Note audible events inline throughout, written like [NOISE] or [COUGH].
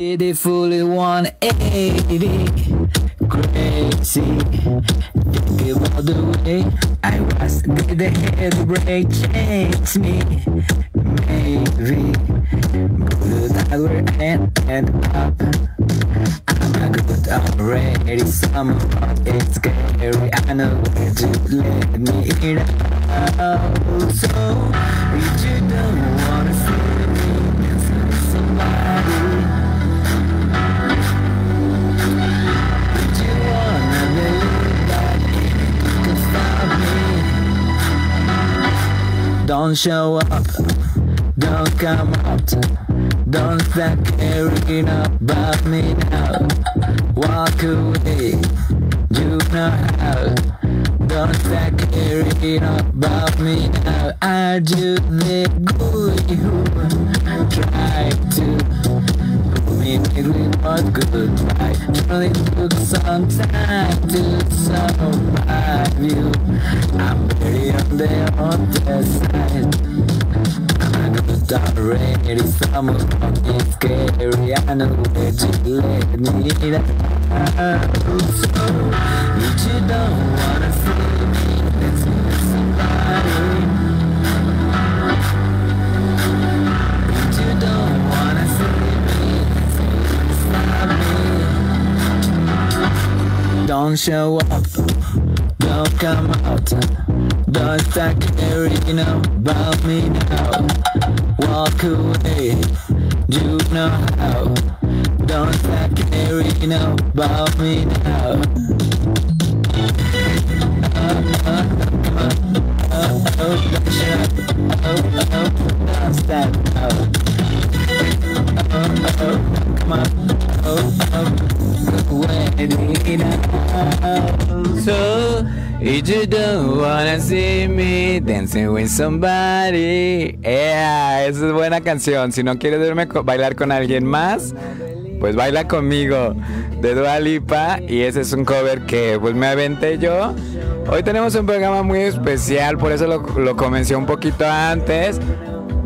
Beautifully 180 crazy. Think about the way. I was Did the head break. Change me. Maybe. But that were end, end up. I'm a good already. Some of it's scary. I know where to let me out oh, So if you don't wanna see me. Dancing with somebody Don't show up. Don't come out. Don't start caring about me now. Walk away. You know how Don't start caring about me now. Are you the guy who Try to Put me in what goodbye Surely took some time to survive oh, you I'm very on the other side. I got already some of it's scary. I know that you let me down So if you don't wanna see me Don't show up Don't come out Don't start caring about me now Walk away, you know how Don't start caring about me now oh, oh. Oh, oh, don't shut up. Oh, oh, don't stop. Oh, oh, oh, come on. Oh, oh, So, if you don't wanna see me dancing with somebody. Yeah, esa es buena canción. Si no quieres verme bailar con alguien más, pues baila conmigo. De Dua Lipa. Y ese es un cover que pues me aventé yo. Hoy tenemos un programa muy especial, por eso lo, lo comencé un poquito antes.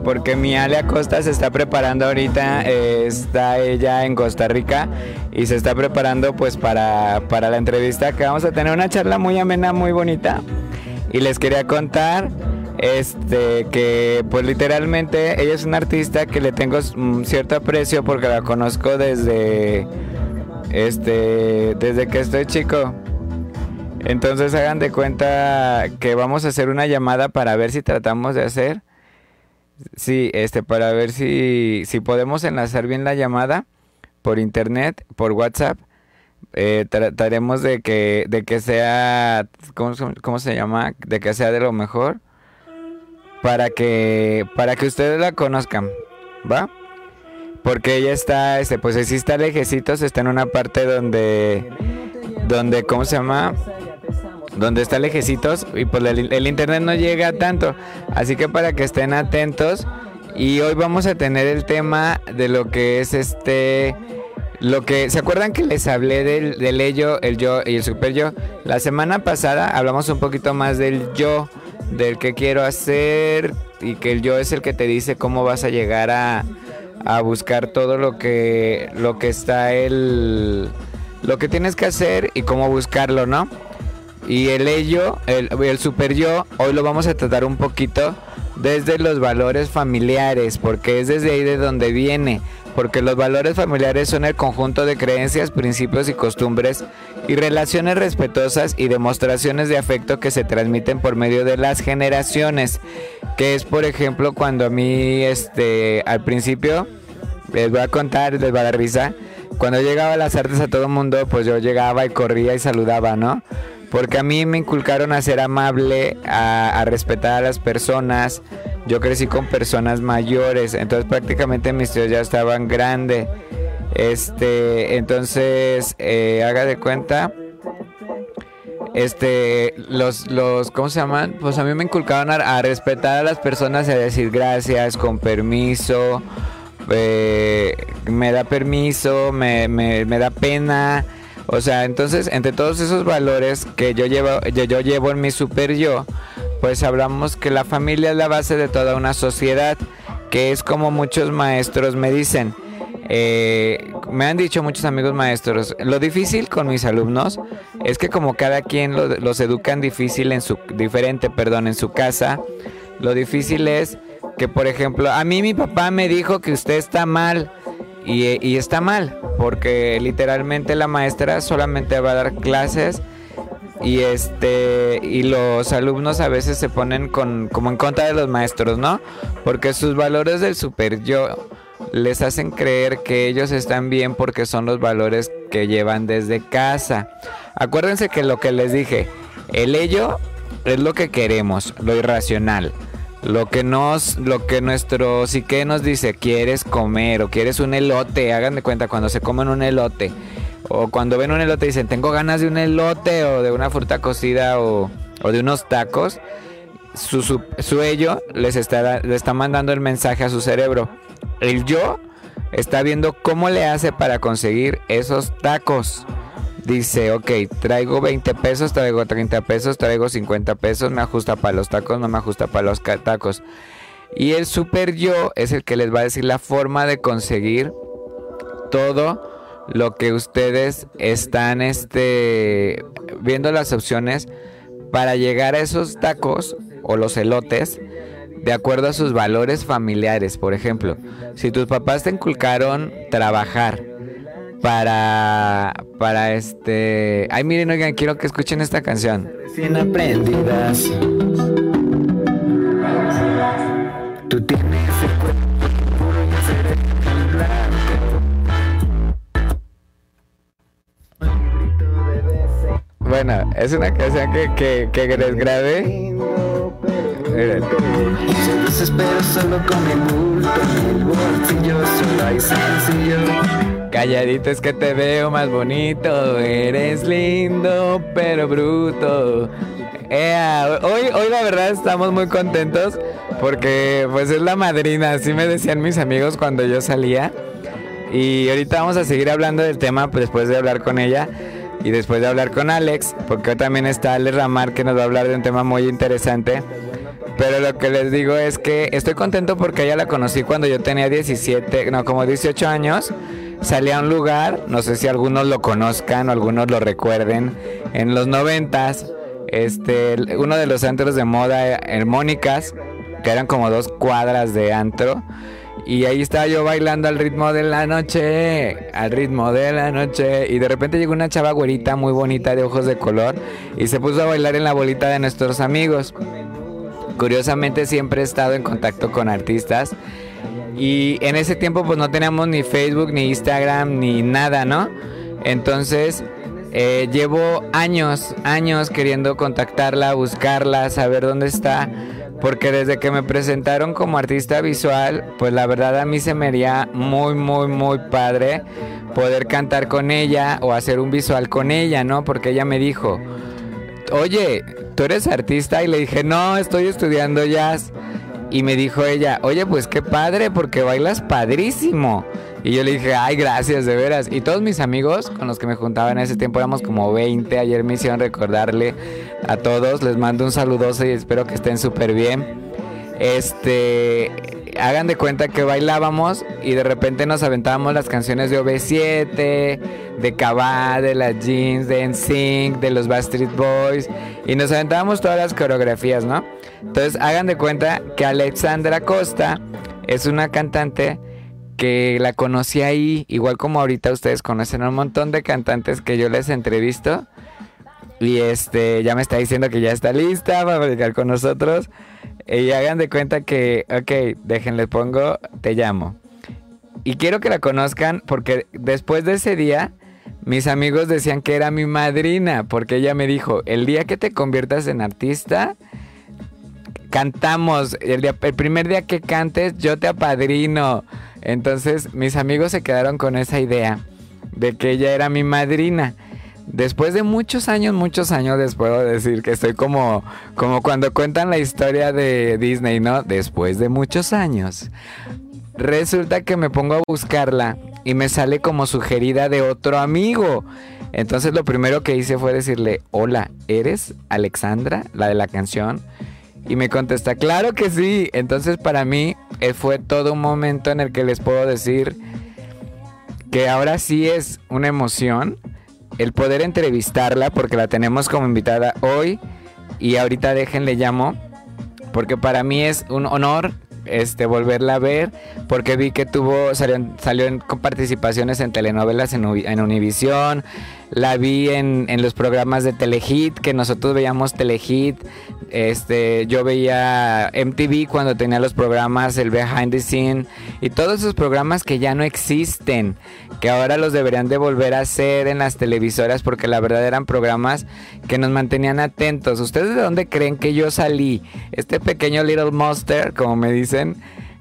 Porque mi Ale Acosta se está preparando ahorita, eh, está ella en Costa Rica y se está preparando pues para, para la entrevista que vamos a tener una charla muy amena, muy bonita. Y les quería contar este que pues literalmente ella es una artista que le tengo mm, cierto aprecio porque la conozco desde este desde que estoy chico. Entonces hagan de cuenta que vamos a hacer una llamada para ver si tratamos de hacer Sí, este, para ver si, si podemos enlazar bien la llamada por internet, por WhatsApp. Eh, trataremos de que, de que sea, ¿cómo, cómo se llama? De que sea de lo mejor. Para que, para que ustedes la conozcan, ¿va? Porque ella está, este, pues sí está lejecitos, está en una parte donde, donde, ¿cómo se llama? Donde está lejecitos y pues el, internet no llega tanto. Así que para que estén atentos y hoy vamos a tener el tema de lo que es este lo que se acuerdan que les hablé del, del ello, el yo y el super yo. La semana pasada hablamos un poquito más del yo, del que quiero hacer y que el yo es el que te dice cómo vas a llegar a, a buscar todo lo que lo que está el lo que tienes que hacer y cómo buscarlo, ¿no? Y el ello, el, el super yo, hoy lo vamos a tratar un poquito desde los valores familiares, porque es desde ahí de donde viene. Porque los valores familiares son el conjunto de creencias, principios y costumbres y relaciones respetuosas y demostraciones de afecto que se transmiten por medio de las generaciones. Que es, por ejemplo, cuando a mí, este, al principio, les voy a contar, les va a dar risa. Cuando llegaba a las artes a todo el mundo, pues yo llegaba y corría y saludaba, ¿no? Porque a mí me inculcaron a ser amable, a, respetar a las personas. Yo crecí con personas mayores, entonces prácticamente mis tíos ya estaban grandes. Este, entonces, eh, haga de cuenta. Este, los, los, ¿cómo se llaman? Pues a mí me inculcaron a, respetar a las personas y a decir gracias, con permiso, eh, me da permiso, me da pena. O sea, entonces, entre todos esos valores que yo llevo, yo, llevo en mi super yo, pues hablamos que la familia es la base de toda una sociedad, que es como muchos maestros me dicen. Eh, me han dicho muchos amigos maestros, lo difícil con mis alumnos es que como cada quien los educan difícil en su diferente, perdón, en su casa, lo difícil es que por ejemplo, a mí mi papá me dijo que usted está mal y, y está mal, porque literalmente la maestra solamente va a dar clases y este y los alumnos a veces se ponen con como en contra de los maestros, ¿no? Porque sus valores del super yo les hacen creer que ellos están bien porque son los valores que llevan desde casa. Acuérdense que lo que les dije, el ello es lo que queremos, lo irracional. Lo que nos, lo que nuestro psique nos dice, quieres comer o quieres un elote, hagan de cuenta cuando se comen un elote o cuando ven un elote dicen, tengo ganas de un elote o de una fruta cocida o, de unos tacos, su, su, ello les está, le está mandando el mensaje a su cerebro. El yo está viendo cómo le hace para conseguir esos tacos. Dice, ok, traigo 20 pesos, traigo 30 pesos, traigo 50 pesos, me ajusta para los tacos, no me ajusta para los tacos. Y el super yo es el que les va a decir la forma de conseguir todo lo que ustedes están este, viendo las opciones para llegar a esos tacos o los elotes de acuerdo a sus valores familiares. Por ejemplo, si tus papás te inculcaron trabajar para, para este... Ay, miren, oigan, quiero que escuchen esta canción. Recién aprendidas. Tú tienes Bueno, es una canción que, que, que les grabé. Calladito es que te veo más bonito, eres lindo pero bruto. hoy, hoy la verdad estamos muy contentos porque pues es la madrina, así me decían mis amigos cuando yo salía. Y ahorita vamos a seguir hablando del tema después de hablar con ella y después de hablar con Alex, porque hoy también está Alex Ramar que nos va a hablar de un tema muy interesante. Pero lo que les digo es que estoy contento porque ella la conocí cuando yo tenía 17, no, como 18 años. Salí a un lugar, no sé si algunos lo conozcan o algunos lo recuerden, en los noventas, este, uno de los antros de moda, en Mónicas, que eran como dos cuadras de antro. Y ahí estaba yo bailando al ritmo de la noche, al ritmo de la noche. Y de repente llegó una chava güerita muy bonita de ojos de color y se puso a bailar en la bolita de nuestros amigos. Curiosamente siempre he estado en contacto con artistas. Y en ese tiempo pues no teníamos ni Facebook, ni Instagram, ni nada, ¿no? Entonces eh, llevo años, años queriendo contactarla, buscarla, saber dónde está porque desde que me presentaron como artista visual, pues la verdad a mí se me haría muy, muy, muy padre poder cantar con ella o hacer un visual con ella, ¿no? Porque ella me dijo, oye, ¿tú eres artista? Y le dije, no, estoy estudiando jazz. Y me dijo ella, oye, pues qué padre, porque bailas padrísimo. Y yo le dije, ay, gracias, de veras. Y todos mis amigos con los que me juntaba en ese tiempo, éramos como 20. Ayer me hicieron recordarle a todos. Les mando un saludoso y espero que estén súper bien. Este, hagan de cuenta que bailábamos y de repente nos aventábamos las canciones de OV7, de Cabá, de las Jeans, de NSYNC, de los Backstreet Boys y nos aventábamos todas las coreografías, ¿no? Entonces hagan de cuenta que Alexandra Costa es una cantante que la conocí ahí, igual como ahorita ustedes conocen a un montón de cantantes que yo les entrevisto. Y este, ya me está diciendo que ya está lista para platicar con nosotros. Y hagan de cuenta que, ok, déjenle pongo, te llamo. Y quiero que la conozcan porque después de ese día, mis amigos decían que era mi madrina, porque ella me dijo, el día que te conviertas en artista, cantamos. El, el primer día que cantes, yo te apadrino. Entonces mis amigos se quedaron con esa idea de que ella era mi madrina. Después de muchos años, muchos años les puedo decir que estoy como, como cuando cuentan la historia de Disney, ¿no? Después de muchos años. Resulta que me pongo a buscarla y me sale como sugerida de otro amigo. Entonces lo primero que hice fue decirle, hola, ¿eres Alexandra, la de la canción? Y me contesta, claro que sí. Entonces para mí eh, fue todo un momento en el que les puedo decir que ahora sí es una emoción el poder entrevistarla porque la tenemos como invitada hoy y ahorita déjenle llamo porque para mí es un honor este volverla a ver porque vi que tuvo salió, salió en participaciones en telenovelas en, en Univisión la vi en, en, los programas de Telehit, que nosotros veíamos Telehit. Este, yo veía MTV cuando tenía los programas, el Behind the Scene y todos esos programas que ya no existen, que ahora los deberían de volver a hacer en las televisoras porque la verdad eran programas que nos mantenían atentos. ¿Ustedes de dónde creen que yo salí? Este pequeño Little Monster, como me dicen,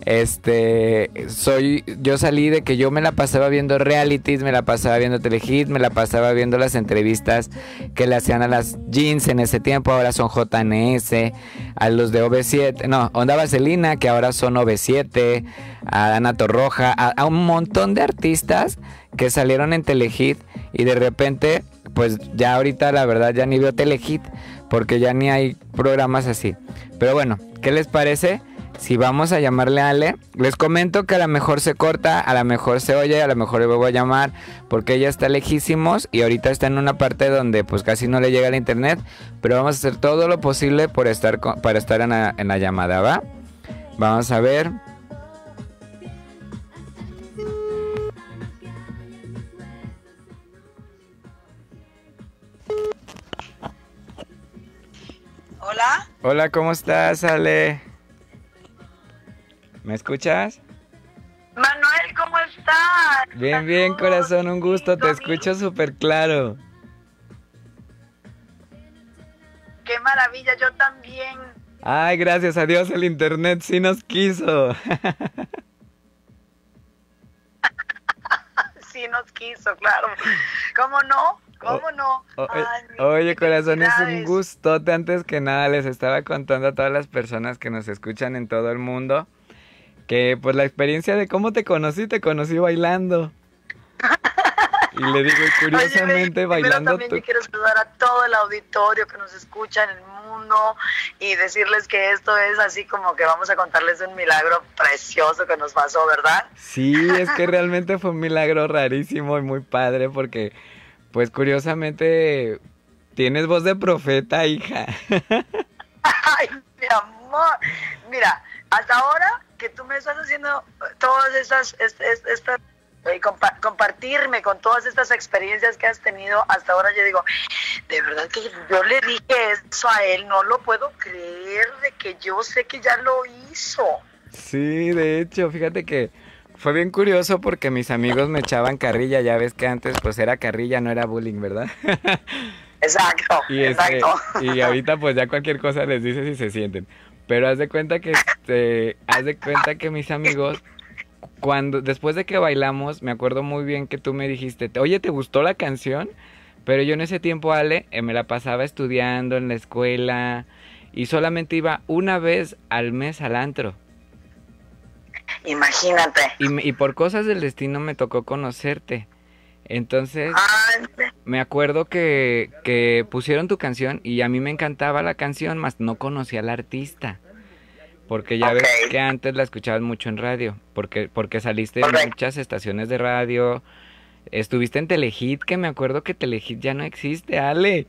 este, soy, yo salí de que yo me la pasaba viendo realities, me la pasaba viendo telehit, me la pasaba viendo las entrevistas que le hacían a las jeans en ese tiempo, ahora son JNS, a los de OV7, no, Onda Vaselina, que ahora son OV7, a Ana Torroja, a, un montón de artistas que salieron en telehit y de repente, pues ya ahorita la verdad ya ni veo telehit, porque ya ni hay programas así. Pero bueno, ¿qué les parece? Si vamos a llamarle a Ale, les comento que a lo mejor se corta, a lo mejor se oye, a lo mejor le voy a llamar porque ella está lejísimos y ahorita está en una parte donde pues casi no le llega el internet, pero vamos a hacer todo lo posible por estar para estar en la, en la llamada, ¿va? Vamos a ver. Hola. Hola, ¿cómo estás, Ale? ¿Me escuchas? Manuel, ¿cómo estás? Bien, bien, corazón, un gusto, te escucho súper claro. Qué maravilla, yo también. Ay, gracias a Dios el internet sí nos quiso. [LAUGHS] sí nos quiso, claro. ¿Cómo no? ¿Cómo no? oye, corazón, es un gustote. Antes que nada, les estaba contando a todas las personas que nos escuchan en todo el mundo que pues la experiencia de cómo te conocí, te conocí bailando. [LAUGHS] Y le digo, curiosamente, bailando. también quiero saludar a todo el auditorio que nos escucha en el mundo y decirles que esto es así como que vamos a contarles un milagro precioso que nos pasó, ¿verdad? Sí, es que realmente fue un milagro rarísimo y muy padre porque, pues curiosamente, tienes voz de profeta, hija. [LAUGHS] Ay, mi amor. Mira, hasta ahora que tú me estás haciendo todas estas, estas, eh, compartirme con todas estas experiencias que has tenido hasta ahora, yo digo, de verdad que yo le dije eso a él, no lo puedo creer de que yo sé que ya lo hizo. Sí, de hecho, fíjate que fue bien curioso porque mis amigos me echaban carrilla, ya ves que antes pues era carrilla, no era bullying, ¿verdad? Exacto, [LAUGHS] y este, exacto. y ahorita pues ya cualquier cosa les dices y se sienten. Pero haz de cuenta que este, haz de cuenta que mis amigos cuando después de que bailamos, me acuerdo muy bien que tú me dijiste, "Oye, ¿te gustó la canción?" Pero yo en ese tiempo, Ale, eh, me la pasaba estudiando en la escuela y solamente iba una vez al mes al antro. Imagínate. Y, y por cosas del destino me tocó conocerte. Entonces, me acuerdo que, que, pusieron tu canción y a mí me encantaba la canción, más no conocía al artista. Porque ya ves que antes la escuchabas mucho en radio, porque, porque saliste en muchas estaciones de radio. Estuviste en Telehit, que me acuerdo que Telehit ya no existe, Ale.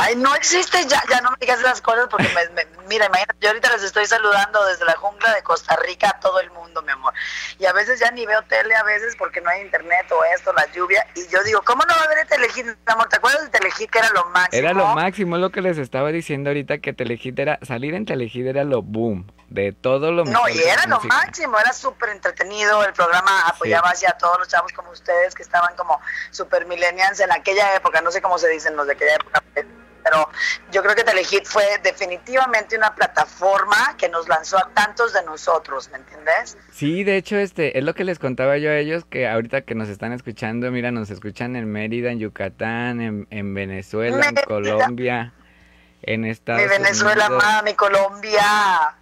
Ay, no existe, ya, ya no me digas esas cosas porque me, mira, imagínate, yo ahorita les estoy saludando desde la jungla de Costa Rica a todo el mundo, mi amor. Y a veces ya ni veo tele a veces porque no hay internet o esto, la lluvia. Y yo digo, ¿cómo no va a haber Telehit, mi amor? ¿Te acuerdas de Telehit que era lo máximo? Era lo máximo, es lo que les estaba diciendo ahorita, que Telehit era, salir en Telehit era lo boom, de todo lo No, y era lo máximo, era súper entretenido, el programa apoyaba hacia todos los chavos como ustedes que estaban como super millennials en aquella época, no sé cómo se dicen los de aquella época pero yo creo que Telehit fue definitivamente una plataforma que nos lanzó a tantos de nosotros, ¿me entiendes? Sí, de hecho, este, es lo que les contaba yo a ellos, que ahorita que nos están escuchando, mira, nos escuchan en Mérida, en Yucatán, en, en Venezuela, en Colombia, en Estados mi Venezuela, mi Colombia.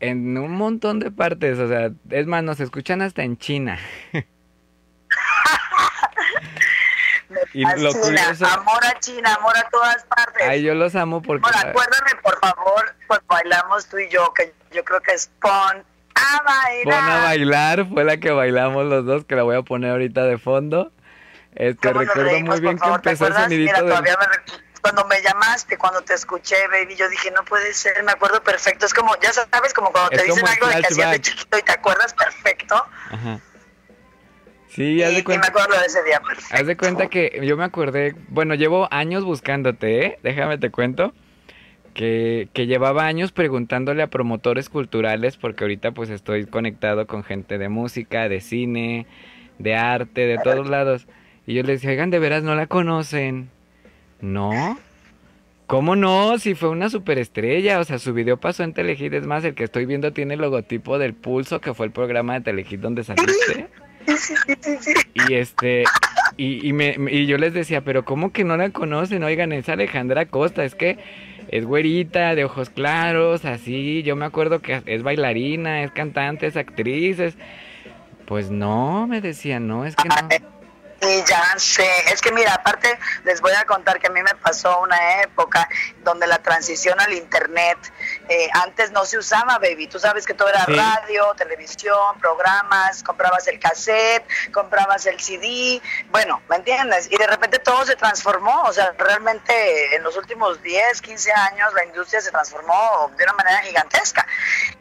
En un montón de partes, o sea, es más, nos escuchan hasta en China. [LAUGHS] Y lo curioso... Amor a China, amor a todas partes. Ay, yo los amo porque... Bueno, acuérdame, por favor, pues bailamos tú y yo, que yo creo que es Pon a bailar. Pon a bailar, fue la que bailamos los dos, que la voy a poner ahorita de fondo. Este, ¿Cómo nos recuerdo reímos, muy bien favor? que ¿Te empezó el sonidito Mira, todavía me cuando me llamaste, cuando te escuché, baby, yo dije, no puede ser, me acuerdo perfecto. Es como, ya sabes, como cuando Es te dicen algo de que hacías de chiquito y te acuerdas perfecto. Ajá. Sí, haz y de me cuenta. acuerdo de ese día perfecto. Haz de cuenta que yo me acordé, bueno, llevo años buscándote, ¿eh? Déjame te cuento. Que, que llevaba años preguntándole a promotores culturales, porque ahorita pues estoy conectado con gente de música, de cine, de arte, de todos lados. Y yo les decía, oigan, de veras no la conocen. ¿No? ¿Cómo no? Si fue una superestrella, o sea, su video pasó en Telehit, es más, el que estoy viendo tiene el logotipo del Pulso, que fue el programa de Telehit donde saliste. [LAUGHS] Y este, y, y, me, y yo les decía, pero ¿cómo que no la conocen? Oigan, es Alejandra Costa, es que es güerita, de ojos claros, así. Yo me acuerdo que es bailarina, es cantante, es actriz, es... Pues no, me decían, no, es que no. Y ya sé, es que mira, aparte les voy a contar que a mí me pasó una época donde la transición al internet, eh, antes no se usaba, baby, tú sabes que todo era Sí. radio, televisión, programas, comprabas el cassette, comprabas el CD, bueno, ¿me entiendes? Y de repente todo se transformó, o sea, realmente en los últimos 10, 15 años la industria se transformó de una manera gigantesca.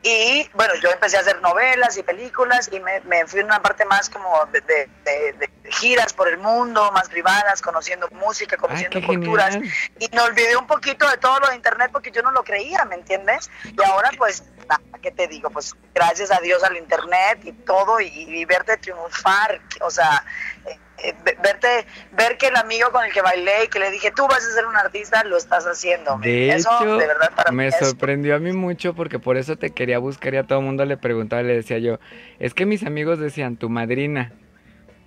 Y bueno, yo empecé a hacer novelas y películas y me, me fui en una parte más como de, de- de- de giras por el mundo, más privadas, conociendo música, conociendo qué culturas. genial. Y me olvidé un poquito de todo lo de internet porque yo no lo creía, ¿me entiendes? Y ahora pues, nada, ¿qué te digo? Pues gracias a Dios al internet y todo y, y verte triunfar, o sea... eh, eh, ve- verte, ver que el amigo con el que bailé y que le dije, tú vas a ser un artista, lo estás haciendo. De Eso, hecho, de verdad, para mí me es- sorprendió a mí mucho porque por eso te quería buscar y a todo mundo le preguntaba, le decía yo, es que mis amigos decían, tu madrina,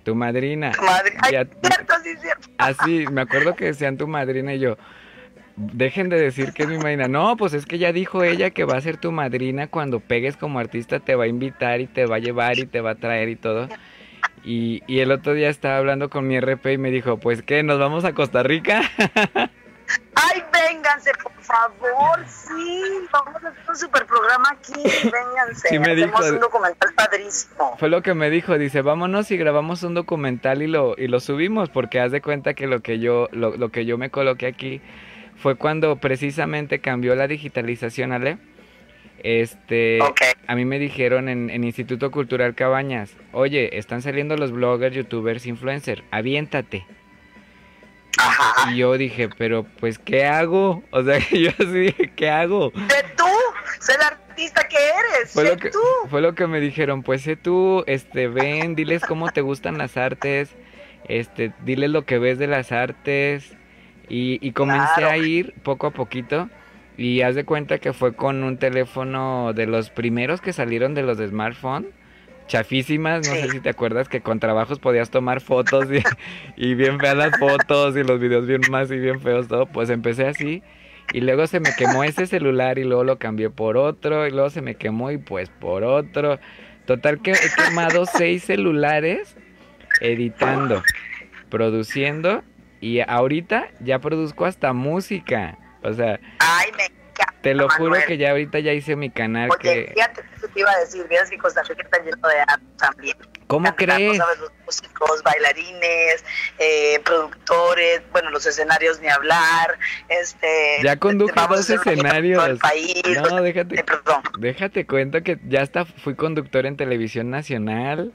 tu madrina. Madre, ay, Y a- cierto, sí, cierto. Así, me acuerdo que decían tu madrina y yo, dejen de decir que es mi madrina. No, pues es que ya dijo ella que va a ser tu madrina cuando pegues como artista, te va a invitar y te va a llevar y te va a traer y todo. Y, y el otro día estaba hablando con mi RP y me dijo, pues qué, ¿nos vamos a Costa Rica? [LAUGHS] Ay, vénganse, por favor, sí, vamos a hacer un super programa aquí, vénganse. Sí me Hacemos dijo. un documental padrísimo. Fue lo que me dijo, dice, vámonos y grabamos un documental y lo, y lo subimos, porque haz de cuenta que lo que yo, lo, lo que yo me coloqué aquí fue cuando precisamente cambió la digitalización, Ale. Este, a mí me dijeron en, en Instituto Cultural Cabañas, oye, están saliendo los bloggers, youtubers, influencers, aviéntate. Ajá. Y yo dije, pero pues, ¿qué hago? O sea, [LAUGHS] yo así dije, ¿qué hago? Sé tú, sé el artista que eres, Fue sé lo que, tú. fue lo que me dijeron, pues sé tú, este, ven, diles cómo te gustan las artes, este, diles lo que ves de las artes, y, y comencé Claro. a ir poco a poquito, y haz de cuenta que fue con un teléfono de los primeros que salieron de los de smartphone, chafísimas, no Sí. sé si te acuerdas que con trabajos podías tomar fotos y, y bien feas las fotos y los videos bien más y bien feos todo, pues empecé así y luego se me quemó ese celular y luego lo cambié por otro y luego se me quemó y pues por otro. Total que he quemado seis celulares editando, produciendo y ahorita ya produzco hasta música. O sea, Ay, me encanta. te lo juro que ya ahorita ya hice mi canal Oye, que... fíjate que te iba a decir, vieras que Costa Rica está lleno de arte también. ¿Cómo Cantando, crees? ¿sabes? Los músicos, bailarines, eh, productores, bueno, los escenarios ni hablar. Este, Ya conduje vamos a dos escenarios. país. No, Eh, déjate, perdón. déjate cuento que ya hasta fui conductor en televisión nacional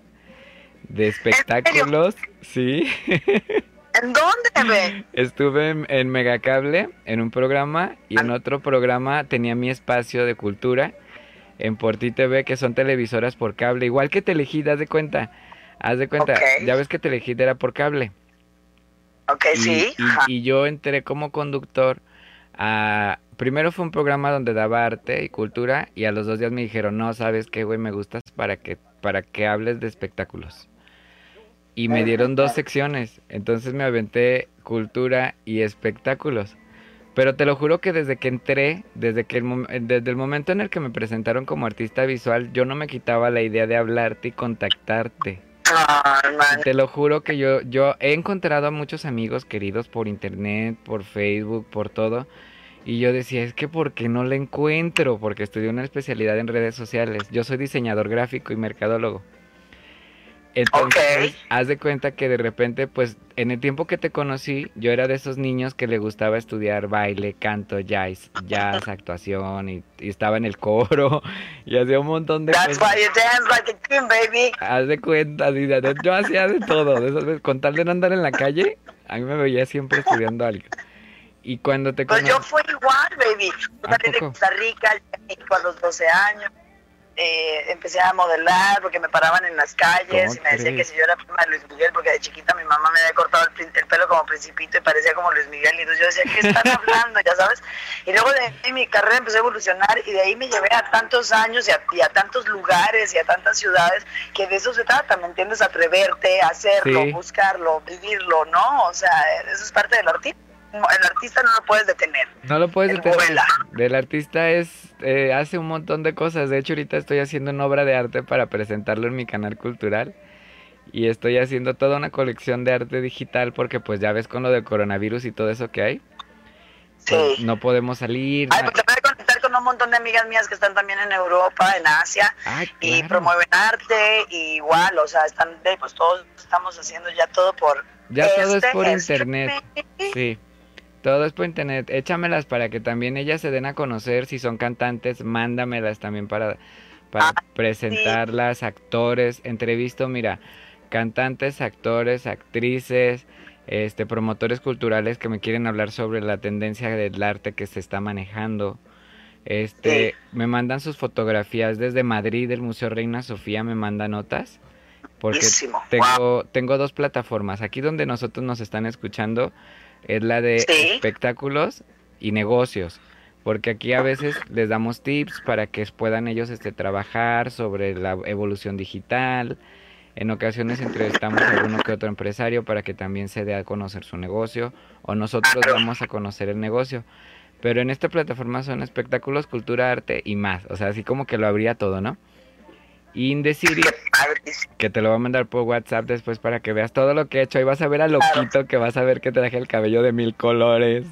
de espectáculos, sí. [LAUGHS] ¿En dónde, ve? Estuve en, en Megacable en un programa y en otro programa tenía mi espacio de cultura en Porti TV, que son televisoras por cable, igual que Telehit, haz de cuenta. Haz de cuenta, ya ves que Telehit era por cable. Ok, Y, sí. y yo entré como conductor a... Primero fue un programa donde daba arte y cultura y a los dos días me dijeron, no, ¿sabes qué, güey? Me gustas para que, para que hables de espectáculos. Y me dieron dos secciones, entonces me aventé cultura y espectáculos. Pero te lo juro que desde que entré, desde, que el, mom- desde el momento en el que me presentaron como artista visual, yo no me quitaba la idea de hablarte y contactarte. Man. Te lo juro que yo, yo he encontrado a muchos amigos queridos por internet, por Facebook, por todo. Y yo decía, es que ¿por qué no la encuentro? Porque estudié una especialidad en redes sociales. Yo soy diseñador gráfico y mercadólogo. Entonces, haz de cuenta que de repente, pues, en el tiempo que te conocí, yo era de esos niños que le gustaba estudiar baile, canto, jazz, jazz, actuación, y, estaba en el coro, [LAUGHS] y hacía un montón de That's cosas. Why you dance like a king, baby. Haz de cuenta, yo hacía de todo, de esas veces, con tal de no andar en la calle, a mí me veía siempre estudiando algo. Y cuando te Pues yo fui igual, baby. Yo salí de Costa Rica, a los 12 años eh, empecé a modelar porque me paraban en las calles y me decían que si yo era prima de Luis Miguel, porque de chiquita mi mamá me había cortado el, pelo como principito y parecía como Luis Miguel. Y entonces yo decía, ¿qué están [LAUGHS] hablando? ya sabes. Y luego de ahí mi carrera empezó a evolucionar y de ahí me llevé a tantos años y a, tantos lugares y a tantas ciudades que de eso se trata, ¿me entiendes? Atreverte, hacerlo, buscarlo, vivirlo, ¿no? O sea, eso es parte del artista el artista no lo puedes detener. No lo puedes detener. El artista es eh, hace un montón de cosas. De hecho, ahorita estoy haciendo una obra de arte para presentarlo en mi canal cultural. Y estoy haciendo toda una colección de arte digital porque pues ya ves con lo del coronavirus y todo eso que hay. Pues, no podemos salir. Ay, pues te voy a conectar con un montón de amigas mías que están también en Europa, en Asia, y promueven arte, y igual, o sea, están, pues todos estamos haciendo ya todo por... Ya todo es este, por internet, sí. Todo es por internet. Échamelas para que también ellas se den a conocer. Si son cantantes, mándamelas también para, para ah, presentarlas. Actores, entrevisto, mira, cantantes, actores, actrices, este, promotores culturales que me quieren hablar sobre la tendencia del arte que se está manejando. Este, me mandan sus fotografías desde Madrid, del Museo Reina Sofía, me manda notas. Porque tengo, tengo dos plataformas. Aquí donde nosotros nos están escuchando es la de espectáculos y negocios. Porque aquí a veces les damos tips para que puedan ellos este, trabajar sobre la evolución digital. En ocasiones entrevistamos a alguno que otro empresario para que también se dé a conocer su negocio o nosotros vamos a conocer el negocio. Pero en esta plataforma son espectáculos, cultura, arte y más. O sea, así como que lo habría todo, ¿no? Indeciri, que te lo voy a mandar por WhatsApp después para que veas todo lo que he hecho. Ahí vas a ver a Loquito, que vas a ver que traje el cabello de mil colores.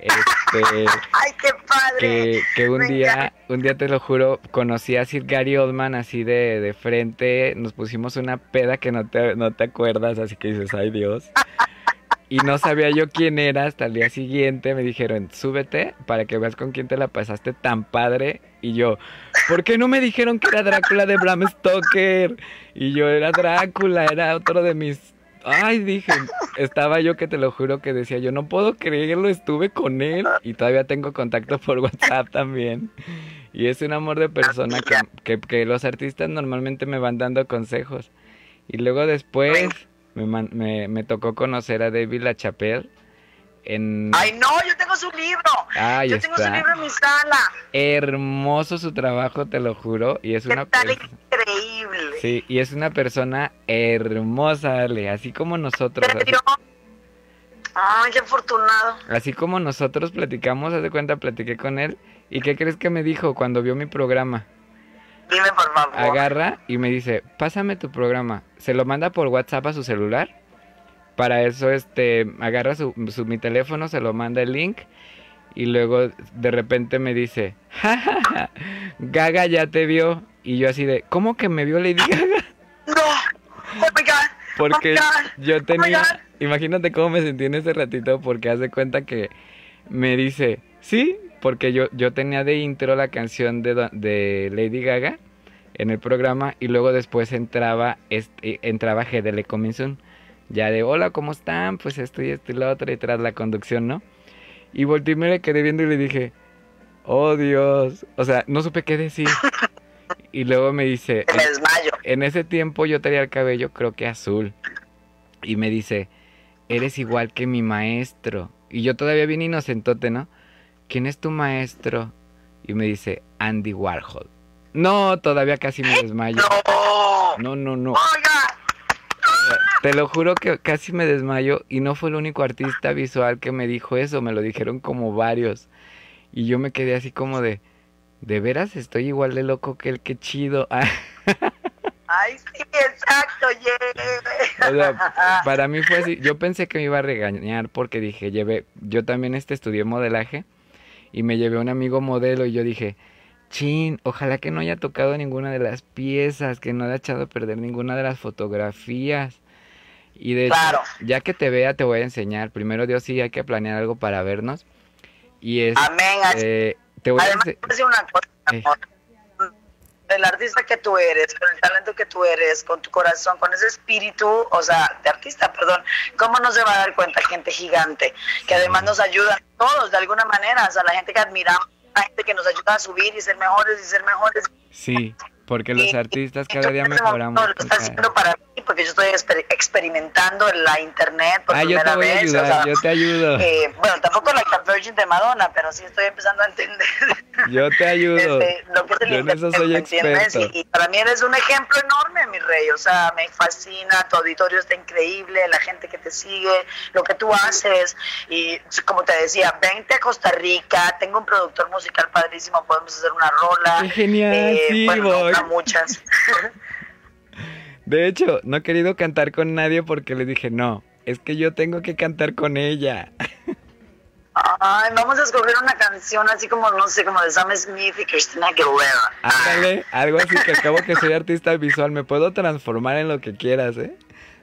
Este, Ay, qué padre. Que, un día, un día te lo juro, conocí a Sir Gary Oldman así de, de frente, nos pusimos una peda que no te, no te acuerdas, así que dices, ay Dios. Y no sabía yo quién era hasta el día siguiente. Me dijeron, súbete para que veas con quién te la pasaste tan padre. Y yo, ¿por qué no me dijeron que era Drácula de Bram Stoker? Y yo era Drácula, era otro de mis... Ay, dije, estaba yo que te lo juro que decía, yo no puedo creerlo, estuve con él y todavía tengo contacto por WhatsApp también. Y es un amor de persona que, que, que los artistas normalmente me van dando consejos. Y luego después me, me, tocó conocer a David LaChapelle en... ¡Ay, no! Yo tengo su libro. yo tengo su libro en mi sala. Hermoso su trabajo, te lo juro. Y es una increíble. Sí, y es una persona hermosa, Ale, así como nosotros. Ay, qué afortunado. Así como nosotros platicamos, haz de cuenta, platiqué con él. ¿Y qué crees que me dijo cuando vio mi programa? Dime, por favor. Agarra y me dice, pásame tu programa. Se lo manda por WhatsApp a su celular. Para eso, este, agarra su, mi teléfono, se lo manda el link. Y luego de repente me dice, ja, Gaga ya te vio. Y yo así de, ¿cómo que me vio Lady Gaga? No, oh my God. Porque oh yo tenía, imagínate cómo me sentí en ese ratito, porque hace cuenta que me dice, sí, porque yo, yo tenía de intro la canción de, de Lady Gaga en el programa y luego después entraba este, entraba GDL Coming Ya de hola, ¿cómo están? Pues esto y esto y lo otro y tras la conducción, ¿no? Y volteé y me le quedé viendo y le dije, oh Dios. O sea, no supe qué decir. [LAUGHS] Y luego me dice, en, en ese tiempo yo tenía el cabello creo que azul. Y me dice, eres igual que mi maestro. Y yo todavía bien inocentote, ¿no? ¿Quién es tu maestro? Y me dice, Andy Warhol. No, todavía casi me desmayo. No, no, no. Te lo juro que casi me desmayo y no fue el único artista visual que me dijo eso, me lo dijeron como varios. Y yo me quedé así como de, ¿de veras estoy igual de loco que el que chido? [LAUGHS] Ay, sí, exacto, para mí fue así, yo pensé que me iba a regañar porque dije, llevé, yo también este estudié modelaje y me llevé a un amigo modelo y yo dije, chin, ojalá que no haya tocado ninguna de las piezas, que no haya echado a perder ninguna de las fotografías. Y de hecho, Claro. ya que te vea, te voy a enseñar. Primero Dios, sí, hay que planear algo para vernos. Y es, Amén. eh, te voy a Además, ense- te voy a decir una cosa, Eh. El artista que tú eres, con el talento que tú eres, con tu corazón, con ese espíritu, o sea, de artista, perdón, ¿cómo no se va a dar cuenta gente gigante? Que además nos ayudan todos de alguna manera, o sea, la gente que admiramos, la gente que nos ayuda a subir y ser mejores y ser mejores. Sí, porque los Y- artistas cada día mejoramos. Lo cada- haciendo para porque yo estoy exper- experimentando en la internet por Ah, yo primera te voy a vez. o ayudar, sea, yo te ayudo. [LAUGHS] eh, bueno, tampoco la Virgin de Madonna, pero sí estoy empezando a entender Yo te ayudo. este, lo que es el Yo en eso soy experto. Y, y para mí eres un ejemplo enorme, mi rey. O sea, me fascina, tu auditorio está increíble, la gente que te sigue, lo que tú haces. Y como te decía, vente a Costa Rica, tengo un productor musical padrísimo, podemos hacer una rola. ¡Qué genial! Eh, sí, bueno, no, voy. no muchas. [LAUGHS] De hecho, no he querido cantar con nadie porque le dije, no, es que yo tengo que cantar con ella. Ay, vamos a escoger una canción así como, no sé, como de Sam Smith y Christina Aguilera. Ándale, algo así que acabo que soy artista visual, me puedo transformar en lo que quieras, ¿eh?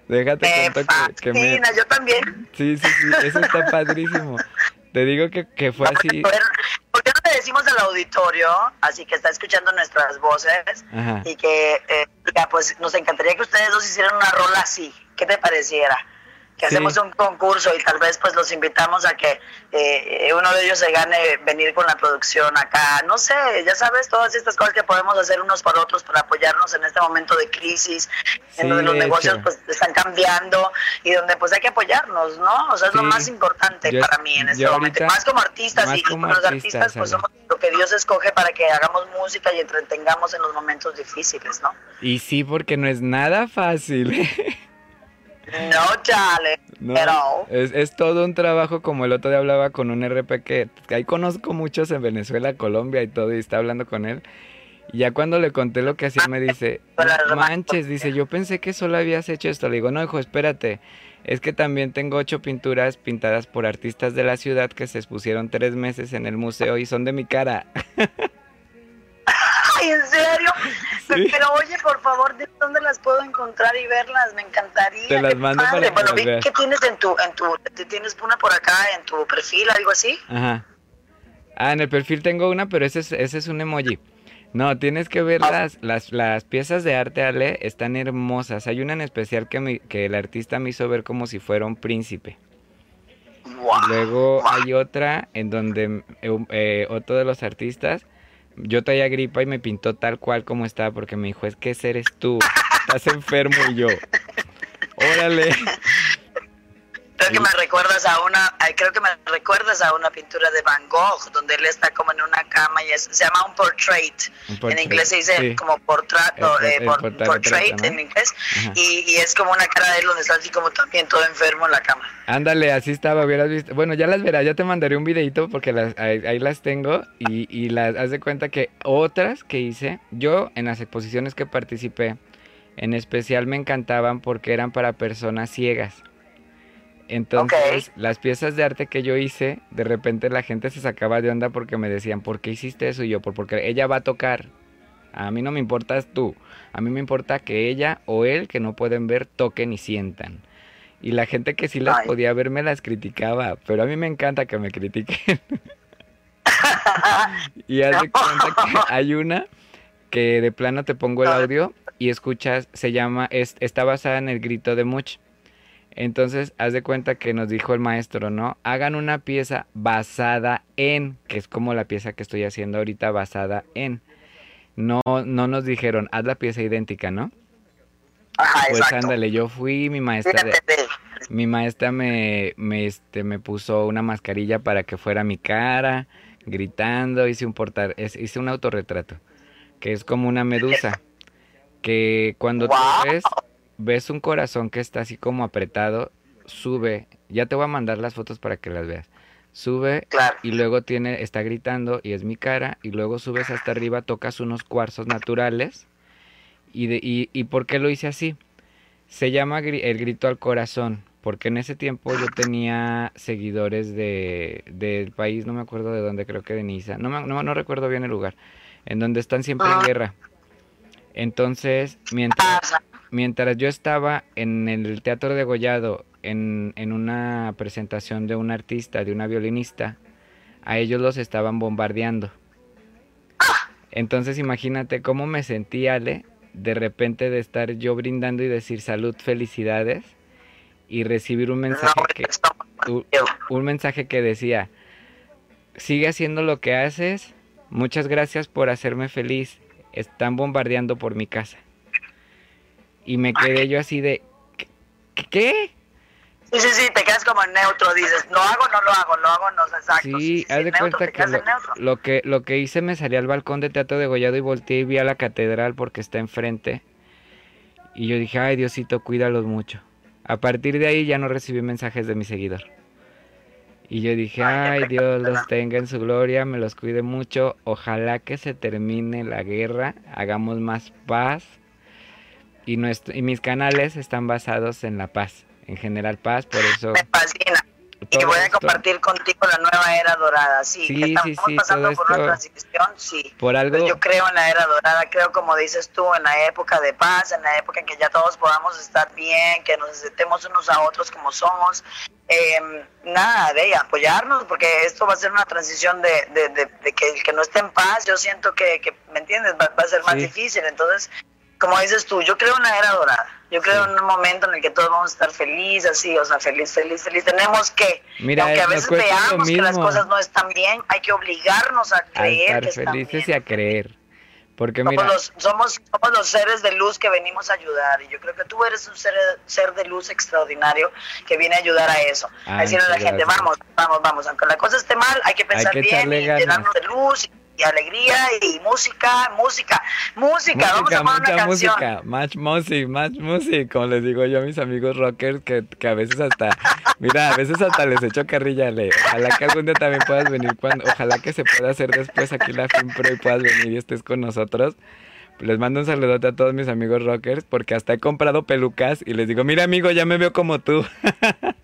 Déjate cuento que, que me... yo también. Sí, sí, sí, eso está padrísimo. Te digo que, que fue así. ¿Por qué no le decimos al auditorio, así que está escuchando nuestras voces, Ajá. y que eh, pues nos encantaría que ustedes dos hicieran una rola así? ¿Qué te pareciera? Que Sí. hacemos un concurso y tal vez pues los invitamos a que eh, uno de ellos se gane venir con la producción acá. No sé, ya sabes, todas estas cosas que podemos hacer unos por otros para apoyarnos en este momento de crisis, Sí, en donde los negocios hecho. pues están cambiando y donde pues hay que apoyarnos, ¿no? O sea, es lo más importante Yo- para mí en este momento. ahorita- Más como artistas más y, como los artistas, artistas pues somos lo que Dios escoge para que hagamos música y entretengamos en los momentos difíciles, ¿no? Y sí, porque no es nada fácil. No, chale. No, Pero es, es todo un trabajo, como el otro día hablaba con un RP que ahí conozco muchos en Venezuela, Colombia y todo, y está hablando con él. Y ya cuando le conté lo que hacía, me dice, Para "No remar- manches, dice, yo pensé que solo habías hecho esto. Le digo, no, hijo, espérate. Es que también tengo ocho pinturas pintadas por artistas de la ciudad que se expusieron tres meses en el museo y son de mi cara. [LAUGHS] [LAUGHS] ¿en serio? Sí. Pero oye, por favor, ¿de dónde las puedo encontrar y verlas? Me encantaría. Te las mando para padre. que Bueno, vi que tienes en tu, en tu, te- tienes una por acá en tu perfil, algo así. Ajá. Ah, en el perfil tengo una, pero ese es, ese es un emoji. No, tienes que ver Ah. las, las, las piezas de arte, Ale, están hermosas. Hay una en especial que, me- que el artista me hizo ver como si fuera un príncipe. Luego hay otra en donde eh, eh, otro de los artistas, yo traía gripa y me pintó tal cual como estaba porque me dijo, es que ese eres tú, estás enfermo y yo. Órale. [LAUGHS] Creo que me recuerdas a una, creo que me recuerdas a una pintura de Van Gogh, donde él está como en una cama y es- se llama un portrait. Un En portrait, inglés se dice sí. como portrato, El- eh, por- portrait en inglés. Y es como una cara de él donde está así como también todo enfermo en la cama. Ándale, así estaba, hubieras visto. Bueno, ya las verás, ya te mandaré un videito porque las, ahí, ahí las tengo y, y las haz de cuenta que otras que hice, yo en las exposiciones que participé, en especial me encantaban porque eran para personas ciegas. Entonces, las piezas de arte que yo hice, de repente la gente se sacaba de onda porque me decían, ¿por qué hiciste eso? Y yo, "Por- porque ella va a tocar. A mí no me importas tú. A mí me importa que ella o él, que no pueden ver, toquen y sientan. Y la gente que sí las Ay. podía ver me las criticaba, pero a mí me encanta que me critiquen. [LAUGHS] y haz de [LAUGHS] cuenta que hay una que de plano te pongo el audio y escuchas, se llama, es, está basada en el grito de Much. Entonces, haz de cuenta que nos dijo el maestro, ¿no? Hagan una pieza basada en, que es como la pieza que estoy haciendo ahorita basada en. No, no nos dijeron, haz la pieza idéntica, ¿no? Ajá, Pues exacto. ándale, yo fui mi maestra de, mi maestra me, me, este, me puso una mascarilla para que fuera mi cara, gritando, hice un portar, es- hice un autorretrato, que es como una medusa, que cuando tú ves, ves un corazón que está así como apretado, sube, ya te voy a mandar las fotos para que las veas, sube Claro. y luego tiene, está gritando y es mi cara, y luego subes hasta arriba, tocas unos cuarzos naturales, y, de, y, y ¿por qué lo hice así? Se llama el grito al corazón, porque en ese tiempo yo tenía seguidores de del país, no me acuerdo de dónde, creo que de Niza, no, me- no, no recuerdo bien el lugar, en donde están siempre en Ajá. guerra. Entonces, mientras, Pasa. Mientras yo estaba en el Teatro de Gollado, en, en una presentación de un artista, de una violinista, a ellos los estaban bombardeando. Entonces imagínate cómo me sentí, Ale, de repente de estar yo brindando y decir salud, felicidades, y recibir un mensaje No, que, un mensaje que decía, sigue haciendo lo que haces, muchas gracias por hacerme feliz, están bombardeando por mi casa. Y me quedé yo así de, ¿qué? Sí, sí, sí, te quedas como en neutro, dices, lo hago, no lo hago, lo hago, no, exacto. Sí, haz de neutro, cuenta que lo, que lo que hice me salí al balcón de Teatro de Gollado y volteé y vi a la catedral porque está enfrente. Y yo dije, ay Diosito, cuídalos mucho. A partir de ahí ya no recibí mensajes de mi seguidor. Y yo dije, Ay, Dios los tenga en su gloria, me los cuide mucho. Ojalá que se termine la guerra, hagamos más paz. Y, nuestro, y mis canales están basados en la paz, en general paz, por eso... Me fascina. Y voy a esto- compartir contigo la nueva era dorada, sí. Sí, que estamos sí, pasando por una transición, sí. Por algo... Pues yo creo en la era dorada, creo como dices tú, en la época de paz, en la época en que ya todos podamos estar bien, que nos aceptemos unos a otros como somos. Eh, nada, de apoyarnos, porque esto va a ser una transición de, de, de- de que el que no esté en paz, yo siento que, que ¿me entiendes? Va, va a ser más difícil. Entonces, como dices tú, yo creo en la era dorada. Yo creo en un momento en el que todos vamos a estar felices, así, o sea, feliz, feliz, feliz. Tenemos que, Mira, aunque a veces veamos que las cosas no están bien, hay que obligarnos a a creer estar que están felices y bien. a creer. Porque Somos mira, los, somos, somos los seres de luz que venimos a ayudar. Y yo creo que tú eres un ser, ser de luz extraordinario que viene a ayudar a eso. Ah, a decirle a la gente, vamos, vamos, vamos. Aunque la cosa esté mal, hay que pensar que bien y llenarnos de luz y alegría y música, música, música. vamos música, a poner mucha una canción. música, much music, much music, como les digo yo a mis amigos rockers que, que a veces hasta, mira, a veces hasta les echo carrilla, le, ojalá que algún día también puedas venir cuando, ojalá que se pueda hacer después aquí la FinPro y puedas venir y estés con nosotros. Les mando un saludote a todos mis amigos rockers porque hasta he comprado pelucas y les digo, mira amigo, ya me veo como tú. [LAUGHS]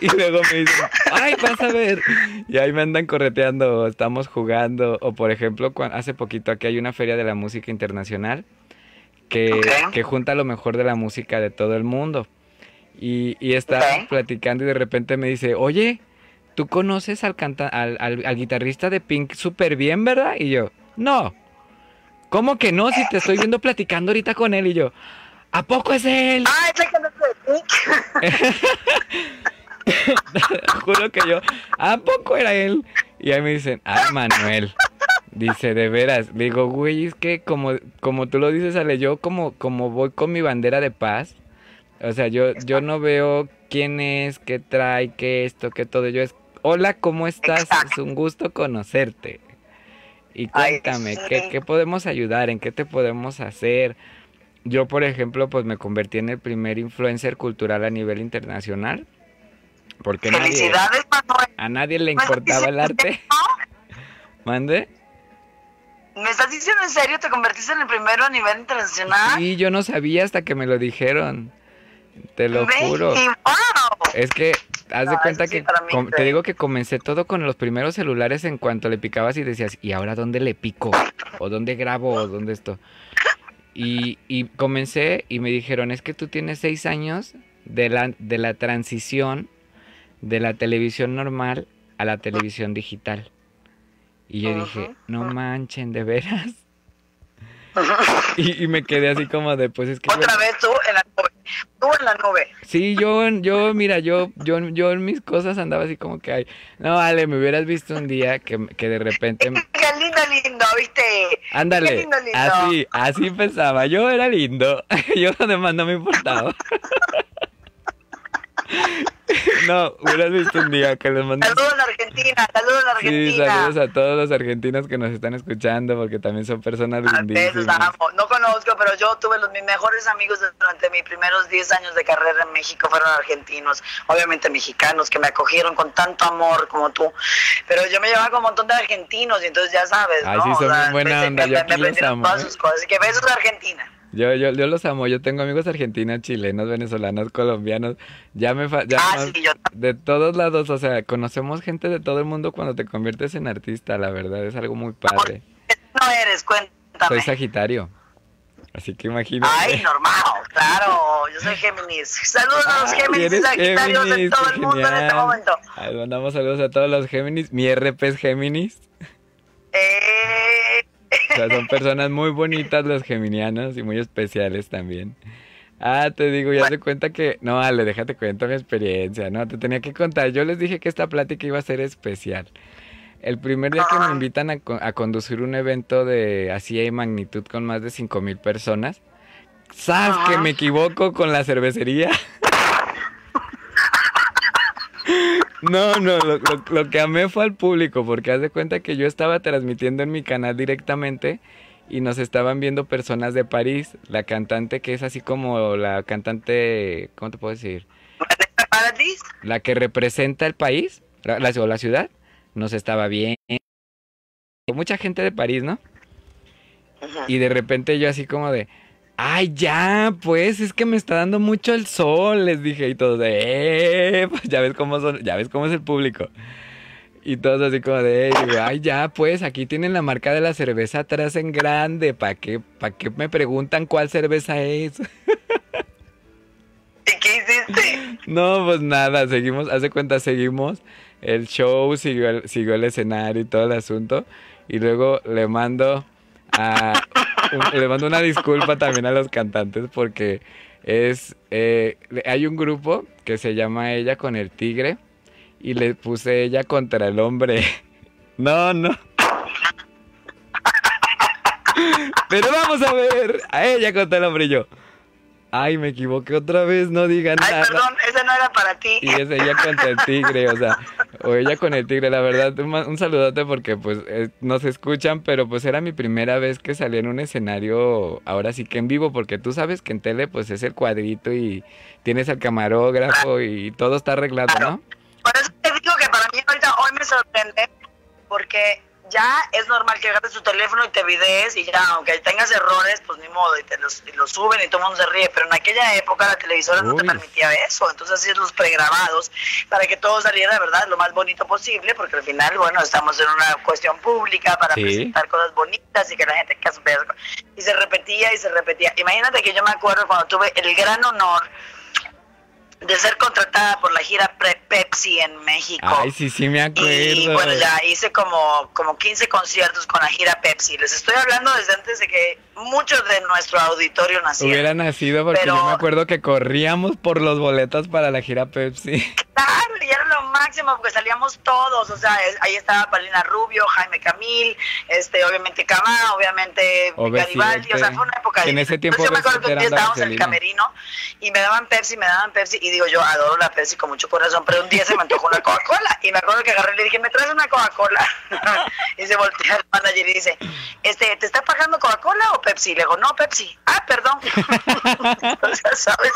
[LAUGHS] Y luego me dicen, ay, vas a ver. Y ahí me andan correteando, o estamos jugando. O por ejemplo, hace poquito aquí hay una feria de la música internacional que, que junta lo mejor de la música de todo el mundo. Y, y Ok. platicando y de repente me dice, oye, ¿tú conoces al, canta al, al- al guitarrista de Pink súper bien, verdad? Y yo, no. ¿Cómo que no? Si te estoy viendo platicando ahorita con él y yo, ¿a poco es él? Ah, que no es de Pink. [LAUGHS] [LAUGHS] [LAUGHS] Juro que yo, ¿a poco era él? Y ahí me dicen, ah, Manuel. Dice, de veras. Le digo, güey, es que como, como tú lo dices, Ale, yo como, como voy con mi bandera de paz. O sea, yo, yo no veo quién es, qué trae, qué esto, qué todo. Yo es, hola, ¿cómo estás? Es un gusto conocerte. Y Ay, cuéntame, sí. ¿qué, ¿qué podemos ayudar? ¿En qué te podemos hacer? Yo, por ejemplo, pues me convertí en el primer influencer cultural a nivel internacional. Porque nadie, Felicidades, Manuel. a nadie le ¿Me estás importaba el arte. [LAUGHS] ¿Mande? ¿Me estás diciendo en serio? ¿Te convertiste en el primero a nivel internacional? Sí, yo no sabía hasta que me lo dijeron. Te lo juro. Es que, haz de cuenta sí que com- te digo que comencé todo con los primeros celulares en cuanto le picabas y decías, ¿y ahora dónde le pico? ¿O dónde grabo? ¿O dónde esto? Y, y comencé y me dijeron, es que tú tienes seis años de la, de la transición de la televisión normal a la televisión digital. Y yo dije, no manchen, de veras. Y, y me quedé así como de, pues es que... Otra vez tú en la nube. Tú en la nube. Sí, yo, yo, mira, yo, yo, yo en mis cosas andaba así como que, ay, no, vale, me hubieras visto un día que, que de repente, Qué lindo, lindo, ¿viste? Qué ándale, lindo, lindo. así, así pensaba, yo era lindo, [LAUGHS] yo además no me importaba. [LAUGHS] No, hubieras visto un día que les mandé... Saludos a Argentina, saludos a Sí, Argentina. saludos a todos los argentinos que nos están escuchando porque también son personas A veces lindísimas. amo. No conozco, pero yo tuve los mis mejores amigos durante mis primeros 10 años de carrera en México fueron argentinos, obviamente mexicanos que me acogieron con tanto amor como tú. Pero yo me llevaba con un montón de argentinos y entonces ya sabes, Ay, ¿no? sí, son O sea, bien buena onda, me- yo me aquí los amo, todas ¿eh? sus cosas. Así que besos a Argentina. Yo, yo, yo los amo. Yo tengo amigos argentinos, chilenos, venezolanos, colombianos. Ya me fa- ya Ah, más- sí, yo de todos lados. O sea, conocemos gente de todo el mundo cuando te conviertes en artista. La verdad es algo muy padre. no eres, cuéntame. Soy Sagitario. Así que imagínate. Ay, normal, claro, yo soy Géminis. Saludos a los Géminis y Sagitarios de todo el mundo en este momento. Ay, mandamos saludos a todos los Géminis. Mi RP es Géminis. Eh, O sea, son personas muy bonitas los geminianos y muy especiales también. Ah, te digo, ya se cuenta que... No, Ale, déjate cuento mi experiencia, ¿no? Te tenía que contar. Yo les dije que esta plática iba a ser especial. El primer día que me Ajá. invitan a, a conducir un evento de así de magnitud con más de cinco mil personas, ¿sabes que Ajá. me equivoco con la cervecería? No, no, lo, lo- lo que amé fue al público, porque haz de cuenta que yo estaba transmitiendo en mi canal directamente y nos estaban viendo personas de París, la cantante que es así como la cantante, ¿cómo te puedo decir? La que representa el país, la, la- o la ciudad, nos estaba bien. Mucha gente de París, ¿no? Ujú. Y de repente yo así como de, ay, ya, pues es que me está dando mucho el sol, les dije, y todos de, eh, pues ya ves cómo son, ya ves cómo es el público. Y todos así como de, "Eh", digo, ay, ya, pues aquí tienen la marca de la cerveza atrás en grande, ¿para qué, para qué me preguntan cuál cerveza es? [LAUGHS] ¿Y qué hiciste? No, pues nada, seguimos, haz de cuenta, seguimos. El show siguió el, siguió el escenario y todo el asunto. Y luego le mando a le mando una disculpa también a los cantantes porque es eh, hay un grupo que se llama Ella con el Tigre y le puse ella contra el hombre. [LAUGHS] No, no. Pero vamos a ver a ella contra el hombre y yo. Ay, me equivoqué otra vez, no digan Ay, nada. perdón, ese no era para ti. Y es ella contra el tigre, o sea, [LAUGHS] o ella con el tigre, la verdad, un, un saludote porque pues eh, nos escuchan, pero pues era mi primera vez que salí en un escenario, ahora sí que en vivo, porque tú sabes que en tele pues es el cuadrito y tienes al camarógrafo y todo está arreglado, ¿no? Por eso te digo que para mí ahorita hoy me sorprende porque ya es normal que agarres tu teléfono y te videes y ya, aunque tengas errores, pues ni modo, y te los, y los suben y todo el mundo se ríe, pero en aquella época la televisora no te permitía eso, entonces hacías los pregrabados para que todo saliera de verdad lo más bonito posible, porque al final, bueno, estamos en una cuestión pública para Sí. presentar cosas bonitas y que la gente que y se repetía y se repetía. Imagínate que yo me acuerdo cuando tuve el gran honor de ser contratada por la gira Pre- Pepsi en México. Ay, sí, sí me acuerdo. Y bueno, ya hice como, como 15 conciertos con la gira Pepsi. Les estoy hablando desde antes de que muchos de nuestro auditorio nacieran. Hubiera nacido porque Pero- yo me acuerdo que corríamos por los boletos para la gira Pepsi. Claro, y era lo máximo porque salíamos todos, o sea, es- ahí estaba Palina Rubio, Jaime Camil, este, obviamente Cama, obviamente Garibaldi, o sea, fue una época En de- ese tiempo Entonces yo me acuerdo que un día estábamos en el camerino y me daban Pepsi, me daban Pepsi y digo, yo adoro la Pepsi con mucho corazón, pero un día se me antojó una Coca-Cola y me acuerdo que agarré y le dije, ¿me traes una Coca-Cola? [LAUGHS] y se voltea el manager y dice, este, ¿te está pagando Coca-Cola o Pepsi? Le digo, no, Pepsi. Ah, perdón. [LAUGHS] [LAUGHS] o sea, ¿sabes?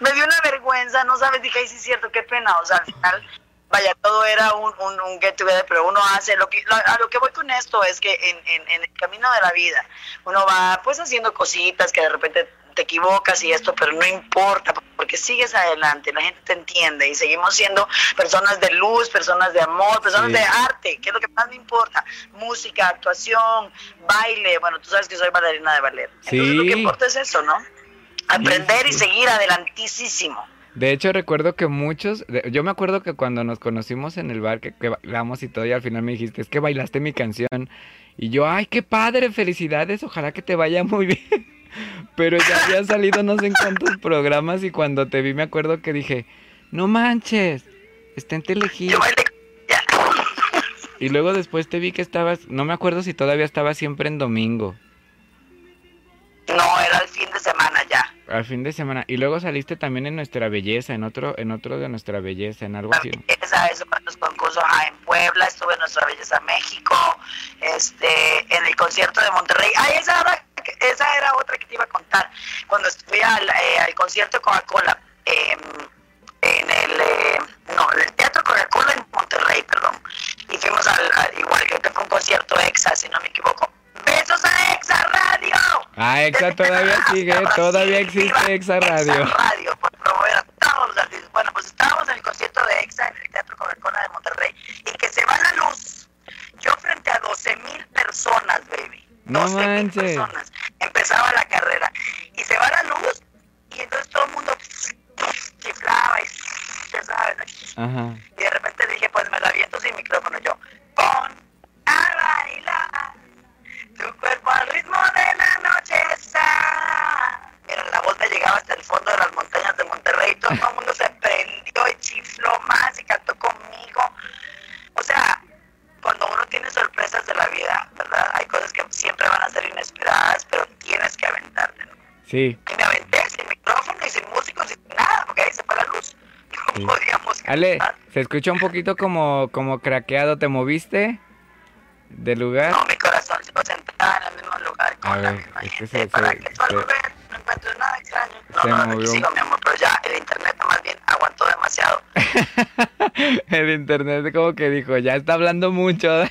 Me dio una vergüenza, no sabes, dije, ay, sí es cierto, qué pena. O sea, al final, vaya, todo era un, un, un get together, pero uno hace, lo que, lo- a lo que voy con esto es que en, en, en el camino de la vida, uno va pues haciendo cositas que de repente te equivocas y esto, pero no importa, porque sigues adelante, la gente te entiende y seguimos siendo personas de luz, personas de amor, personas Sí. de arte, que es lo que más me importa, música, actuación, baile, bueno, tú sabes que soy bailarina de ballet, entonces lo Sí. que importa es eso, ¿no? Aprender y sí. seguir adelantísimo. De hecho, recuerdo que muchos, yo me acuerdo que cuando nos conocimos en el bar, que, que bailamos y todo, y al final me dijiste, es que bailaste mi canción. Y yo, ay, qué padre, felicidades, ojalá que te vaya muy [LAUGHS] bien. Pero ya había salido no sé en cuántos programas y cuando te vi me acuerdo que dije, no manches, está en Telehit. Y luego después te vi que estabas, no me acuerdo si todavía estabas siempre en domingo, No, era el fin de semana ya. al fin de semana. Y luego saliste también en Nuestra Belleza, en otro, en otro de Nuestra Belleza, en algo así. Esa, eso para los concursos ajá, en Puebla, estuve en Nuestra Belleza México, este, en el concierto de Monterrey. Ah, esa esa era otra que te iba a contar. Cuando fui al, eh, al concierto de Coca-Cola, em, en el, eh, no, en el Teatro Coca-Cola en Monterrey, perdón. Y fuimos al, al- igual que fue un concierto EXA, si no me equivoco. ¡Besos a EXA Radio! Ah, Exa todavía sigue, [LAUGHS] todavía existe Exa Radio. Exa Radio, por promover a todos los artistas. Bueno, pues estábamos en el concierto de Exa en el Teatro Coca-Cola de Monterrey y que se va la luz. Yo frente a 12 mil personas, baby. No 12,000 manches. personas. Empezaba la carrera y se va la luz y entonces todo el mundo chiflaba y ya sabes. Ajá. Y de repente dije, pues me la aviento sin micrófono yo. Pon a bailar tu cuerpo al ritmo de la noche está. Pero la voz me llegaba hasta el fondo de las montañas de Monterrey y todo el [LAUGHS] mundo se prendió y chifló más y cantó conmigo. O sea, cuando uno tiene sorpresas de la vida, ¿verdad? Hay cosas que siempre van a ser inesperadas, pero tienes que aventarte. ¿no? Sí. Y me aventé sin micrófono y sin músicos, sin nada, porque ahí se fue la luz. [LAUGHS] No Sí. podíamos Ale, cantar. se escucha un poquito como, como craqueado. ¿Te moviste de lugar? No, mi corazón se sentada en el mismo lugar con A la ver, misma es que gente se- para se- que se- no encuentres nada extraño. No, se no, movió. sigo, mi amor, pero ya el internet más bien aguantó demasiado. [LAUGHS] El internet como que dijo, ya está hablando mucho. [LAUGHS]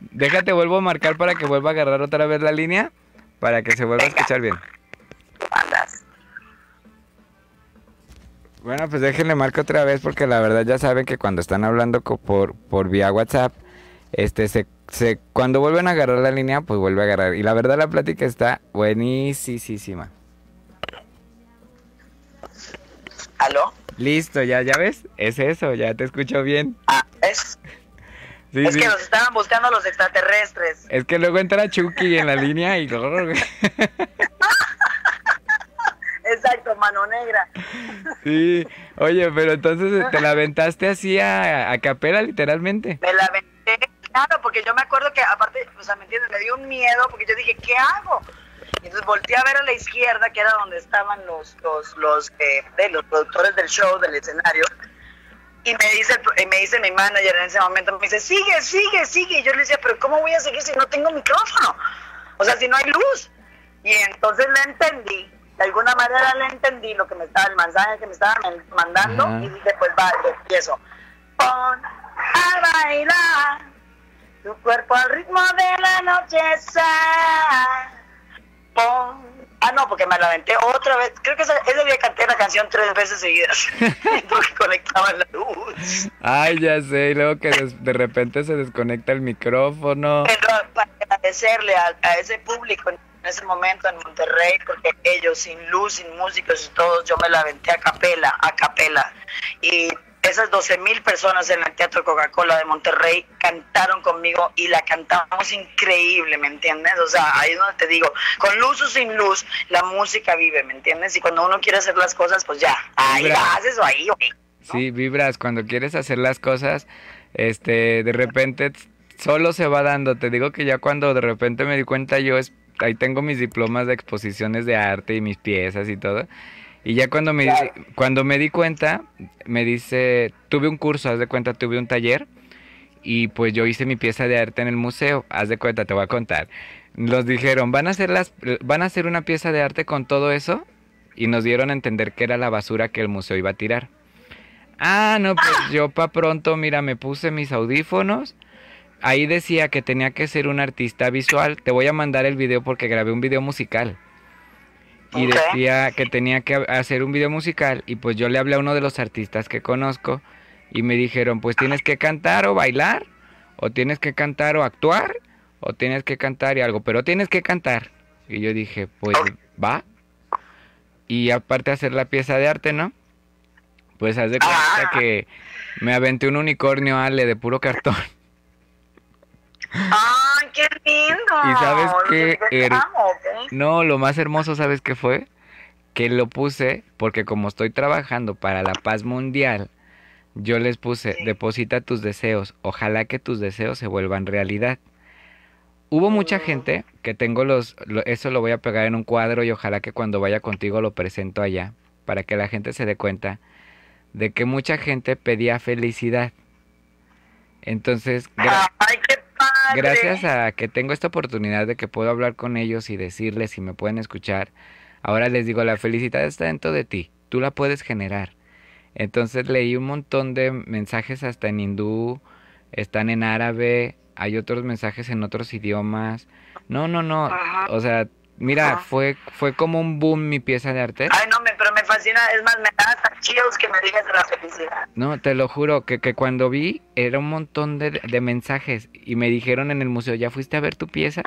Déjate, vuelvo a marcar para que vuelva a agarrar otra vez la línea, para que se vuelva a escuchar bien. Andas. Bueno, pues déjenle marco otra vez porque la verdad ya saben que cuando están hablando por, por vía WhatsApp, este se, se cuando vuelven a agarrar la línea, pues vuelve a agarrar. Y la verdad la plática está buenísima. ¿Aló? Listo, ya, ya ves, es eso, ya te escucho bien. Ah, es, Sí, es sí. que nos estaban buscando los extraterrestres. Es que luego entra Chucky en la línea y... [LAUGHS] Exacto, mano negra. Sí, oye, pero entonces te la aventaste así a, a capela literalmente. Me la aventé, claro, porque yo me acuerdo que aparte, o sea, ¿me entiendes? Me dio un miedo porque yo dije, ¿qué hago? Y entonces volteé a ver a la izquierda, que era donde estaban los los los, eh, de los productores del show, del escenario. Y me dice, y me dice mi manager en ese momento, me dice, sigue, sigue, sigue. Y yo le decía, pero ¿cómo voy a seguir si no tengo micrófono? O sea, si no hay luz. Y entonces le entendí, de alguna manera le entendí lo que me estaba, el mensaje que me estaban mandando. Y dije, pues va, y empiezo. Pon a bailar tu cuerpo al ritmo de la noche. Pon. Ah, no, porque me la aventé otra vez. Creo que ese, ese día canté la canción tres veces seguidas. [LAUGHS] [LAUGHS] porque conectaba la luz. Ay, ya sé, y luego que de repente se desconecta el micrófono. Pero para agradecerle a, a ese público en ese momento en Monterrey, porque ellos sin luz, sin músicos y todos, yo me la aventé a capela, a capela. Y esas 12 mil personas en el Teatro Coca-Cola de Monterrey cantaron conmigo y la cantamos increíble, ¿me entiendes? O sea, ahí es donde te digo, con luz o sin luz, la música vive, ¿me entiendes? Y cuando uno quiere hacer las cosas, pues ya, ahí Vibra. la haces o ahí, güey. Sí, vibras, cuando quieres hacer las cosas, este, de repente solo se va dando. Te digo que ya cuando de repente me di cuenta yo, es- ahí tengo mis diplomas de exposiciones de arte y mis piezas y todo. Y ya cuando me, di- cuando me di cuenta, me dice, tuve un curso, haz de cuenta, tuve un taller y pues yo hice mi pieza de arte en el museo, haz de cuenta, te voy a contar. Nos dijeron, van a hacer las, van a hacer una pieza de arte con todo eso y nos dieron a entender que era la basura que el museo iba a tirar. Ah, no, pues yo pa' pronto, mira, me puse mis audífonos. Ahí decía que tenía que ser un artista visual. Te voy a mandar el video porque grabé un video musical. Y decía que tenía que hacer un video musical. Y pues yo le hablé a uno de los artistas que conozco. Y me dijeron, pues tienes que cantar o bailar. O tienes que cantar o actuar. O tienes que cantar y algo. Pero tienes que cantar. Y yo dije, pues va. Y aparte hacer la pieza de arte, ¿no? Pues haz de cuenta Ah. que me aventé un unicornio Ale de puro cartón. ¡Ay, qué lindo! ¿Y sabes amo, ¿ok? No, lo más hermoso, ¿sabes qué fue? Que lo puse porque como estoy trabajando para la paz mundial, yo les puse, Sí. deposita tus deseos, ojalá que tus deseos se vuelvan realidad. Hubo mucha gente que tengo los, lo- eso lo voy a pegar en un cuadro y ojalá que cuando vaya contigo lo presento allá, para que la gente se dé cuenta de que mucha gente pedía felicidad. Entonces, gra- ¡Ay, qué! Gracias a que tengo esta oportunidad de que puedo hablar con ellos y decirles si me pueden escuchar, ahora les digo, la felicidad está dentro de ti, tú la puedes generar. Entonces leí un montón de mensajes hasta en hindú, están en árabe, hay otros mensajes en otros idiomas. No, no, no. Ajá. O sea, mira, Ajá. fue, fue como un boom mi pieza de arte. Ay, no, me, pero me fascina. Es más, me da hasta chills que me digas de la felicidad. No, te lo juro, que, que cuando vi era un montón de, de mensajes y me dijeron en el museo, ¿ya fuiste a ver tu pieza?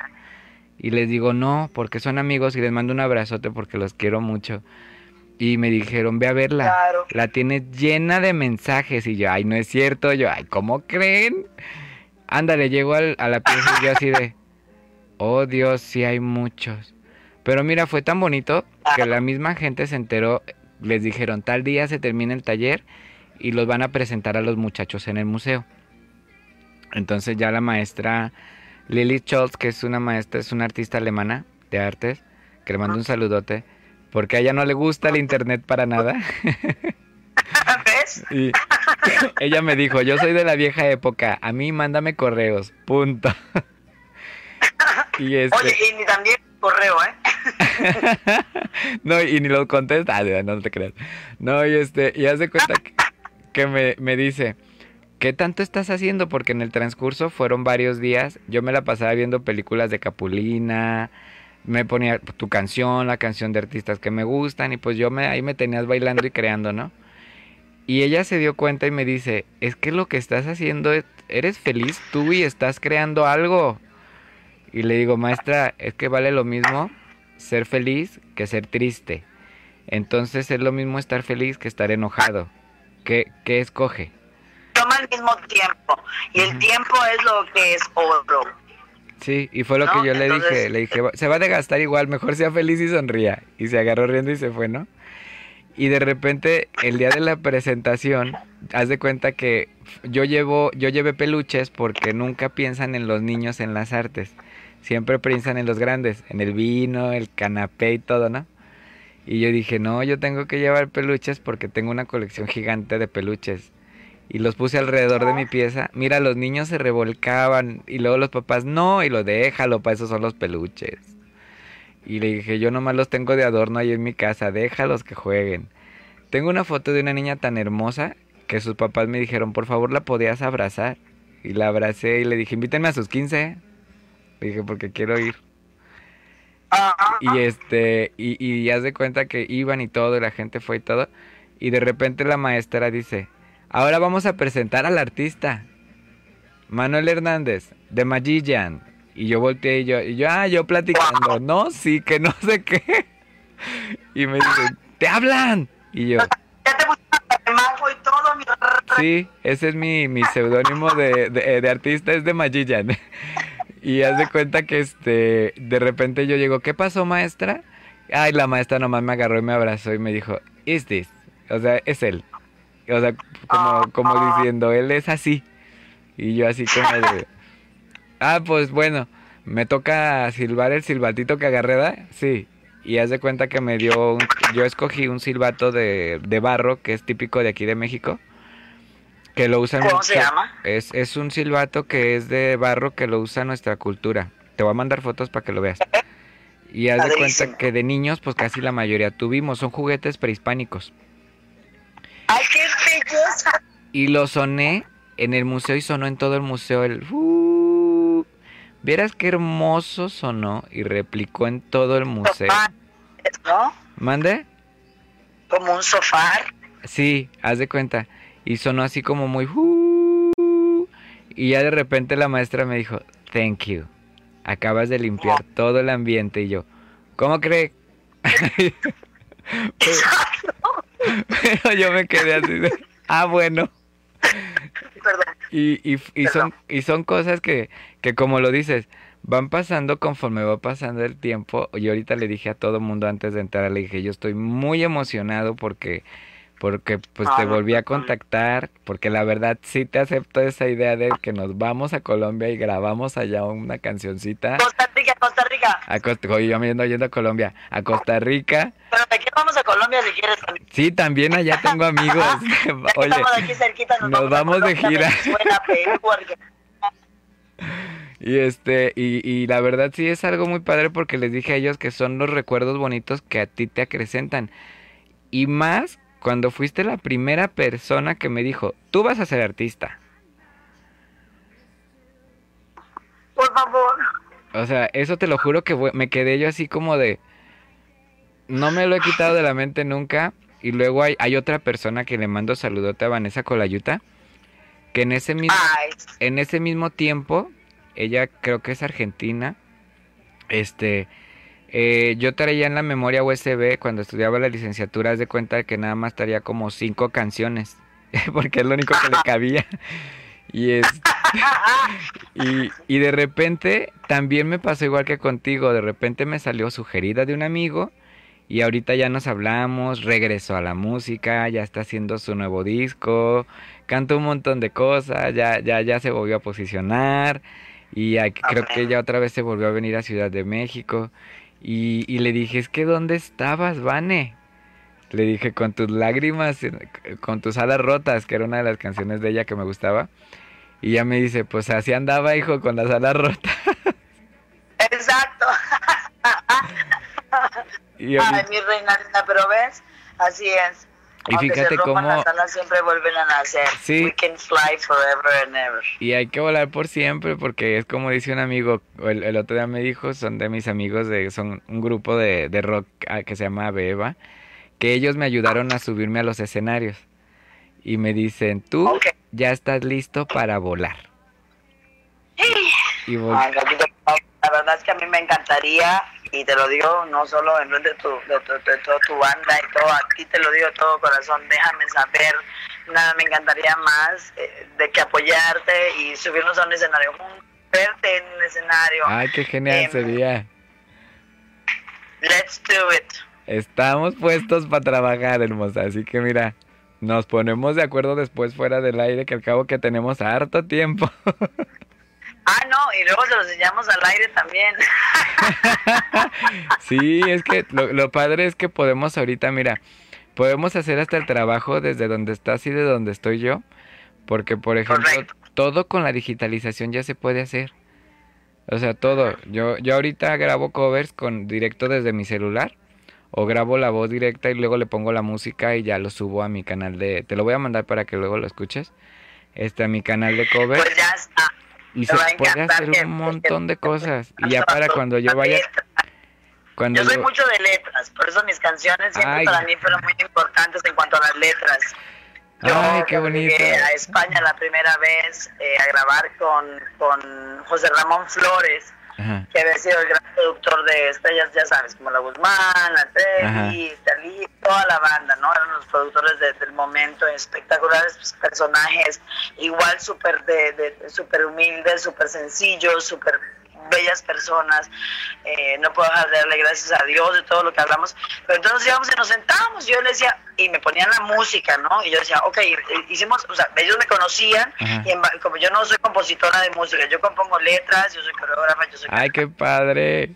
Y les digo, no, porque son amigos y les mando un abrazote porque los quiero mucho. Y me dijeron, ve a verla. Claro. La tienes llena de mensajes. Y yo, ay, no es cierto. Yo, ay, ¿cómo creen? Ándale, llego al- a la pieza y yo así de, oh Dios, sí hay muchos. Pero mira, fue tan bonito que la misma gente se enteró. Les dijeron, tal día se termina el taller y los van a presentar a los muchachos en el museo. Entonces ya la maestra Lily Scholz, que es una maestra, es una artista alemana de artes, que le mando un saludote, porque a ella no le gusta el internet para nada. [LAUGHS] ¿Ves? Y [LAUGHS] ella me dijo, yo soy de la vieja época, a mí mándame correos, punto. [LAUGHS] Y este, Oye, y ni también correo, ¿eh? [LAUGHS] no, y ni lo contesta, ah, no te creas. No, y este, y hace cuenta que, que me, me dice, ¿qué tanto estás haciendo? Porque en el transcurso fueron varios días, yo me la pasaba viendo películas de Capulina, me ponía tu canción, la canción de artistas que me gustan, y pues yo me, ahí me tenías bailando y creando, ¿no? Y ella se dio cuenta y me dice, es que lo que estás haciendo, es- eres feliz tú y estás creando algo. Y le digo, maestra, es que vale lo mismo ser feliz que ser triste. Entonces es lo mismo estar feliz que estar enojado. ¿Qué, qué escoge? Toma al mismo tiempo. Y el tiempo es lo que es oro. Sí, y fue lo No, que yo le entonces- dije. Le dije, "Va- se va a desgastar igual, mejor sea feliz y sonría. Y se agarró riendo y se fue, ¿no? Y de repente, el día de la presentación, haz de cuenta que yo llevo, yo llevé peluches porque nunca piensan en los niños en las artes. Siempre piensan en los grandes, en el vino, el canapé y todo, ¿no? Y yo dije, no, yo tengo que llevar peluches porque tengo una colección gigante de peluches. Y los puse alrededor de mi pieza. Mira, los niños se revolcaban y luego los papás, no, y lo déjalo, para eso son los peluches. Y le dije, yo nomás los tengo de adorno ahí en mi casa, déjalos que jueguen. Tengo una foto de una niña tan hermosa que sus papás me dijeron, por favor la podías abrazar. Y la abracé y le dije, invítenme a sus 15. Dije, porque quiero ir. Y este, y, y haz de cuenta que iban y todo, y la gente fue y todo. Y de repente la maestra dice, ahora vamos a presentar al artista. Manuel Hernández, de Magillan. Y yo volteé y yo, y yo, ah, yo platicando, no, sí, que no sé qué. [LAUGHS] Y me dice, te hablan. Y yo, Ya te y todo, mi sí, ese es mi, mi seudónimo de, de, de artista, es de Magillan. [LAUGHS] Y haz de cuenta que este, de repente yo llego, ¿qué pasó maestra? Ay, la maestra nomás me agarró y me abrazó y me dijo, is this? O sea, es él. O sea, como, como diciendo, él es así. Y yo así como de, [LAUGHS] ah, pues bueno, me toca silbar el silbatito que agarré, ¿da? Sí. Y haz de cuenta que me dio, un- yo escogí un silbato de, de barro, que es típico de aquí de México, que lo usan ¿Cómo se llama? Es, es un silbato que es de barro que lo usa nuestra cultura. Te voy a mandar fotos para que lo veas. Y haz de cuenta que de niños, pues casi la mayoría tuvimos, son juguetes prehispánicos. ¡Ay, qué belleza! Y lo soné en el museo y sonó en todo el museo el... "Uh". Vieras qué hermoso sonó y replicó en todo el museo. ¿no? ¿Mande? Como un sofá. Sí, haz de cuenta. Y sonó así como muy... Y ya de repente la maestra me dijo, thank you. Acabas de limpiar todo el ambiente. Y yo, ¿cómo cree? [LAUGHS] Pero [LAUGHS] yo me quedé así de... Ah, bueno. Perdón. Y, y, y son, y son cosas que, que como lo dices, van pasando conforme va pasando el tiempo. Y ahorita le dije a todo mundo antes de entrar, le dije, yo estoy muy emocionado porque, porque pues te Ah, volví a contactar, porque la verdad sí te acepto esa idea de que nos vamos a Colombia y grabamos allá una cancioncita. Costa Rica, Costa Rica. A Costa, oye, yo me yendo, yendo a Colombia, a Costa Rica. Pero de aquí vamos a Colombia si quieres. también. Sí, también allá tengo amigos. [LAUGHS] Oye, aquí cerquita, nos, nos vamos a de gira. [LAUGHS] Y este, y, y la verdad sí es algo muy padre porque les dije a ellos que son los recuerdos bonitos que a ti te acrecentan. Y más cuando fuiste la primera persona que me dijo, tú vas a ser artista. Por favor. O sea, eso te lo juro que me quedé yo así como de... No me lo he quitado de la mente nunca. Y luego hay, hay otra persona que le mando saludote a Vanessa Colayuta. Que en ese mismo, en ese mismo tiempo, ella creo que es argentina. Este, eh, yo traía en la memoria USB cuando estudiaba la licenciatura, de cuenta que nada más traía como cinco canciones, [LAUGHS] porque es lo único que le [LAUGHS] cabía. Y, es, [LAUGHS] y, y de repente también me pasó igual que contigo, de repente me salió sugerida de un amigo y ahorita ya nos hablamos, regresó a la música, ya está haciendo su nuevo disco, canta un montón de cosas, ya, ya, ya se volvió a posicionar y creo que ya otra vez se volvió a venir a Ciudad de México y, y le dije, es que ¿dónde estabas, Vane? Le dije, con tus lágrimas, con tus alas rotas, que era una de las canciones de ella que me gustaba. Y ya me dice, pues así andaba, hijo, con las alas rotas. [LAUGHS] Exacto. Ay, mi reina, pero ves, así es. Y fíjate cómo las alas siempre vuelven a nacer. Sí. We can fly forever and ever. Y hay que volar por siempre porque es como dice un amigo, el, el otro día me dijo, son de mis amigos de son un grupo de, de rock ah, que se llama Beba, que ellos me ayudaron a subirme a los escenarios. Y me dicen, "Tú ya estás listo para volar." Y la verdad es que a mí me encantaría y te lo digo no solo en de, tu, de, toda tu banda y todo, a ti te lo digo de todo corazón, déjame saber, nada me encantaría más eh, de que apoyarte y subirnos a un escenario juntos, verte en un escenario. Ay, qué genial em, sería. Let's do it. Estamos puestos para trabajar, hermosa, así que mira, nos ponemos de acuerdo después fuera del aire, que al cabo que tenemos harto tiempo. [LAUGHS] Ah, no, y luego se los enseñamos al aire también. [LAUGHS] sí, es que lo, padre es que podemos ahorita, mira, podemos hacer hasta el trabajo desde donde estás y de donde estoy yo, porque por ejemplo, todo con la digitalización ya se puede hacer. O sea, todo. Yo, yo ahorita grabo covers con directo desde mi celular o grabo la voz directa y luego le pongo la música y ya lo subo a mi canal de... Te lo voy a mandar para que luego lo escuches. Este, a mi canal de covers. Pues ya está. Y se puede hacer un montón de cosas. Y ya para cuando yo vaya... Cuando yo soy mucho de letras, por eso mis canciones siempre para mí fueron muy importantes en cuanto a las letras. Yo Ay, qué bonito. Llegué a España la primera vez eh, a grabar con, con José Ramón Flores, que había sido el gran productor de estrellas, ya sabes, como La Guzmán, La Trevi, Talí, toda la banda, ¿no? Eran los productores del momento, espectaculares personajes, igual súper de, de, super humildes, súper sencillos, súper bellas personas, eh, no puedo dejar de darle gracias a Dios de todo lo que hablamos, pero entonces íbamos y nos sentábamos, yo le decía, y me ponían la música, ¿no? Y yo decía, ok, hicimos, o sea, ellos me conocían, y como yo no soy compositora de música, yo compongo letras, yo soy coreógrafa, yo soy... ¡Ay, qué padre!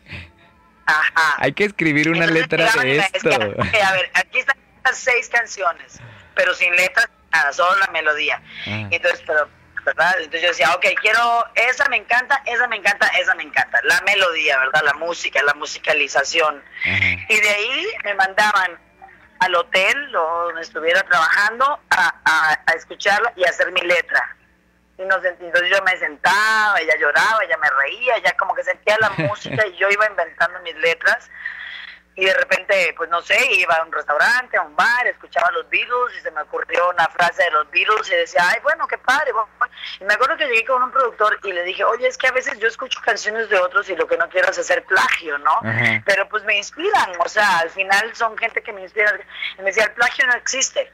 Ajá. Hay que escribir una letra de esto. a ver, aquí están las seis canciones, pero sin letras, nada, solo la melodía. Entonces, pero ¿verdad? Entonces yo decía, ok, quiero, esa me encanta, esa me encanta, esa me encanta. La melodía, ¿verdad? La música, la musicalización. Y de ahí me mandaban al hotel donde estuviera trabajando a, a, escucharla y a hacer mi letra. Y nos, entonces yo me sentaba, ella lloraba, ella me reía, ella como que sentía la [LAUGHS] música y yo iba inventando mis letras y de repente, pues no sé, iba a un restaurante, a un bar, escuchaba los Beatles y se me ocurrió una frase de los Beatles y decía, ay, bueno, qué padre. Y me acuerdo que llegué con un productor y le dije, oye, es que a veces yo escucho canciones de otros y lo que no quiero es hacer plagio, ¿no? Pero pues me inspiran, o sea, al final son gente que me inspira. Y me decía, el plagio no existe.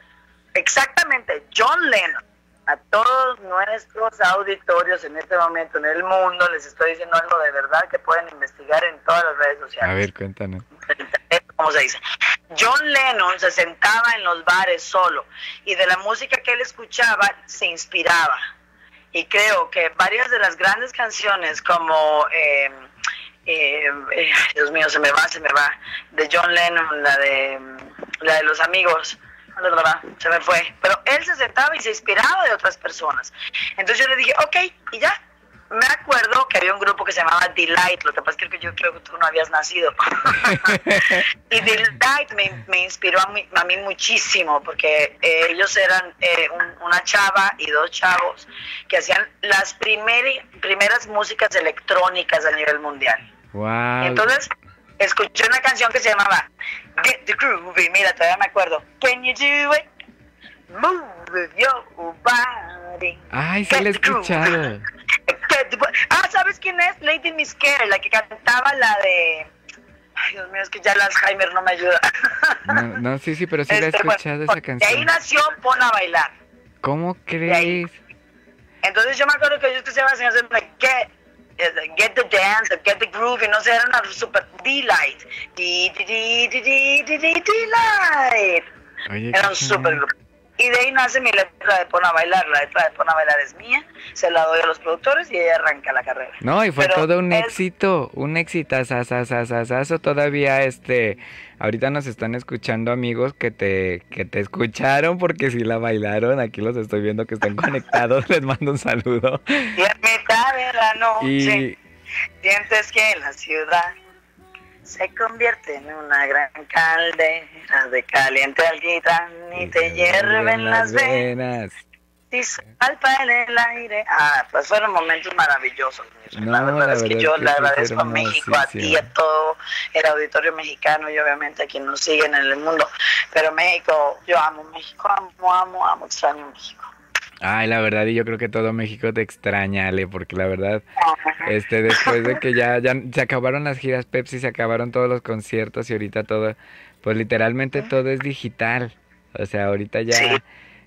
Exactamente, John Lennon a todos nuestros auditorios en este momento en el mundo, les estoy diciendo algo de verdad que pueden investigar en todas las redes sociales. A ver, cuéntanos. ¿Cómo se dice? John Lennon se sentaba en los bares solo y de la música que él escuchaba se inspiraba. Y creo que varias de las grandes canciones como... Eh, eh, eh, Dios mío, se me va, se me va, de John Lennon, la de, la de los amigos, se me fue. Pero él se sentaba y se inspiraba de otras personas. Entonces yo le dije, ok, y ya. me acuerdo que había un grupo que se llamaba Delight, lo que pasa es que yo creo que tú no habías nacido. [LAUGHS] y Delight me, me inspiró a mí, a mí, muchísimo, porque eh, ellos eran eh, un, una chava y dos chavos que hacían las primer, primeras músicas electrónicas a nivel mundial. Wow. Entonces, escuché una canción que se llamaba Get the Groovy, mira, todavía me acuerdo. Can you do it? Move your body. Ay, sí la he escuchado. [LAUGHS] Ah, ¿sabes quién es? Lady Miss la que cantaba la de... Ay, Dios mío, es que ya las Alzheimer no me ayuda. No, no sí, sí, pero sí la he Este, escuchado bueno, esa canción. De ahí nació Pon a bailar. ¿Cómo crees? Entonces yo me acuerdo que yo escuchaba a señores get, get the dance, or get the groove, y no sé, era una super delight. Di, di, di, di, di, di, di, delight. Oye, Era qué un super genial. grupo. Y de ahí nace mi letra de Pon a bailar. La letra de Pon a bailar es mía, se la doy a los productores y ella arranca la carrera. No, y fue Pero todo un es- éxito, un éxito, todavía este, ahorita nos están escuchando amigos que te, que te escucharon porque sí la bailaron, aquí los estoy viendo que están conectados, [LAUGHS] les mando un saludo. Y en mitad de la noche Y sientes que la ciudad se convierte en una gran caldera de caliente alquitrán y te hierven las venas y salpa en el aire. Ah, pues fueron momentos maravillosos. No, la verdad la es que verdad yo es que le sí fue agradezco a México, a ti, a todo el auditorio mexicano y obviamente a quien nos siguen en el mundo. Pero México, yo amo México, amo, amo, amo, extraño México. Ay, la verdad, y yo creo que todo México te extraña, Ale, porque la verdad, este, después de que ya, ya [LAUGHS] se acabaron las giras Pepsi, se acabaron todos los conciertos y ahorita todo, pues literalmente todo es digital. O sea, ahorita ya, Sí.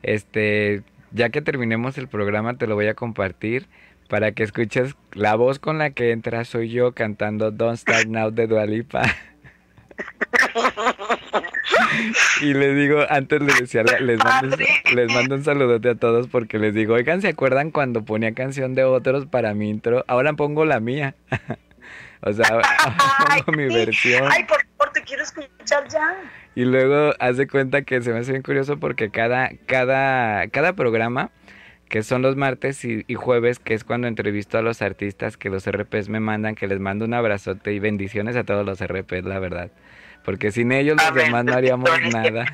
este, ya que terminemos el programa te lo voy a compartir para que escuches la voz con la que entra soy yo cantando Don't Start Now de Dua Lipa. [LAUGHS] [LAUGHS] Y les digo, antes les decía, les mando, un- les mando un saludote a todos porque les digo, oigan, ¿se acuerdan cuando ponía canción de otros para mi intro? Ahora pongo la mía. [LAUGHS] O sea, [LAUGHS] ahora pongo mi versión. Ay, por favor, te quiero escuchar ya. Y luego haz de cuenta que se me hace bien curioso porque cada, cada, cada programa, que son los martes y, y jueves, que es cuando entrevisto a los artistas que los RPs me mandan, que les mando un abrazote y bendiciones a todos los RPs, la verdad. Porque sin ellos los Amén. demás no haríamos nada.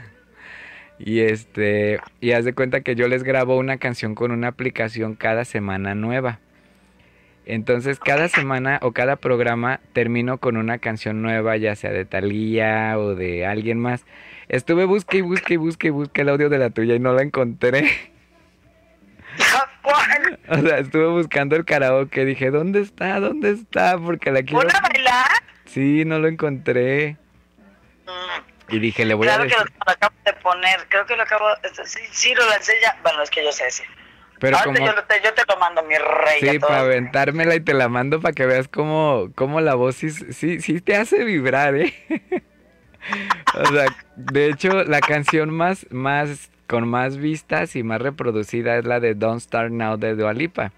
Y este, y haz de cuenta que yo les grabo una canción con una aplicación cada semana nueva. Entonces cada semana o cada programa termino con una canción nueva, ya sea de Thalía o de alguien más. Estuve busque y busque y busque y busque el audio de la tuya y no la encontré. [LAUGHS] ¿Cuál? O sea, estuve buscando el karaoke, dije, ¿dónde está? ¿Dónde está? Porque la quiero. ¿Una bailar? Sí, no lo encontré. Y dije, le voy claro a que lo, decir. lo acabo de poner. Creo que lo acabo. este, Sí, sí, lo lancé ya. Bueno, es que yo sé, sí. Pero como yo, te, yo te lo mando, mi rey. Sí, para aventármela y te la mando para que veas cómo, cómo la voz sí, sí, sí te hace vibrar, ¿eh? [LAUGHS] O sea, de hecho, la canción más, más, con más vistas y más reproducida es la de Don't Start Now de Dua Lipa.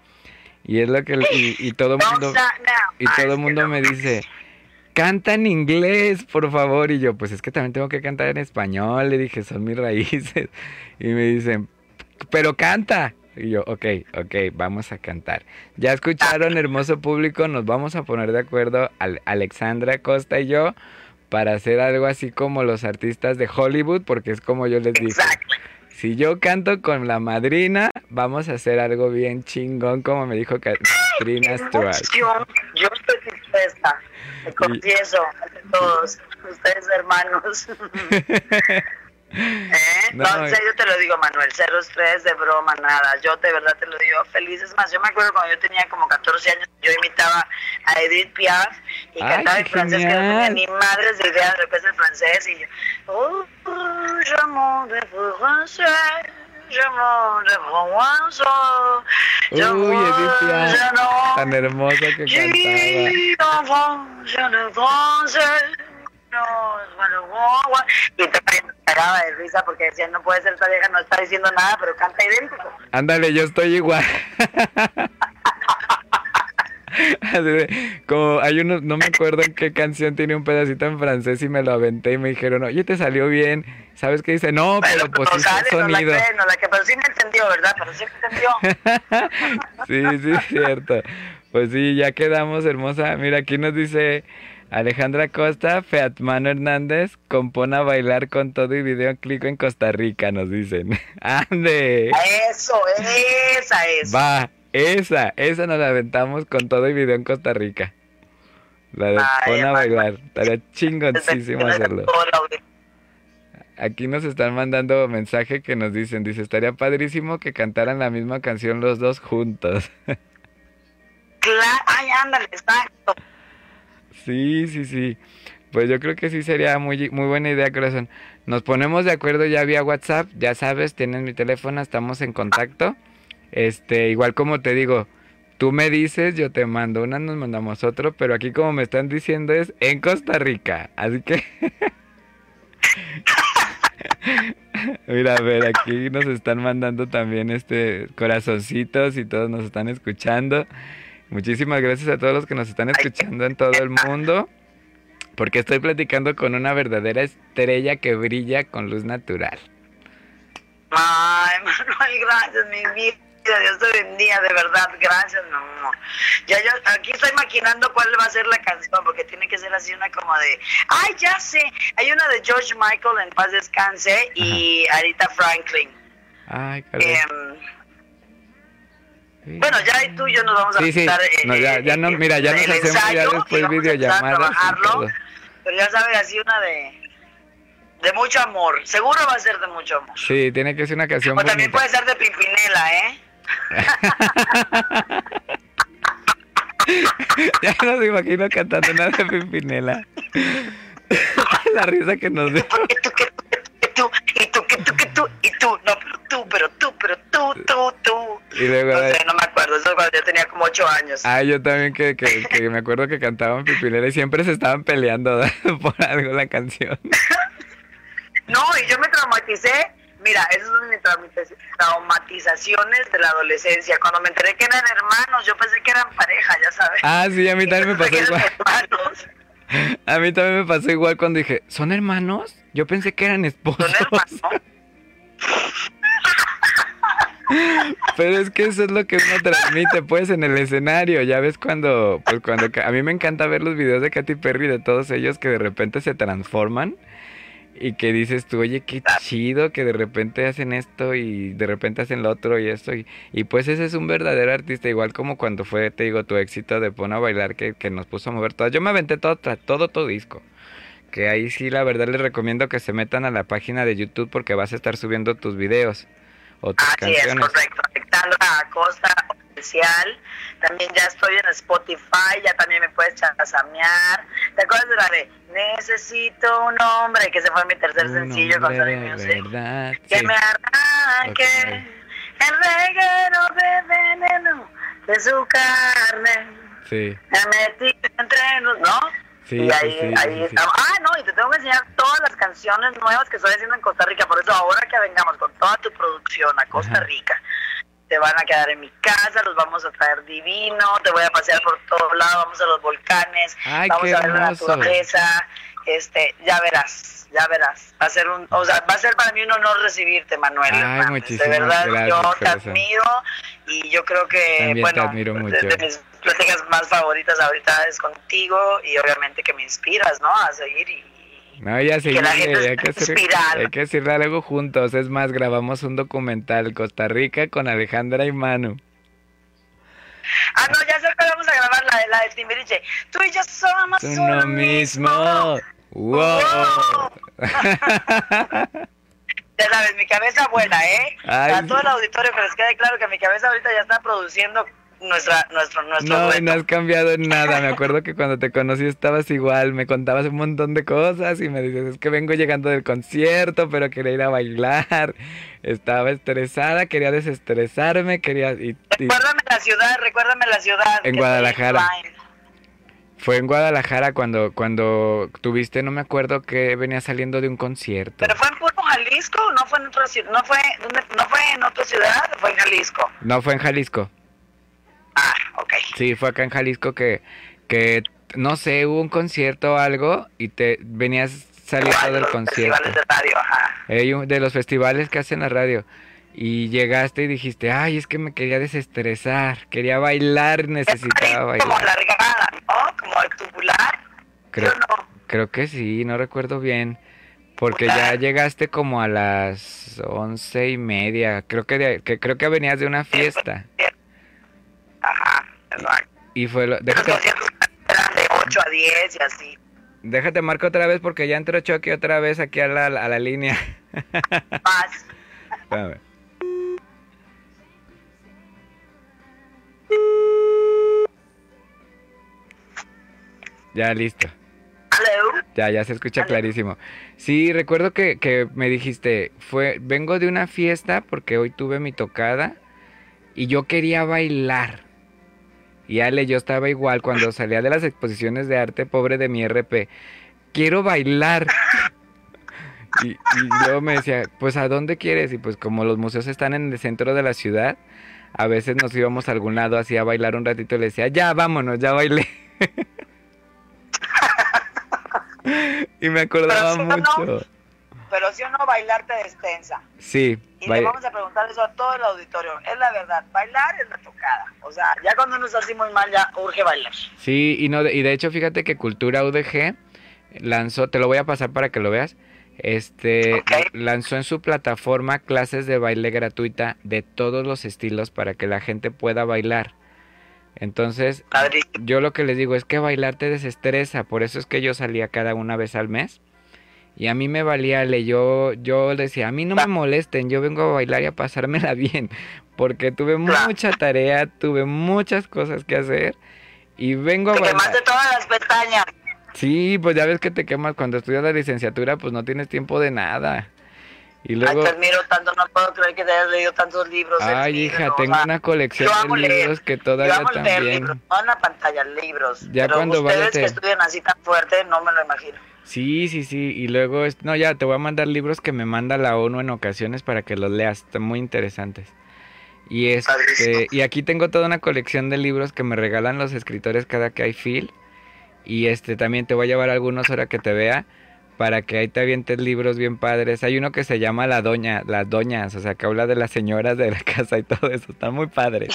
Y es lo que, y, y todo Don't mundo, y Ay, todo que mundo me dice, canta en inglés, por favor. Y yo, pues es que también tengo que cantar en español. Le dije, son mis raíces. [LAUGHS] Y me dicen, pero canta. Y yo, ok, ok, vamos a cantar. Ya escucharon, hermoso público, nos vamos a poner de acuerdo, Al- Alexandra Costa y yo, para hacer algo así como los artistas de Hollywood, porque es como yo les dije. Si yo canto con la madrina, vamos a hacer algo bien chingón, como me dijo Katrina Stewart. Yo dispuesta. Me confieso ante todos. Ustedes, hermanos. [LAUGHS] ¿Eh? No, No, en serio te lo digo, Manuel, cero estrés de broma, nada. Yo de verdad te lo digo feliz. Es más, yo me acuerdo cuando yo tenía como 14 años, yo imitaba a Edith Piaf y Ay, cantaba en francés, que no tenía ni madres de idea de lo que es el francés. Y yo, oh, de je Uy, Edith Piaf, tan hermosa que cantaba. Y te cagaba de risa porque decían, no puede ser esta vieja, no está diciendo nada, pero canta idéntico. Ándale, yo estoy igual. [LAUGHS] [LAUGHS] Como hay uno, no me acuerdo en qué canción tiene un pedacito en francés y me lo aventé y me dijeron, oye, te salió bien. ¿Sabes qué dice? No, pero, pues no sale, el no la sonido. cree, no la que, pero sí me entendió, ¿verdad? Pero sí me entendió. [LAUGHS] sí, sí, cierto. Pues sí, ya quedamos, hermosa. Mira, aquí nos dice Alejandra Costa, Featmano Hernández, compone a bailar con todo y videoclip en Costa Rica, nos dicen. [LAUGHS] ¡Ande! Eso, esa es. Va, esa, esa nos la aventamos con todo y video en Costa Rica. La de pon a bailar. Estaría [LAUGHS] chingoncísimo hacerlo. El. Aquí nos están mandando mensaje que nos dicen, dice, estaría padrísimo que cantaran la misma canción los dos juntos. [LAUGHS] Claro, ay, ándale, exacto. Sí, sí, sí. Pues yo creo que sí sería muy, muy buena idea, corazón. Nos ponemos de acuerdo ya vía WhatsApp, ya sabes, tienes mi teléfono, estamos en contacto. Este, igual como te digo, tú me dices, yo te mando una, nos mandamos otro, pero aquí como me están diciendo es en Costa Rica, así que [LAUGHS] Mira, a ver, aquí nos están mandando también este corazoncitos y todos nos están escuchando. Muchísimas gracias a todos los que nos están escuchando en todo el mundo. Porque estoy platicando con una verdadera estrella que brilla con luz natural. Ay, Manuel, gracias, mi vida. Dios te bendiga, de verdad, gracias, mi amor. Ya yo aquí estoy maquinando cuál va a ser la canción, porque tiene que ser así una como de, ay, ya sé, hay una de George Michael en paz descanse y Arita Franklin. Ay, caray. Em, bueno, ya tú y yo nos vamos a Sí, sí. eh, No, ya- eh, ya no- eh, mira, ya el nos hacemos ya ensayo después videollamadas. Pero ya sabes, así una de, de mucho amor. Seguro va a ser de mucho amor. Sí, tiene que ser una canción O también bonita. puede ser de Pimpinela, ¿eh? [LAUGHS] ya nos imagino cantando una de Pimpinela. [LAUGHS] La risa que nos dio. Y tú, que tú, que tú, y tú, que tú, y tú, no, pero tú, pero tú, pero tú, tú, tú. Y luego... No sé, no me acuerdo, eso cuando yo tenía como ocho años. Ah, yo también que, que, que me acuerdo que cantaban Pimpinela y siempre se estaban peleando [LAUGHS] por algo la canción. No, y yo me traumaticé. Mira, esas son mis traumatiz- traumatizaciones de la adolescencia. Cuando me enteré que eran hermanos, yo pensé que eran pareja, ya sabes. Ah, sí, a mí también me pasó igual. hermanos. [LAUGHS] A mí también me pasó igual cuando dije, ¿son hermanos? Yo pensé que eran esposos. Son hermanos. [LAUGHS] Pero es que eso es lo que uno transmite, pues, en el escenario. Ya ves cuando, pues, cuando a mí me encanta ver los videos de Katy Perry de todos ellos que de repente se transforman y que dices tú, oye, qué chido que de repente hacen esto y de repente hacen lo otro y esto. Y, y pues ese es un verdadero artista, igual como cuando fue, te digo, tu éxito de Pon a bailar que, que nos puso a mover todas. Yo me aventé todo, todo tu disco. Que ahí sí, la verdad, les recomiendo que se metan a la página de YouTube porque vas a estar subiendo tus videos o tus Así es, canciones. correcto. Alexandra Acosta Oficial. También ya estoy en Spotify, ya también me puedes chasamear. ¿Te acuerdas de la de Necesito un hombre? Que ese fue mi tercer Un sencillo con Sony Music. verdad. Que sí. me arranque Ok. el reguero de veneno de su carne. Sí, Me metí entre los, ¿no? Sí, y ahí, sí, ahí sí, estamos. Ah, no, y te tengo que enseñar todas las canciones nuevas que estoy haciendo en Costa Rica. Por eso ahora que vengamos con toda tu producción a Costa Ajá. Te van a quedar en mi casa, los vamos a traer divino, te voy a pasear por todos lados, vamos a los volcanes, Ay, vamos a ver la naturaleza, este, ya verás, ya verás. Va a ser un, o sea, va a ser para mí un honor recibirte, Manuel. Ay, Hernández. muchísimas de verdad, gracias, yo te corazón. admiro y yo creo que, También te bueno, de- mucho. de mis pláticas más favoritas ahorita es contigo y obviamente que me inspiras, ¿no? A seguir y... No, ya seguirle, hay que hacer, hay que hacer algo juntos. Es más, grabamos un documental Costa Rica con Alejandra y Manu. Ah, no, ya sé que vamos a grabar la, de- la de Timbiriche. Tú y yo somos Uno uno mismo. mismo. ¡Wow! [LAUGHS] Ya sabes, mi cabeza buena, ¿eh? Ay, a todo el auditorio que les quede claro que mi cabeza ahorita ya está produciendo nuestra, nuestro, nuestro No, dueto. no has cambiado en nada. Me acuerdo que cuando te conocí estabas igual. Me contabas un montón de cosas y me dices, es que vengo llegando del concierto, pero quería ir a bailar. Estaba estresada, quería desestresarme, quería... Y, y Recuérdame la ciudad, recuérdame la ciudad. En Guadalajara. fue en Guadalajara cuando, cuando tuviste, no me acuerdo que venía saliendo de un concierto. Pero fue en puro Jalisco, no fue en otra ciudad, no fue, ¿dónde- no fue en otra ciudad, fue en Jalisco. No, fue en Jalisco. Ah, ok. Sí, fue acá en Jalisco que, que no sé, hubo un concierto o algo y te venías saliendo del los concierto. festivales de radio, ajá. Un- de los festivales que hacen la radio. Y llegaste y dijiste, ay, es que me quería desestresar, quería bailar, necesitaba Es Como bailar. alargada, ¿no? Como el tubular. Creo, ¿sí o no? creo que sí, no recuerdo bien. Porque ya llegaste como a las once y media. Creo que, de- que creo que venías de una fiesta. Ajá, exacto. Y fue lo, déjate, de 8 a 10 y así. déjate marco otra vez porque ya entró Chucky otra vez aquí a la, a la línea. Más. Espérame. Ya listo. Hello. Ya, ya se escucha clarísimo. Sí, recuerdo que, que me dijiste, fue, vengo de una fiesta porque hoy tuve mi tocada y yo quería bailar. Y Ale, yo estaba igual cuando salía de las exposiciones de arte, pobre de mi RP. Quiero bailar. Y, y luego me decía, pues ¿a dónde quieres? Y pues como los museos están en el centro de la ciudad, a veces nos íbamos a algún lado así a bailar un ratito y le decía, ya vámonos, ya bailé. [LAUGHS] y me acordaba Pero si no, mucho. Pero si o no, bailar te destensa. Sí, Y le vamos a preguntar eso a todo el auditorio. Es la verdad, bailar es la tocada. O sea, ya cuando está así muy mal, ya urge bailar. sí, y no, de- y de hecho fíjate que Cultura UDG lanzó, te lo voy a pasar para que lo veas. Este lanzó en su plataforma clases de baile gratuita de todos los estilos para que la gente pueda bailar. Entonces, yo lo que les digo es que bailar te desestresa, por eso es que yo salía cada una vez al mes. Y a mí me valía, le yo, yo decía, a mí no me molesten, yo vengo a bailar y a pasármela [LAUGHS] bien, porque tuve mucha tarea, tuve muchas cosas que hacer y vengo a Te bailar. quemaste todas las pestañas. Sí, pues ya ves que te quemas cuando estudias la licenciatura, pues no tienes tiempo de nada. Y luego, Ay, te admiro tanto, no puedo creer que te hayas leído tantos libros. ay libros, hija, o tengo sea, una colección yo de leer. libros que Yo todavía leer también. libros, no en la pantalla, libros. Ya pero cuando ustedes vaya te- que estudian así tan fuerte, no me lo imagino. Sí, sí, sí. Y luego, es- no, ya te voy a mandar libros que me manda la ONU en ocasiones para que los leas. Están muy interesantes. Y este, Padrísimo. y aquí tengo toda una colección de libros que me regalan los escritores cada que hay fil. Y este también te voy a llevar algunos ahora que te vea para que ahí te avientes libros bien padres. Hay uno que se llama La Doña, Las Doñas, o sea, que habla de las señoras de la [LAUGHS] casa y todo eso. Está muy padre.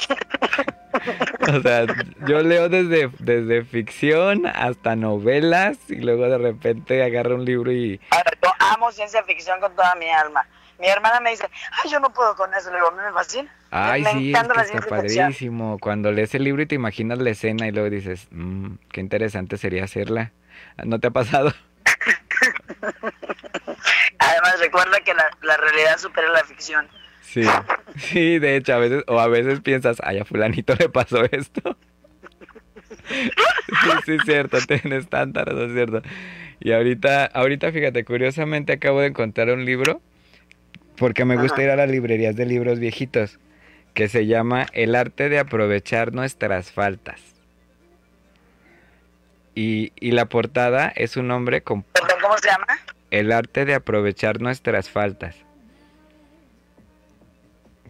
O sea, yo leo desde, desde ficción hasta novelas y luego de repente agarro un libro y... Ahora, yo amo ciencia ficción con toda mi alma. Mi hermana me dice, ay, yo no puedo con eso. Le digo, a mí me fascina. Ay, me sí, es que la está ficción. padrísimo. Cuando lees el libro y te imaginas la escena y luego dices, "Mm, qué interesante sería hacerla. ¿No te ha pasado? [LAUGHS] Además, recuerda que la, la realidad supera la ficción. Sí, sí, de hecho, a veces, o a veces piensas, ay, a fulanito le pasó esto. Sí, sí, es cierto, tienes tanta razón, es cierto. Y ahorita, ahorita, fíjate, curiosamente acabo de encontrar un libro, porque me gusta Ajá. ir a las librerías de libros viejitos, que se llama El arte de aprovechar nuestras faltas. Y, y la portada es un hombre con ¿Cómo se llama? el arte de aprovechar nuestras faltas.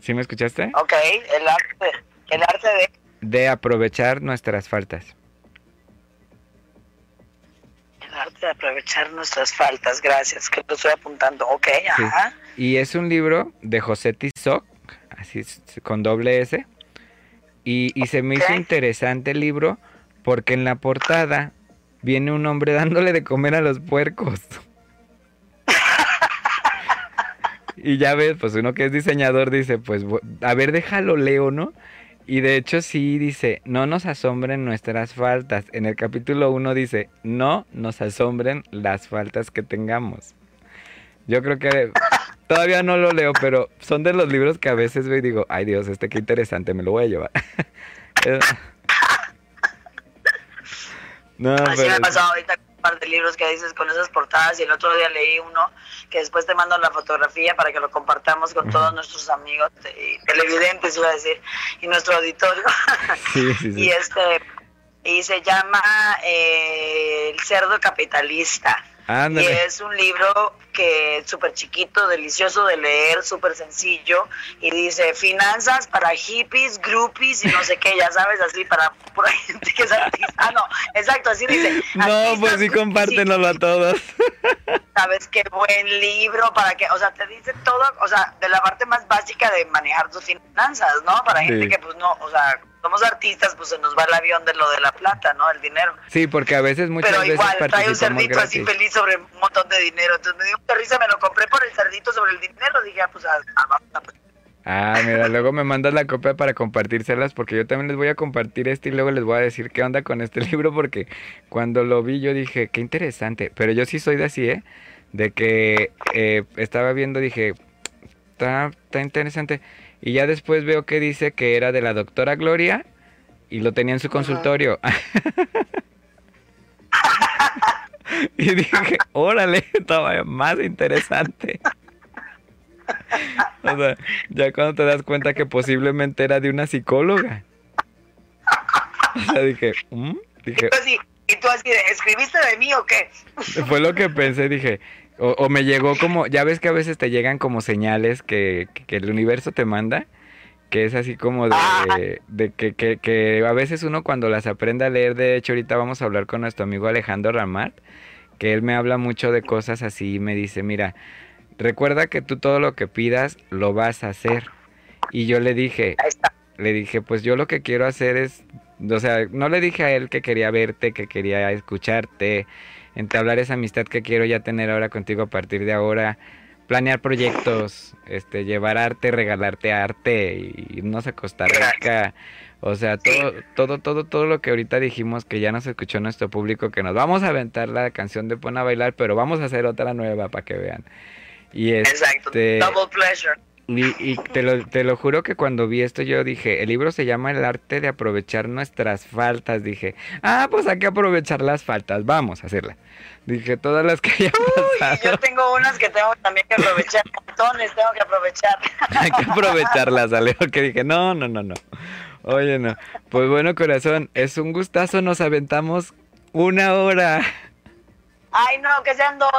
¿Sí me escuchaste? Ok, el arte, el arte de... De aprovechar nuestras faltas. El arte de aprovechar nuestras faltas, gracias, que lo estoy apuntando. Ok, ajá. Y es un libro de José Tizoc, así es, con doble S. Y, y se me hizo interesante el libro porque en la portada viene un hombre [LAUGHS] dándole de comer a los puercos. [LAUGHS] Y ya ves, pues uno que es diseñador dice, pues a ver, déjalo leo, ¿no? Y de hecho sí dice, no nos asombren nuestras faltas. En el capítulo 1 dice, no nos asombren las faltas que tengamos. Yo creo que [LAUGHS] todavía no lo leo, pero son de los libros que a veces veo y digo, ay Dios, este qué interesante, me lo voy a llevar. [LAUGHS] Eh, no, Así me pero ha pasado ahorita par de libros que dices con esas portadas y el otro día leí uno que después te mando la fotografía para que lo compartamos con todos nuestros amigos y televidentes, iba a decir, y nuestro auditorio. [LAUGHS] sí, sí, sí. y este y se llama eh, El cerdo capitalista. Y es un libro que es súper chiquito, delicioso de leer, súper sencillo. Y dice finanzas para hippies, groupies y no sé qué, ya sabes, así para pura [LAUGHS] gente que es artista. Ah, no, exacto, así dice. No, pues sí, compártenlo a todos. [LAUGHS] Sabes qué buen libro para que, o sea, te dice todo, o sea, de la parte más básica de manejar tus finanzas, ¿no? Para gente que pues no, o sea, somos artistas, pues se nos va el avión de lo de la plata, ¿no? El dinero. Sí, porque a veces muchas Pero veces igual, trae un cerdito así feliz sobre un montón de dinero. Entonces me dio mucha risa, me lo compré por el cerdito sobre el dinero. Dije, ah, pues, ah, ah, ah mira, [LAUGHS] luego me mandas la copia para compartírselas porque yo también les voy a compartir este y luego les voy a decir qué onda con este [LAUGHS] libro porque cuando lo vi yo dije, qué interesante. Pero yo sí soy de así, ¿eh? De que eh, estaba viendo, dije, está, está interesante. Y ya después veo que dice que era de la doctora Gloria y lo tenía en su consultorio. [LAUGHS] y dije, órale, estaba más interesante. o sea, ya cuando te das cuenta que posiblemente era de una psicóloga. O sea, dije, ¿Mm? dije ¿Y tú así, escribiste de mí o qué? Fue lo que pensé, dije, o, me llegó como, ya ves que a veces te llegan como señales que, que, el universo te manda, que es así como de, ah. de que, que, que, a veces uno cuando las aprende a leer, de hecho ahorita vamos a hablar con nuestro amigo Alejandro Ramat, que él me habla mucho de cosas así y me dice, mira, recuerda que tú todo lo que pidas lo vas a hacer. Y yo le dije, le dije, pues yo lo que quiero hacer es, o sea, no le dije a él que quería verte, que quería escucharte, entablar esa amistad que quiero ya tener ahora contigo a partir de ahora, planear proyectos, este, llevar arte, regalarte arte, y irnos a Costa Rica. O sea, todo, todo, todo, todo lo que ahorita dijimos que ya nos escuchó nuestro público, que nos vamos a aventar la canción de Pon a bailar, pero vamos a hacer otra nueva para que vean. Y este, Double pleasure. Y, te, lo, te lo juro que cuando vi esto yo dije, el libro se llama El arte de aprovechar nuestras faltas. Dije, ah, pues hay que aprovechar las faltas, vamos a hacerla. Dije, todas las que hayan pasado. yo tengo unas que tengo también que aprovechar, montones tengo que aprovechar. [LAUGHS] hay que aprovecharlas, Alejo, que dije, no, no, no, no. Oye, no. Pues bueno, corazón, es un gustazo, nos aventamos una hora. Ay, no, que sean dos.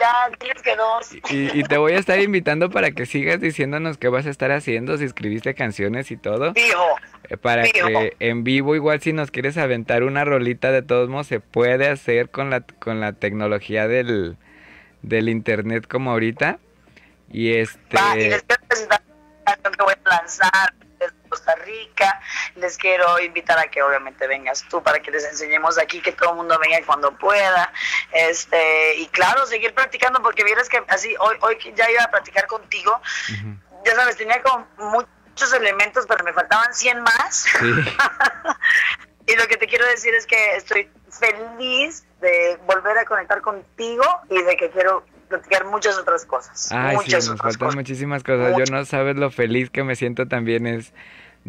Ya, tienes que dos. Y, te voy a estar invitando para que sigas diciéndonos qué vas a estar haciendo, si escribiste canciones y todo. Fijo. Eh, para que en vivo, igual si nos quieres aventar una rolita, de todos modos se puede hacer con la, con la tecnología del, del internet como ahorita. Y este... y les quiero presentar que voy a lanzar Costa Rica. Les quiero invitar a que obviamente vengas tú para que les enseñemos aquí, que todo el mundo venga cuando pueda. Este, y claro, seguir practicando porque vieras que así hoy, hoy ya iba a practicar contigo. Ya sabes, tenía como muchos elementos, pero me faltaban 100 más. [LAUGHS] y lo que te quiero decir es que estoy feliz de volver a conectar contigo y de que quiero platicar muchas otras cosas. Ay, muchas sí, nos faltan muchísimas cosas. Yo no sabes lo feliz que me siento también es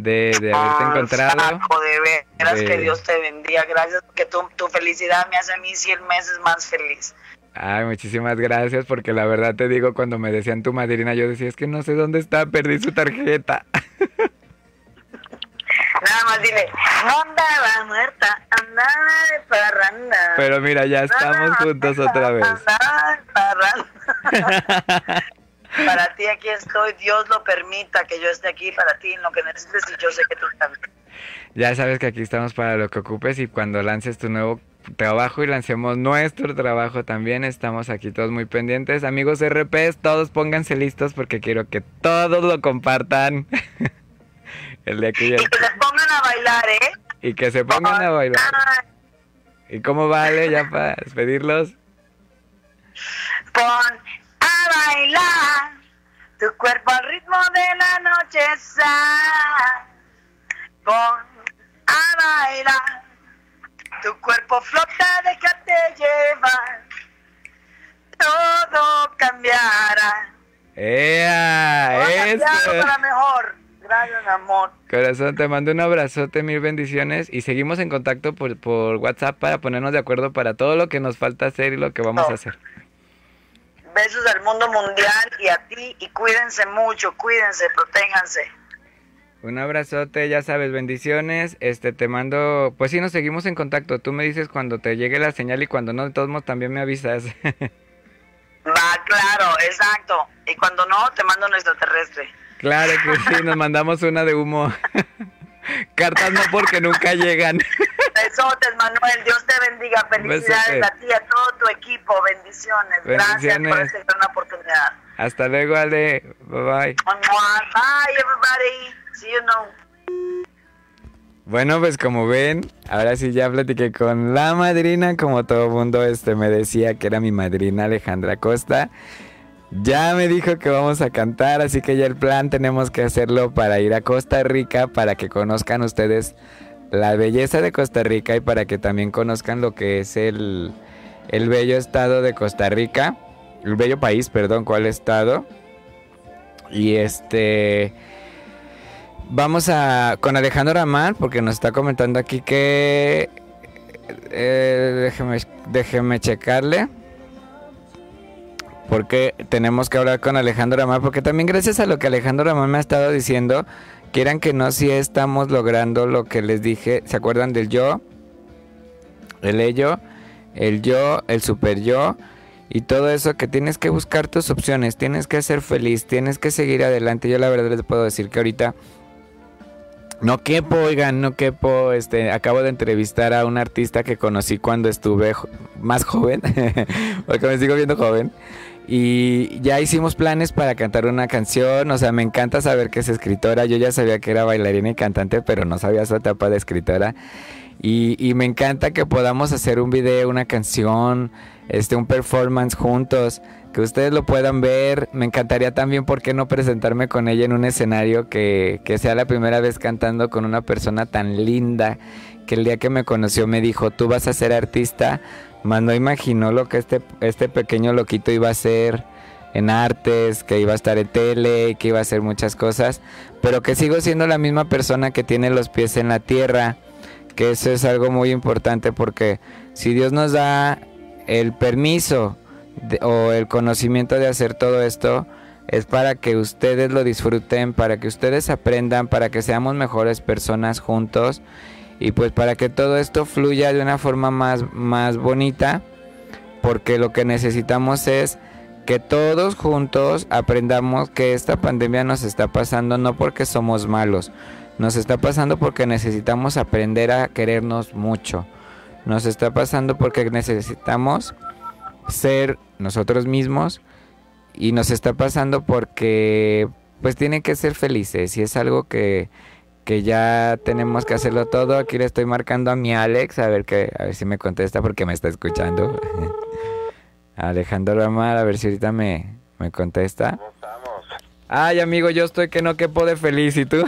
de, de haberte ah, encontrado. de veras que Dios te bendiga. Gracias porque tu, tu felicidad me hace a mí 100 meses más feliz. Ay, muchísimas gracias porque la verdad te digo, cuando me decían tu madrina, yo decía, es que no sé dónde está, perdí su tarjeta. [LAUGHS] Nada más dile, no andaba muerta, andaba de parranda. Pero mira, ya estamos juntos otra vez. [LAUGHS] para ti aquí estoy, Dios lo permita que yo esté aquí para ti en lo que necesites y yo sé que tú también. Ya sabes que aquí estamos para lo que ocupes y cuando lances tu nuevo trabajo y lancemos nuestro trabajo también. Estamos aquí todos muy pendientes. Amigos RPs, todos pónganse listos porque quiero que todos lo compartan. [LAUGHS] El Y que se pongan a bailar, ¿eh? Y que se pongan a bailar. ¿Y cómo vale ya para despedirlos? Pon bailar tu cuerpo al ritmo de la noche. Pon a bailar tu cuerpo flota, déjate llevar. Todo cambiará. ¡Ea! Eso. para mejor. Gracias, amor. Corazón, te mando un abrazote, mil bendiciones y seguimos en contacto por, por WhatsApp para ponernos de acuerdo para todo lo que nos falta hacer y lo que vamos a hacer. Besos al mundo mundial y a ti y cuídense mucho, cuídense, protéjanse. Un abrazote, ya sabes, bendiciones. Este, te mando, pues sí, nos seguimos en contacto. Tú me dices cuando te llegue la señal y cuando no, de todos modos también me avisas. [LAUGHS] Va, claro, exacto. Y cuando no, te mando un extraterrestre. Claro que sí, nos mandamos una de humo. [LAUGHS] [LAUGHS] Cartas no porque nunca llegan. Besotes, Manuel. Dios te bendiga. Felicidades a ti y a todo tu equipo. Bendiciones. Gracias por esta gran oportunidad. Hasta luego, Ale. Bye bye. Bye, everybody. See you now. Bueno, pues como ven, ahora sí ya platiqué con la madrina, como todo mundo este me decía que era mi madrina Alejandra Costa. Ya me dijo que vamos a cantar, así que ya el plan tenemos que hacerlo para ir a Costa Rica, para que conozcan ustedes la belleza de Costa Rica y para que también conozcan lo que es el, el bello estado de Costa Rica, el bello país, perdón, cuál estado. Y este... Vamos a con Alejandro Ramán porque nos está comentando aquí que eh, déjeme, déjeme checarle porque tenemos que hablar con Alejandro Ramán, porque también gracias a lo que Alejandro Ramán me ha estado diciendo, quieran que no, si estamos logrando lo que les dije, ¿se acuerdan del yo? El ello, el yo, el super yo y todo eso que tienes que buscar tus opciones, tienes que ser feliz, tienes que seguir adelante. Yo la verdad les puedo decir que ahorita no quepo, oigan, no quepo. Este, acabo de entrevistar a un artista que conocí cuando estuve más joven, [LAUGHS] porque me sigo viendo joven. Y ya hicimos planes para cantar una canción. O sea, me encanta saber que es escritora. Yo ya sabía que era bailarina y cantante, pero no sabía su etapa de escritora. Y, me encanta que podamos hacer un video, una canción, este, un performance juntos que ustedes lo puedan ver. Me encantaría también, ¿por qué no presentarme con ella en un escenario que, que, sea la primera vez cantando con una persona tan linda que el día que me conoció me dijo, tú vas a ser artista, más no imaginó lo que este, este pequeño loquito iba a hacer en artes, que iba a estar en tele, que iba a hacer muchas cosas, pero que sigo siendo la misma persona que tiene los pies en la tierra, que eso es algo muy importante porque si Dios nos da el permiso, o el conocimiento de hacer todo esto es para que ustedes lo disfruten, para que ustedes aprendan, para que seamos mejores personas juntos y pues para que todo esto fluya de una forma más, más bonita, porque lo que necesitamos es que todos juntos aprendamos que esta pandemia nos está pasando no porque somos malos, nos está pasando porque necesitamos aprender a querernos mucho, nos está pasando porque necesitamos ser nosotros mismos y nos está pasando porque pues tienen que ser felices y es algo que, que ya tenemos que hacerlo todo. Aquí le estoy marcando a mi Alex a ver que a ver si me contesta porque me está escuchando. [LAUGHS] Alejandro Amar, a ver si ahorita me, me contesta. Ay, amigo, yo estoy que no quepo de feliz, ¿y tú? [LAUGHS]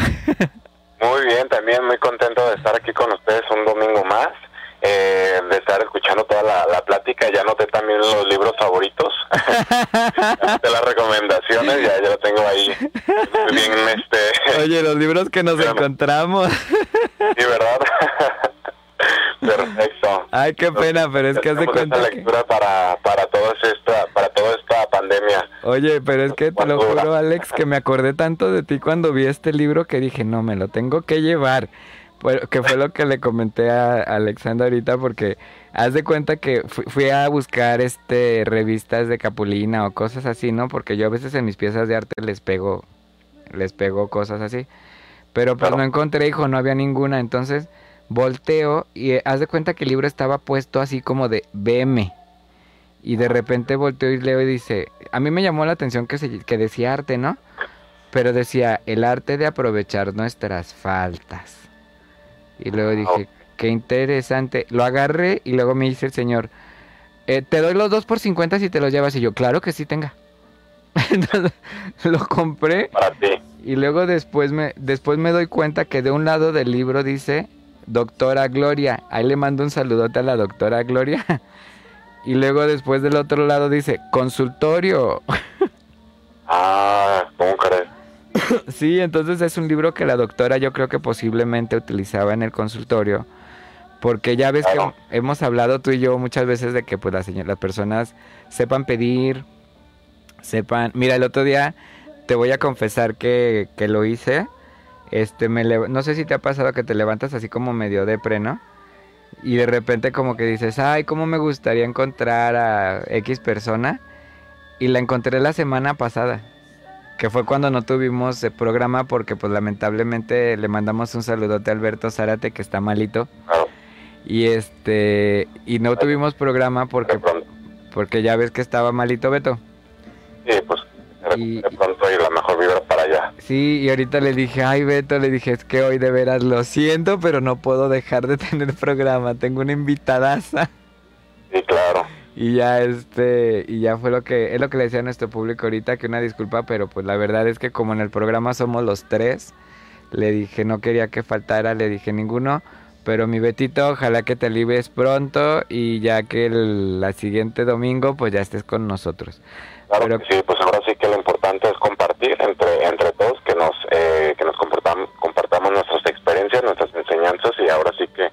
Muy bien, también muy contento de estar aquí con ustedes un domingo más eh, de estar escuchando toda la, plática. Ya noté también los libros favoritos [LAUGHS] [LAUGHS] de las recomendaciones, ya, ya lo tengo ahí. Bien, este... Oye, los libros que nos encontramos. sí, ¿verdad? [LAUGHS] Perfecto. Ay, qué pena, pero es que hace cuenta lectura para para toda esta para toda esta pandemia. Oye, pero es que te lo juro, Alex, que me acordé tanto de ti cuando vi este libro que dije, "No, me lo tengo que llevar." Que fue lo que le comenté a Alexandra ahorita porque haz de cuenta que fui, a buscar este revistas de Capulina o cosas así, ¿no? Porque yo a veces en mis piezas de arte les pego les pego cosas así. Pero pues no encontré, hijo, no había ninguna, entonces volteo y haz de cuenta que el libro estaba puesto así como de BM. Y de repente volteo y leo y dice, a mí me llamó la atención que, se, que decía arte, ¿no? Pero decía, el arte de aprovechar nuestras faltas. Y luego dije, qué interesante. Lo agarré y luego me dice el señor, eh, te doy los dos por 50 si te los llevas. Y yo, claro que sí tenga. [LAUGHS] Entonces lo compré. Para ti. Y luego después me, después me doy cuenta que de un lado del libro dice Doctora Gloria. Ahí le mando un saludote a la doctora Gloria. [LAUGHS] Y luego después del otro lado dice consultorio. [LAUGHS] Ah, ¿cómo crees? [COUGHS] sí, entonces es un libro que la doctora yo creo que posiblemente utilizaba en el consultorio. Porque ya ves que hemos hablado tú y yo muchas veces de que pues las, las personas sepan pedir, sepan... Mira, el otro día te voy a confesar que, que lo hice. este, me no sé si te ha pasado que te levantas así como medio depre, ¿no? Y de repente como que dices, ay, ¿cómo me gustaría encontrar a X persona? Y la encontré la semana pasada, que fue cuando no tuvimos programa porque pues lamentablemente le mandamos un saludote a Alberto Zárate que está malito. Y este, y no tuvimos programa porque, porque ya ves que estaba malito Beto. Sí, pues y, de pronto hay la mejor vibra para allá. Sí, y ahorita le dije, ay Beto, le dije, es que hoy de veras lo siento, pero no puedo dejar de tener [LAUGHS] programa, tengo una invitadaza. Sí, claro. Y ya este, y ya fue lo que, es lo que le decía a nuestro público ahorita, que una disculpa, pero pues la verdad es que como en el programa somos los tres, le dije, no quería que faltara, le dije ninguno, pero mi Betito, ojalá que te libres pronto y ya que el la siguiente domingo pues ya estés con nosotros. Claro que sí, pues ahora sí que lo importante es compartir entre entre todos, que nos eh, que nos comportamos, compartamos nuestras experiencias, nuestras enseñanzas y ahora sí que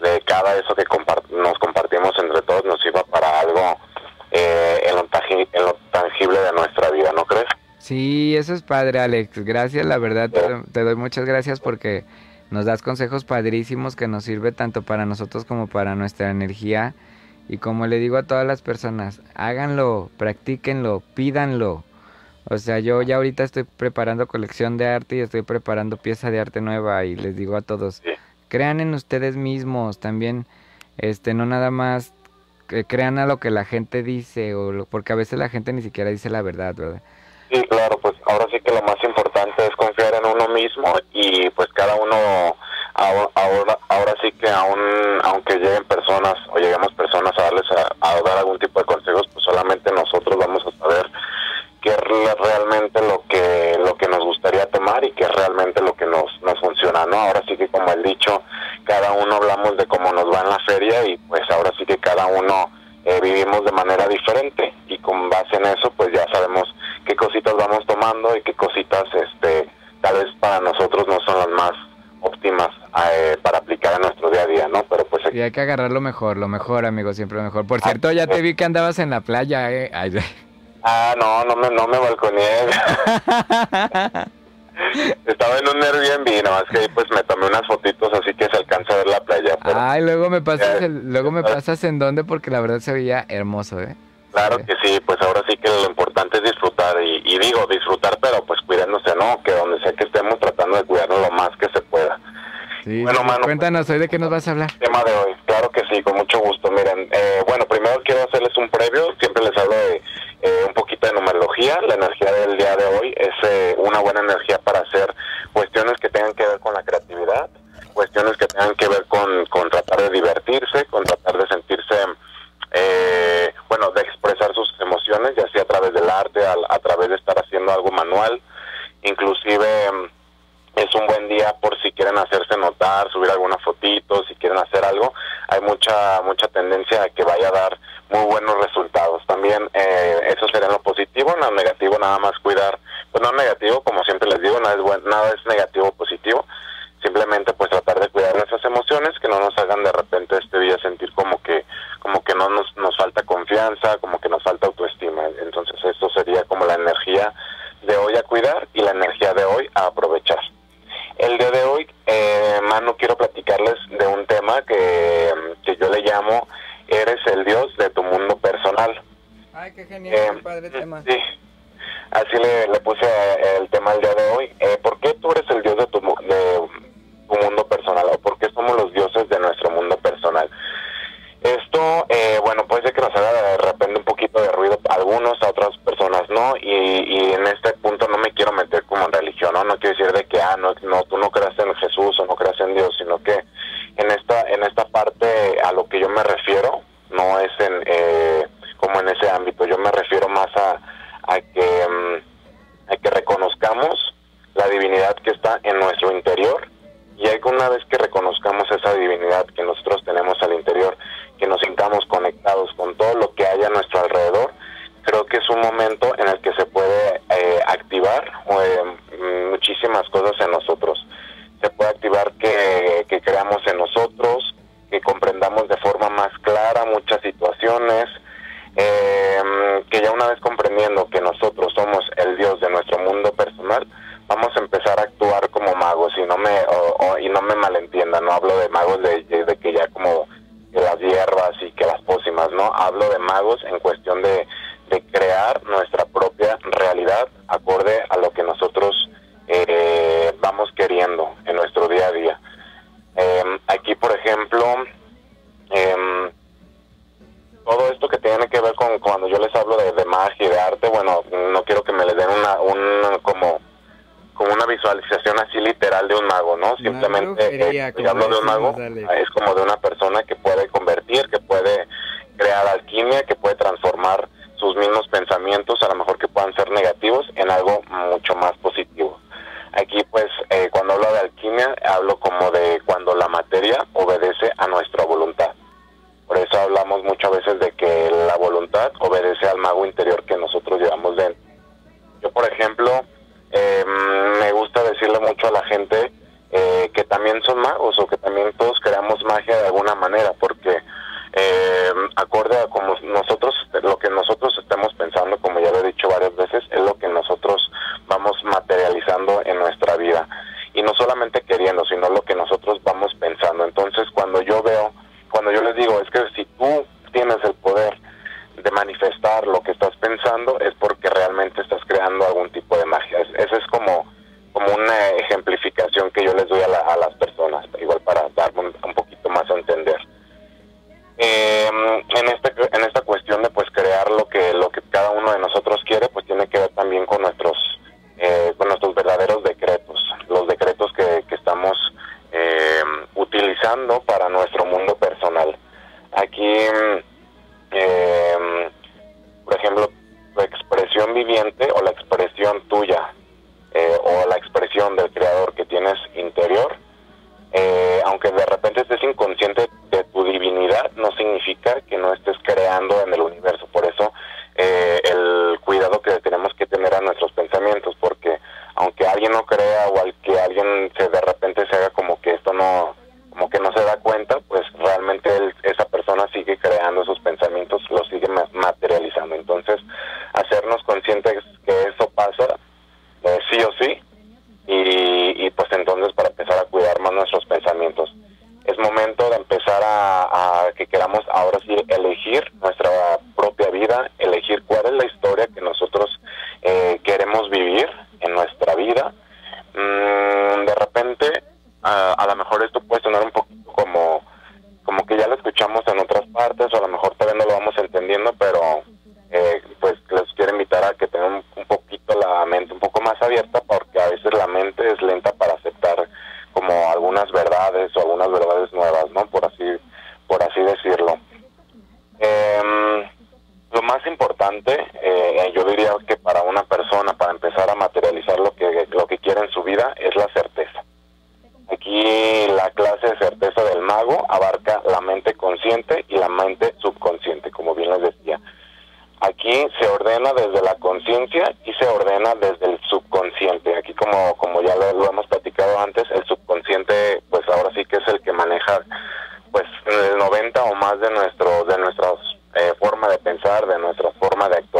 de cada eso que compartimos entre todos nos sirva para algo eh, en, lo en, lo tangible de nuestra vida, ¿no crees? Sí, eso es padre, Alex. Gracias, la verdad, te, doy muchas gracias porque nos das consejos padrísimos que nos sirve tanto para nosotros como para nuestra energía y como le digo a todas las personas, háganlo, practíquenlo, pídanlo. O sea, yo ya ahorita estoy preparando colección de arte y estoy preparando pieza de arte nueva y les digo a todos, crean en ustedes mismos, también este no nada más crean a lo que la gente dice o porque a veces la gente ni siquiera dice la verdad, ¿verdad? Sí, claro, pues ahora sí que lo más importante es confiar en uno mismo y pues cada uno ahora, ahora sí que aún, aunque lleguen personas o lleguemos personas a darles a, dar algún tipo de consejos, pues solamente nosotros vamos a saber qué es realmente lo que lo que nos gustaría tomar y qué es realmente lo que nos, nos funciona, ¿no? Ahora sí que como el dicho, cada uno hablamos de cómo nos va en la feria y pues ahora sí que cada uno eh, vivimos de manera diferente y con base en eso pues ya sabemos qué cositas vamos tomando y qué cositas este tal vez para nosotros no son las más óptimas eh, para aplicar en nuestro día a día, ¿no? Pero pues... Y hay que agarrar lo mejor, lo mejor, amigo, siempre lo mejor. Por cierto, ya te vi que andabas en la playa, ¿eh? [LAUGHS] Ah, no, no me, no me balconeé. [LAUGHS] Estaba en un Airbnb, nada más que ahí pues me tomé unas fotitos así que se alcanza a ver la playa. Ay, luego me pasas, luego me pasas en dónde porque la verdad se veía hermoso, ¿eh? Claro que sí, pues ahora sí que lo importante es disfrutar y, digo disfrutar, pero pues cuidándose, ¿no? Que donde sea que estemos tratando de cuidarnos lo más que se pueda. Sí, bueno, mano, cuéntanos hoy de qué nos vas a hablar. Tema de hoy, claro que sí, con mucho gusto. Miren, eh, bueno, primero quiero hacerles un previo, siempre les hablo de eh, un poquito de numerología. La energía del día de hoy es eh, una buena energía para hacer cuestiones que tengan que ver con la creatividad, cuestiones que tengan que ver con, con tratar de divertirse, con tratar de sentirse eh, bueno, de expresar sus emociones, ya sea a través del arte, a, través de estar haciendo algo manual, inclusive mm, es un buen día por si quieren hacerse notar, subir alguna fotito, si quieren hacer algo, hay mucha mucha tendencia a que vaya a dar muy buenos resultados. También eh, eso sería lo positivo, en lo negativo nada más cuidar, pues no negativo, como siempre les digo, nada es, nada es negativo o positivo, simplemente pues tratar de cuidar nuestras emociones, que no nos hagan de repente este día sentir como que como que no nos, nos falta confianza, como que nos falta autoestima. Entonces esto sería como la energía de hoy a cuidar y la energía de hoy a aprovechar. El día de hoy, eh, Manu, quiero platicarles de un tema que, que yo le llamo Eres el Dios de tu mundo personal. Ay, qué genial, eh, padre tema. Sí, así le, le de nuestro de nuestra eh, forma de pensar, de nuestra forma de actuar.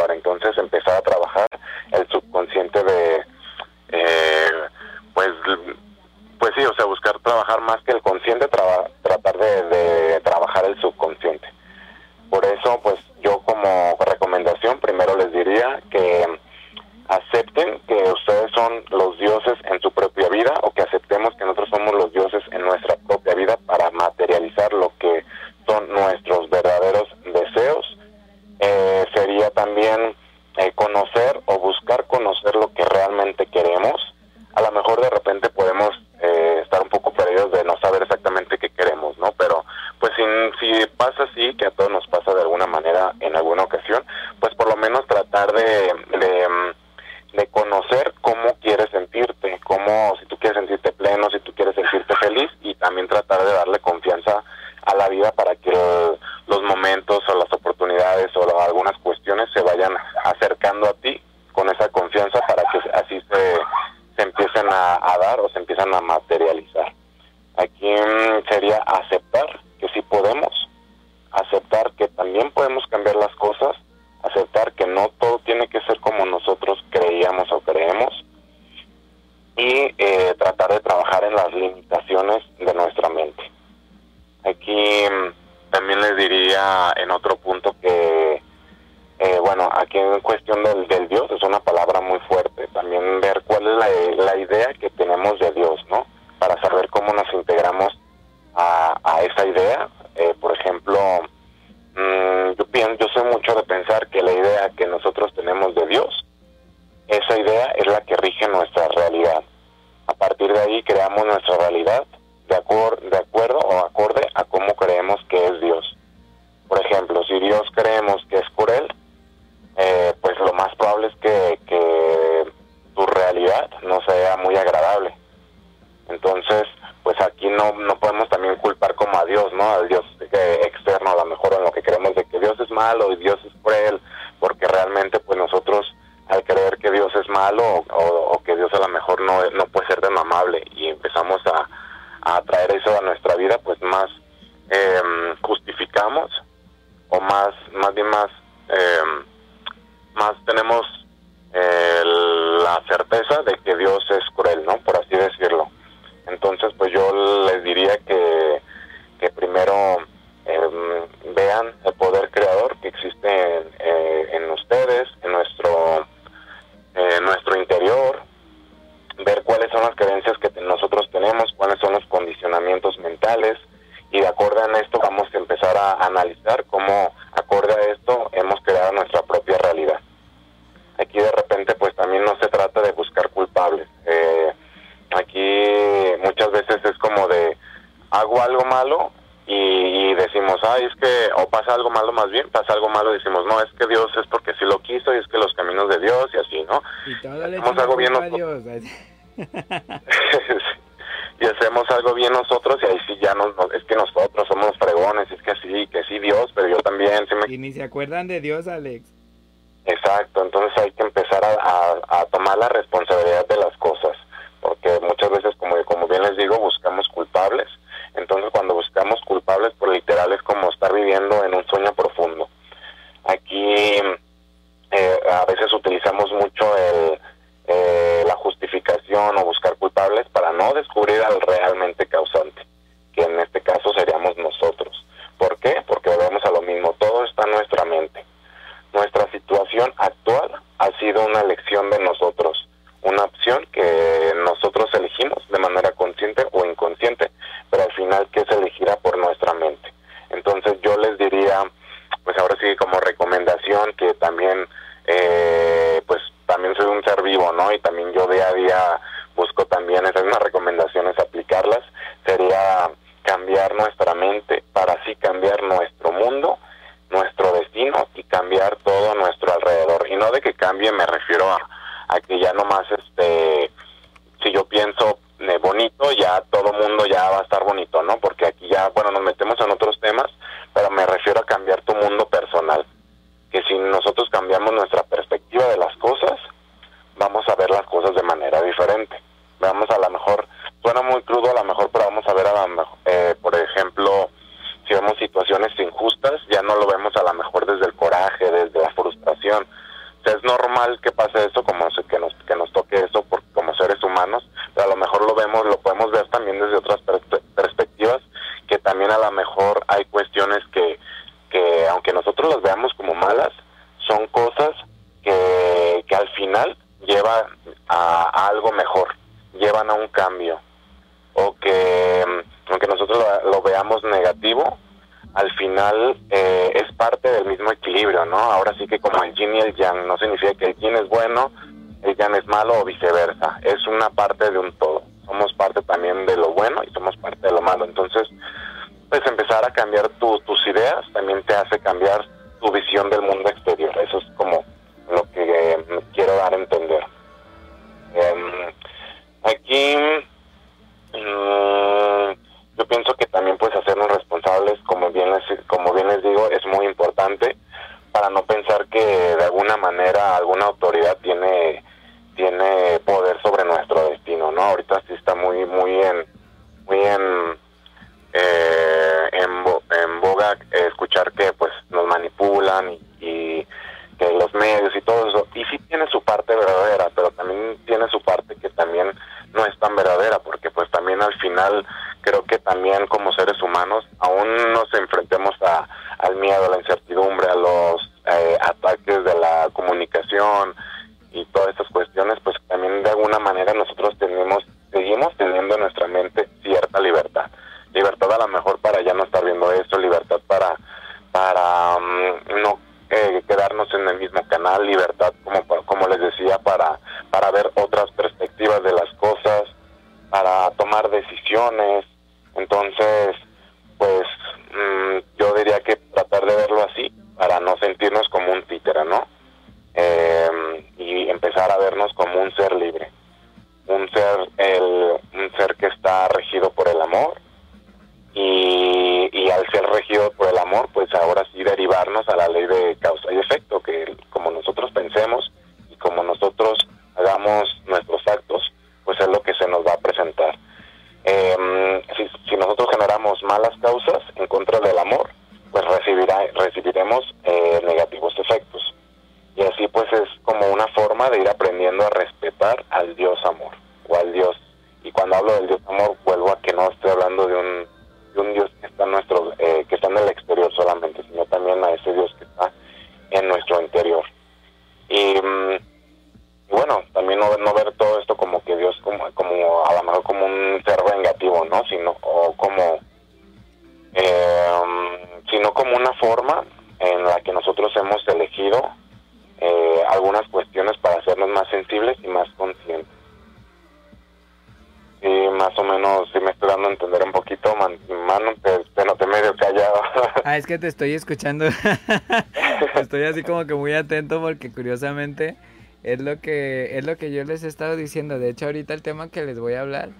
Te estoy escuchando. [LAUGHS] estoy así como que muy atento porque curiosamente es lo que es lo que yo les he estado diciendo. De hecho, ahorita el tema que les voy a hablar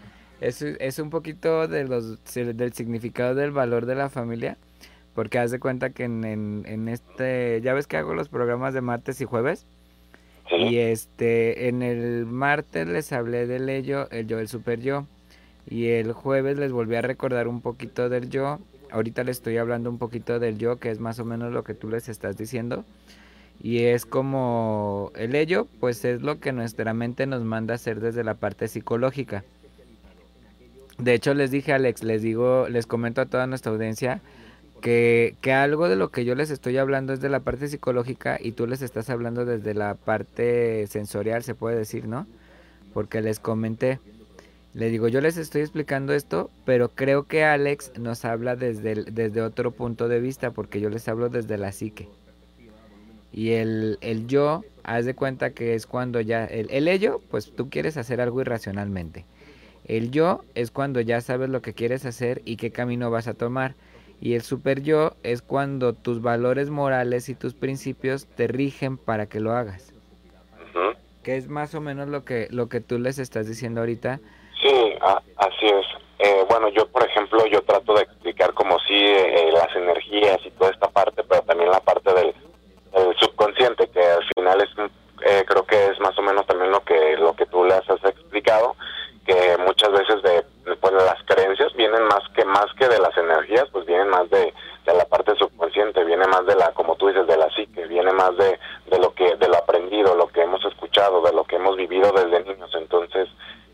es, es un poquito de los del significado del valor de la familia. Porque haz de cuenta que en, en, en este, ya ves que hago los programas de martes y jueves. Sí. Y este, en el martes les hablé del ello, el yo, el super yo. Y el jueves les volví a recordar un poquito del yo. Ahorita les estoy hablando un poquito del yo, que es más o menos lo que tú les estás diciendo. Y es como el ello, pues es lo que nuestra mente nos manda hacer desde la parte psicológica. De hecho, les dije, Alex, les digo, les comento a toda nuestra audiencia que, que, algo de lo que yo les estoy hablando es de la parte psicológica y tú les estás hablando desde la parte sensorial, se puede decir, ¿no? Porque les comenté, le digo, yo les estoy explicando esto, pero creo que Alex nos habla desde, el, desde otro punto de vista, porque yo les hablo desde la psique. Y el, el yo, haz de cuenta que es cuando ya, el, el ello, pues tú quieres hacer algo irracionalmente. El yo es cuando ya sabes lo que quieres hacer y qué camino vas a tomar. Y el super yo es cuando tus valores morales y tus principios te rigen para que lo hagas. Uh -huh. Que es más o menos lo que, lo que tú les estás diciendo ahorita. Sí, a, así es. Eh, bueno, yo por ejemplo, yo trato de explicar como si eh, las energías y toda esta parte, pero también la parte del, del subconsciente, que al final es, eh, creo que es más o menos también lo que, lo que tú les has explicado, que muchas veces de pues, las creencias vienen más que más que de las energías, pues vienen más de, de, la parte subconsciente, viene más de la, como tú dices, de la psique, viene más de, de lo que, de lo aprendido, lo que hemos escuchado, de lo que hemos vivido desde niños. Entonces,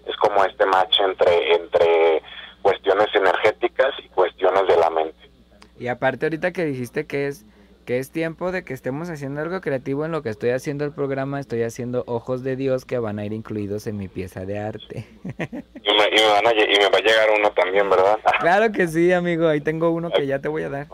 es como este match entre, entre cuestiones energéticas y cuestiones de la mente. Y aparte ahorita que dijiste que es que es tiempo de que estemos haciendo algo creativo en lo que estoy haciendo el programa, estoy haciendo ojos de Dios que van a ir incluidos en mi pieza de arte. [LAUGHS] y, me, y, me van a, y me va a llegar uno también, ¿verdad? Claro que sí, amigo, ahí tengo uno que ya te voy a dar.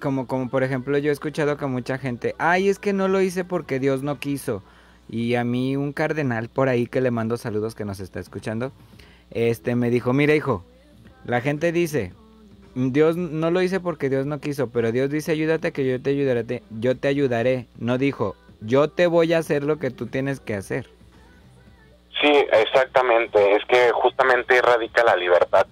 como, como por ejemplo yo he escuchado que mucha gente, ay, es que no lo hice porque Dios no quiso. Y a mí un cardenal por ahí que le mando saludos que nos está escuchando, este me dijo, mira hijo, la gente dice, Dios no lo hice porque Dios no quiso, pero Dios dice, ayúdate que yo te ayudaré, yo te ayudaré. No dijo, yo te voy a hacer lo que tú tienes que hacer. Sí, exactamente. Es que justamente radica la libertad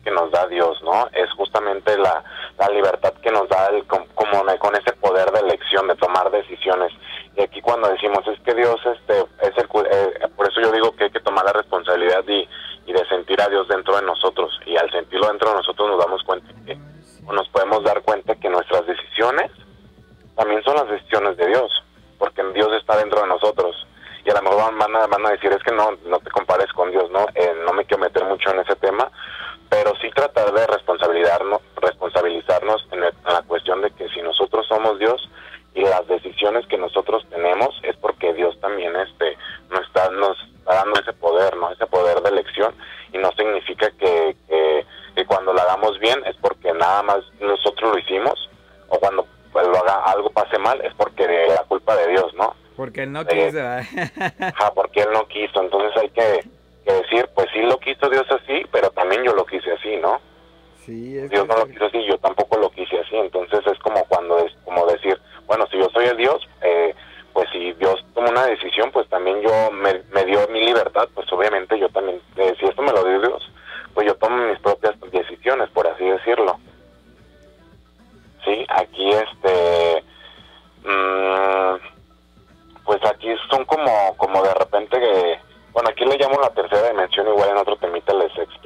en otro temita les explico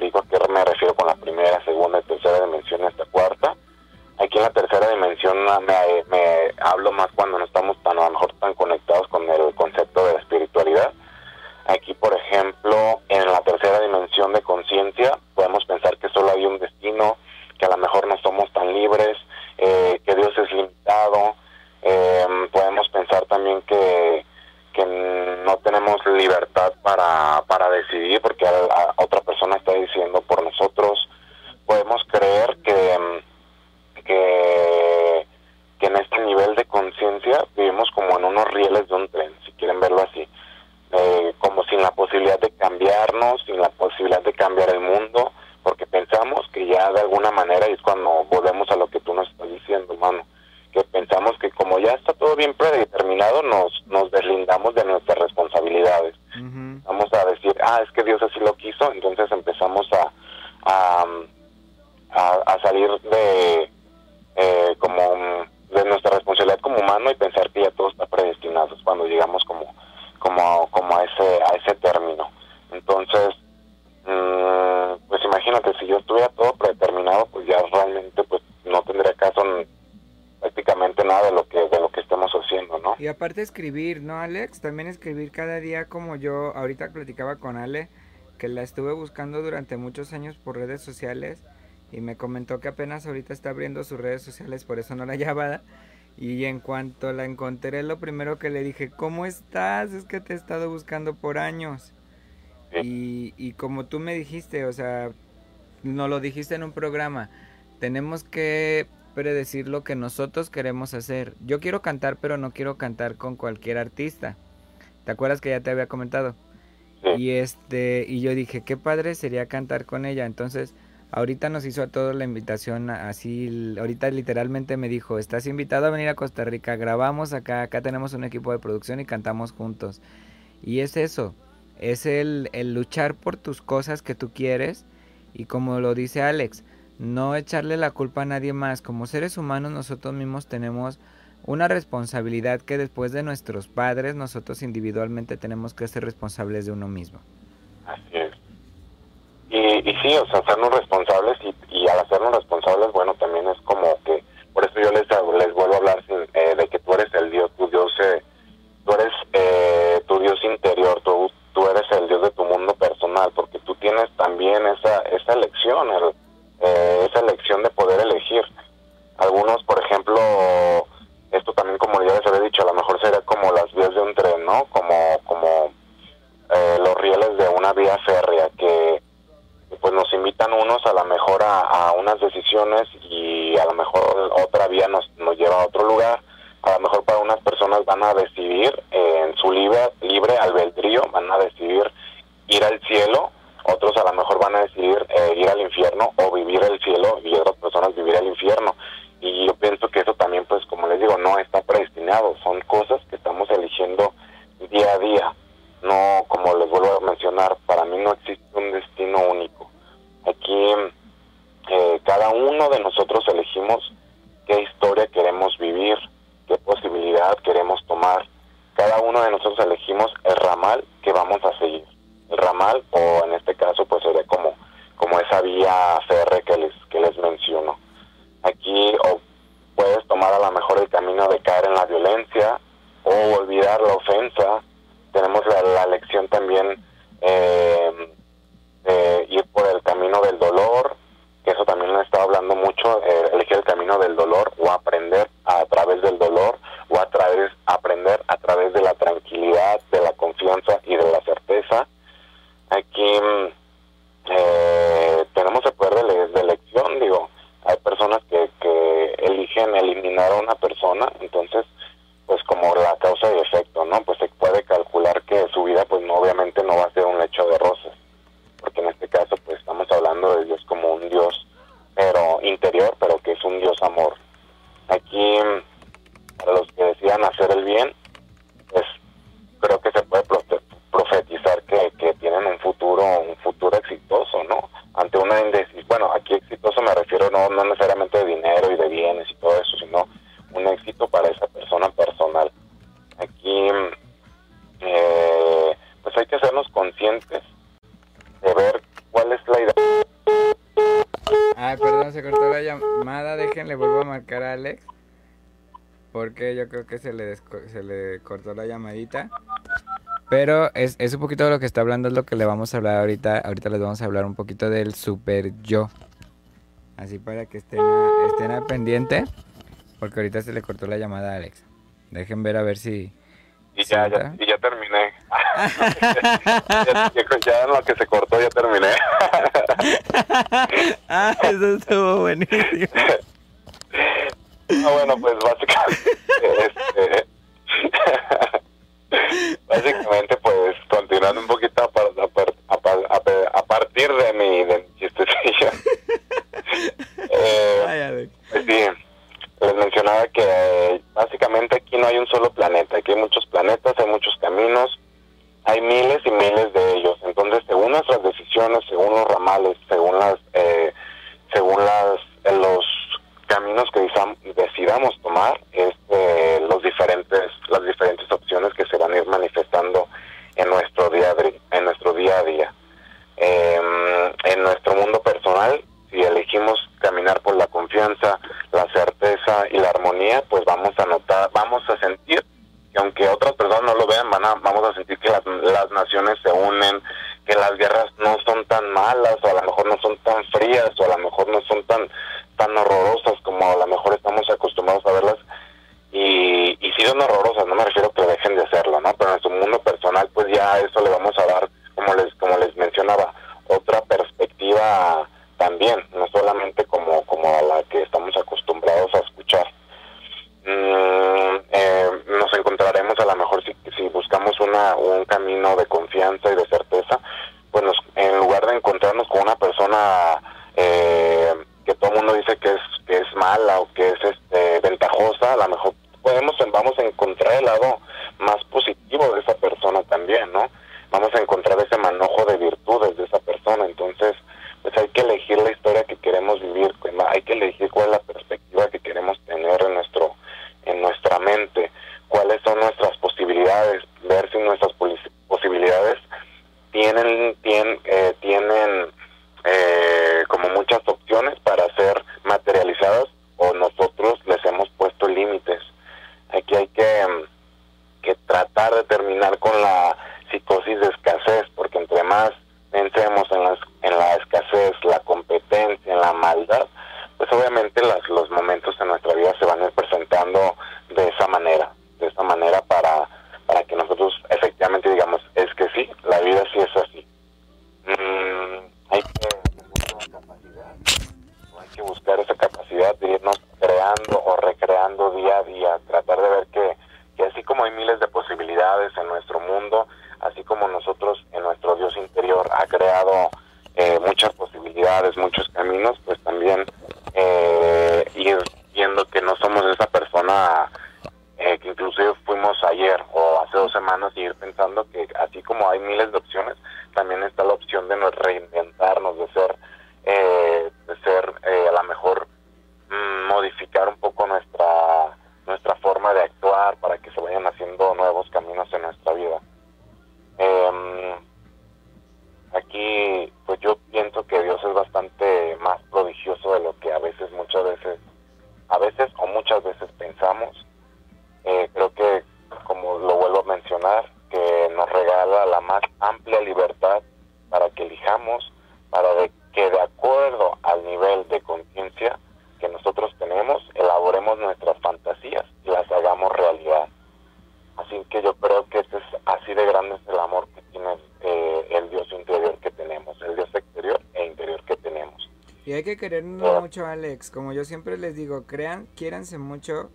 También escribir cada día como yo ahorita platicaba con Ale, que la estuve buscando durante muchos años por redes sociales y me comentó que apenas ahorita está abriendo sus redes sociales, por eso no la [LAUGHS] llamaba. Y en cuanto la encontré, lo primero que le dije, ¿cómo estás? Es que te he estado buscando por años. Y, y como tú me dijiste, o sea, no lo dijiste en un programa, tenemos que predecir lo que nosotros queremos hacer. Yo quiero cantar, pero no quiero cantar con cualquier artista. ¿Te acuerdas que ya te había comentado? Y este y yo dije, qué padre sería cantar con ella. Entonces, ahorita nos hizo a todos la invitación así, ahorita literalmente me dijo, "Estás invitado a venir a Costa Rica, grabamos acá, acá tenemos un equipo de producción y cantamos juntos." Y es eso, es el, el luchar por tus cosas que tú quieres y como lo dice Alex, no echarle la culpa a nadie más. Como seres humanos nosotros mismos tenemos una responsabilidad que después de nuestros padres nosotros individualmente tenemos que ser responsables de uno mismo. Así es. Y, sí, o sea, hacernos responsables y, al hacernos responsables, bueno, también es como que, por eso yo les, les vuelvo a hablar eh, de que tú eres el Dios, tu Dios, eh, tú eres eh, tu Dios interior, tú, tú eres el Dios de tu mundo personal, porque tú tienes también esa, esa elección, eh, esa elección de poder elegir. Algunos, por ejemplo, esto también como ya les había dicho, a lo mejor sería como las vías de un tren, ¿no? Como, como eh, los rieles de una vía férrea que pues nos invitan unos a lo mejor a, unas decisiones y a lo mejor otra vía nos, nos lleva a otro lugar. A lo mejor para unas personas van a decidir en su libre, libre albedrío, van a decidir ir al cielo, otros a lo mejor van a decidir eh, ir al infierno o vivir el cielo y otras personas vivir el infierno y yo pienso que eso también, pues como les digo, no está predestinado, son cosas que estamos eligiendo día a día, no como les vuelvo a mencionar, para mí no existe un destino único. Aquí eh, cada uno de nosotros elegimos qué historia queremos vivir, qué posibilidad queremos tomar. Cada uno de nosotros elegimos el ramal que vamos a seguir. Ramal, o en este caso, pues sería como, como esa vía férrea que les, que les menciono aquí o puedes tomar a lo mejor el camino de caer en la violencia o olvidar la ofensa. Tenemos la, lección también eh, de ir por el camino del dolor, que eso también he estado hablando mucho, eh, elegir el camino del dolor o aprender a, través del dolor o a través, aprender a través de la tranquilidad, de la confianza y de la certeza. Aquí mm, eh, tenemos el poder de, de elección, digo, hay personas que, que eligen eliminar a una persona, entonces pues como la causa y efecto, ¿no? Pues se puede calcular que su vida pues no obviamente no va a ser un lecho de rosas, porque en este caso pues estamos hablando de Dios como un Dios pero interior, pero que es un Dios amor. Aquí para los que decidan hacer el bien, pues creo que se puede un futuro un futuro exitoso, ¿no? ante una bueno, aquí exitoso me refiero no, no necesariamente de dinero y de bienes y todo eso, sino un éxito para esa persona personal. Aquí, eh, pues hay que hacernos conscientes de ver cuál es la idea. Ay, perdón, se cortó la llamada, déjenle, vuelvo a marcar a Alex. Porque yo creo que se le, se le cortó la llamadita. Pero es, es un poquito de lo que está hablando, es lo que le vamos a hablar ahorita. Ahorita les vamos a hablar un poquito del super yo. Así para que estén, estén al pendiente. Porque ahorita se le cortó la llamada a Alex. Dejen ver a ver si... Y ya, ya, y ya terminé. [LAUGHS] ya, ya, en lo que se cortó ya terminé. [LAUGHS] ah, eso estuvo buenísimo. [LAUGHS] ah, bueno, pues básicamente... Este, [LAUGHS] Básicamente, pues, continuando un poquito a, partir de mi, de chistecillo. [LAUGHS] eh, pues sí, les mencionaba que básicamente aquí no hay un solo planeta, aquí hay muchos planetas, hay muchos caminos, hay miles y miles de ellos. Entonces, según nuestras decisiones, según los ramales, según las, eh, según las, los caminos que decidamos tomar, este, los diferentes, las diferentes opciones que se van a ir manifestando en nuestro día, en nuestro día a día. Em, en nuestro mundo personal, si elegimos caminar por la confianza, la certeza y la armonía, pues vamos a notar, vamos a sentir que aunque otras personas no lo vean, van a, vamos a sentir que las, las naciones se unen, que las guerras no son tan malas, o a lo mejor no son tan frías, o a lo mejor no son tan horrorosas como a lo mejor estamos acostumbrados a verlas. Y, y sí son horrorosas, no me refiero que dejen de hacerlo, ¿no? Pero en su mundo personal, pues ya eso le vamos a dar, como les, como les mencionaba, otra perspectiva también, no solamente como, como a la que estamos acostumbrados a escuchar. Mm, eh, nos encontraremos a lo mejor si, si buscamos una, un camino de confianza y de certeza, pues nos, en lugar de encontrarnos con una persona eh, todo el mundo dice que es que es mala o que es este, ventajosa, a lo mejor podemos vamos a encontrar el lado más positivo de esa persona también, ¿no? Vamos a encontrar ese manojo de virtudes de esa persona, entonces pues hay que elegir la historia que queremos vivir, hay que elegir cuál es la perspectiva que queremos tener en nuestro en nuestra mente, cuáles son nuestras posibilidades, ver si nuestras posibilidades tienen tienen, eh, tienen eh, como muchas nosotros les hemos puesto límites. Aquí hay que, que tratar de terminar con la psicosis de escasez, porque entre más pensemos en, las, en la escasez, la competencia, en la maldad, pues obviamente las, los momentos en nuestra vida se van a ir presentando de esa manera, de esa manera para, para que nosotros efectivamente digamos, es que sí, la vida sí es así. Mm, hay que buscar capacidad, hay que buscar esa capacidad de irnos creando o recreando día a día, tratar de ver que, que así como hay miles de posibilidades en nuestro mundo, así como nosotros en nuestro Dios interior ha creado eh, muchas posibilidades, muchos caminos, pues también eh, ir viendo que no somos esa persona eh, que inclusive fuimos ayer o hace dos semanas y ir pensando que así como hay miles de opciones, también está la opción de nos reinventarnos, de ser, eh, ser eh, a lo mejor mm, modificar un poco nuestra nuestra forma de actuar para que se vayan haciendo nuevos caminos en nuestra vida. Eh, aquí, pues yo pienso que Dios es bastante más prodigioso de lo que a veces, muchas veces, a veces o muchas veces pensamos. Eh, creo que, como lo vuelvo a mencionar, que nos regala la más amplia libertad para que elijamos, para de, que de acuerdo al nivel de conciencia que nosotros tenemos, elaboremos nuestras fantasías y las hagamos realidad. Así que yo creo que este es así de grande es el amor que tiene eh, el Dios interior que tenemos, el Dios exterior e interior que tenemos. Y hay que querernos mucho, Alex. Como yo siempre les digo, crean, quiéranse mucho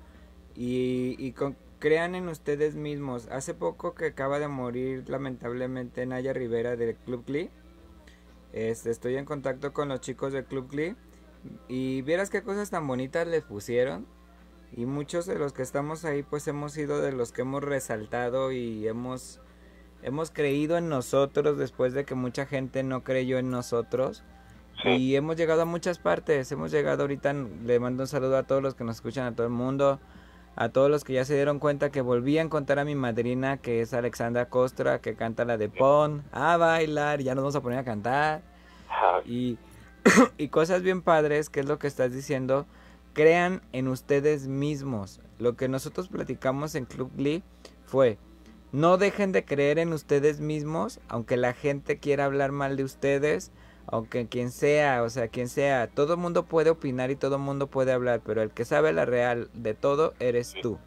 y, y con, crean en ustedes mismos. Hace poco que acaba de morir lamentablemente Naya Rivera del Club Glee. Este, estoy en contacto con los chicos del Club Glee. Y vieras qué cosas tan bonitas les pusieron. Y muchos de los que estamos ahí pues hemos sido de los que hemos resaltado y hemos, hemos creído en nosotros después de que mucha gente no creyó en nosotros. Sí. Y hemos llegado a muchas partes. Hemos llegado ahorita, le mando un saludo a todos los que nos escuchan, a todo el mundo. A todos los que ya se dieron cuenta que volví a encontrar a mi madrina, que es Alexandra Costra, que canta la de Pon, a bailar, ya nos vamos a poner a cantar. Y, [COUGHS] y cosas bien padres, que es lo que estás diciendo, crean en ustedes mismos. Lo que nosotros platicamos en Club Glee fue, no dejen de creer en ustedes mismos, aunque la gente quiera hablar mal de ustedes, aunque quien sea, o sea, quien sea, todo el mundo puede opinar y todo el mundo puede hablar, pero el que sabe la real de todo eres tú.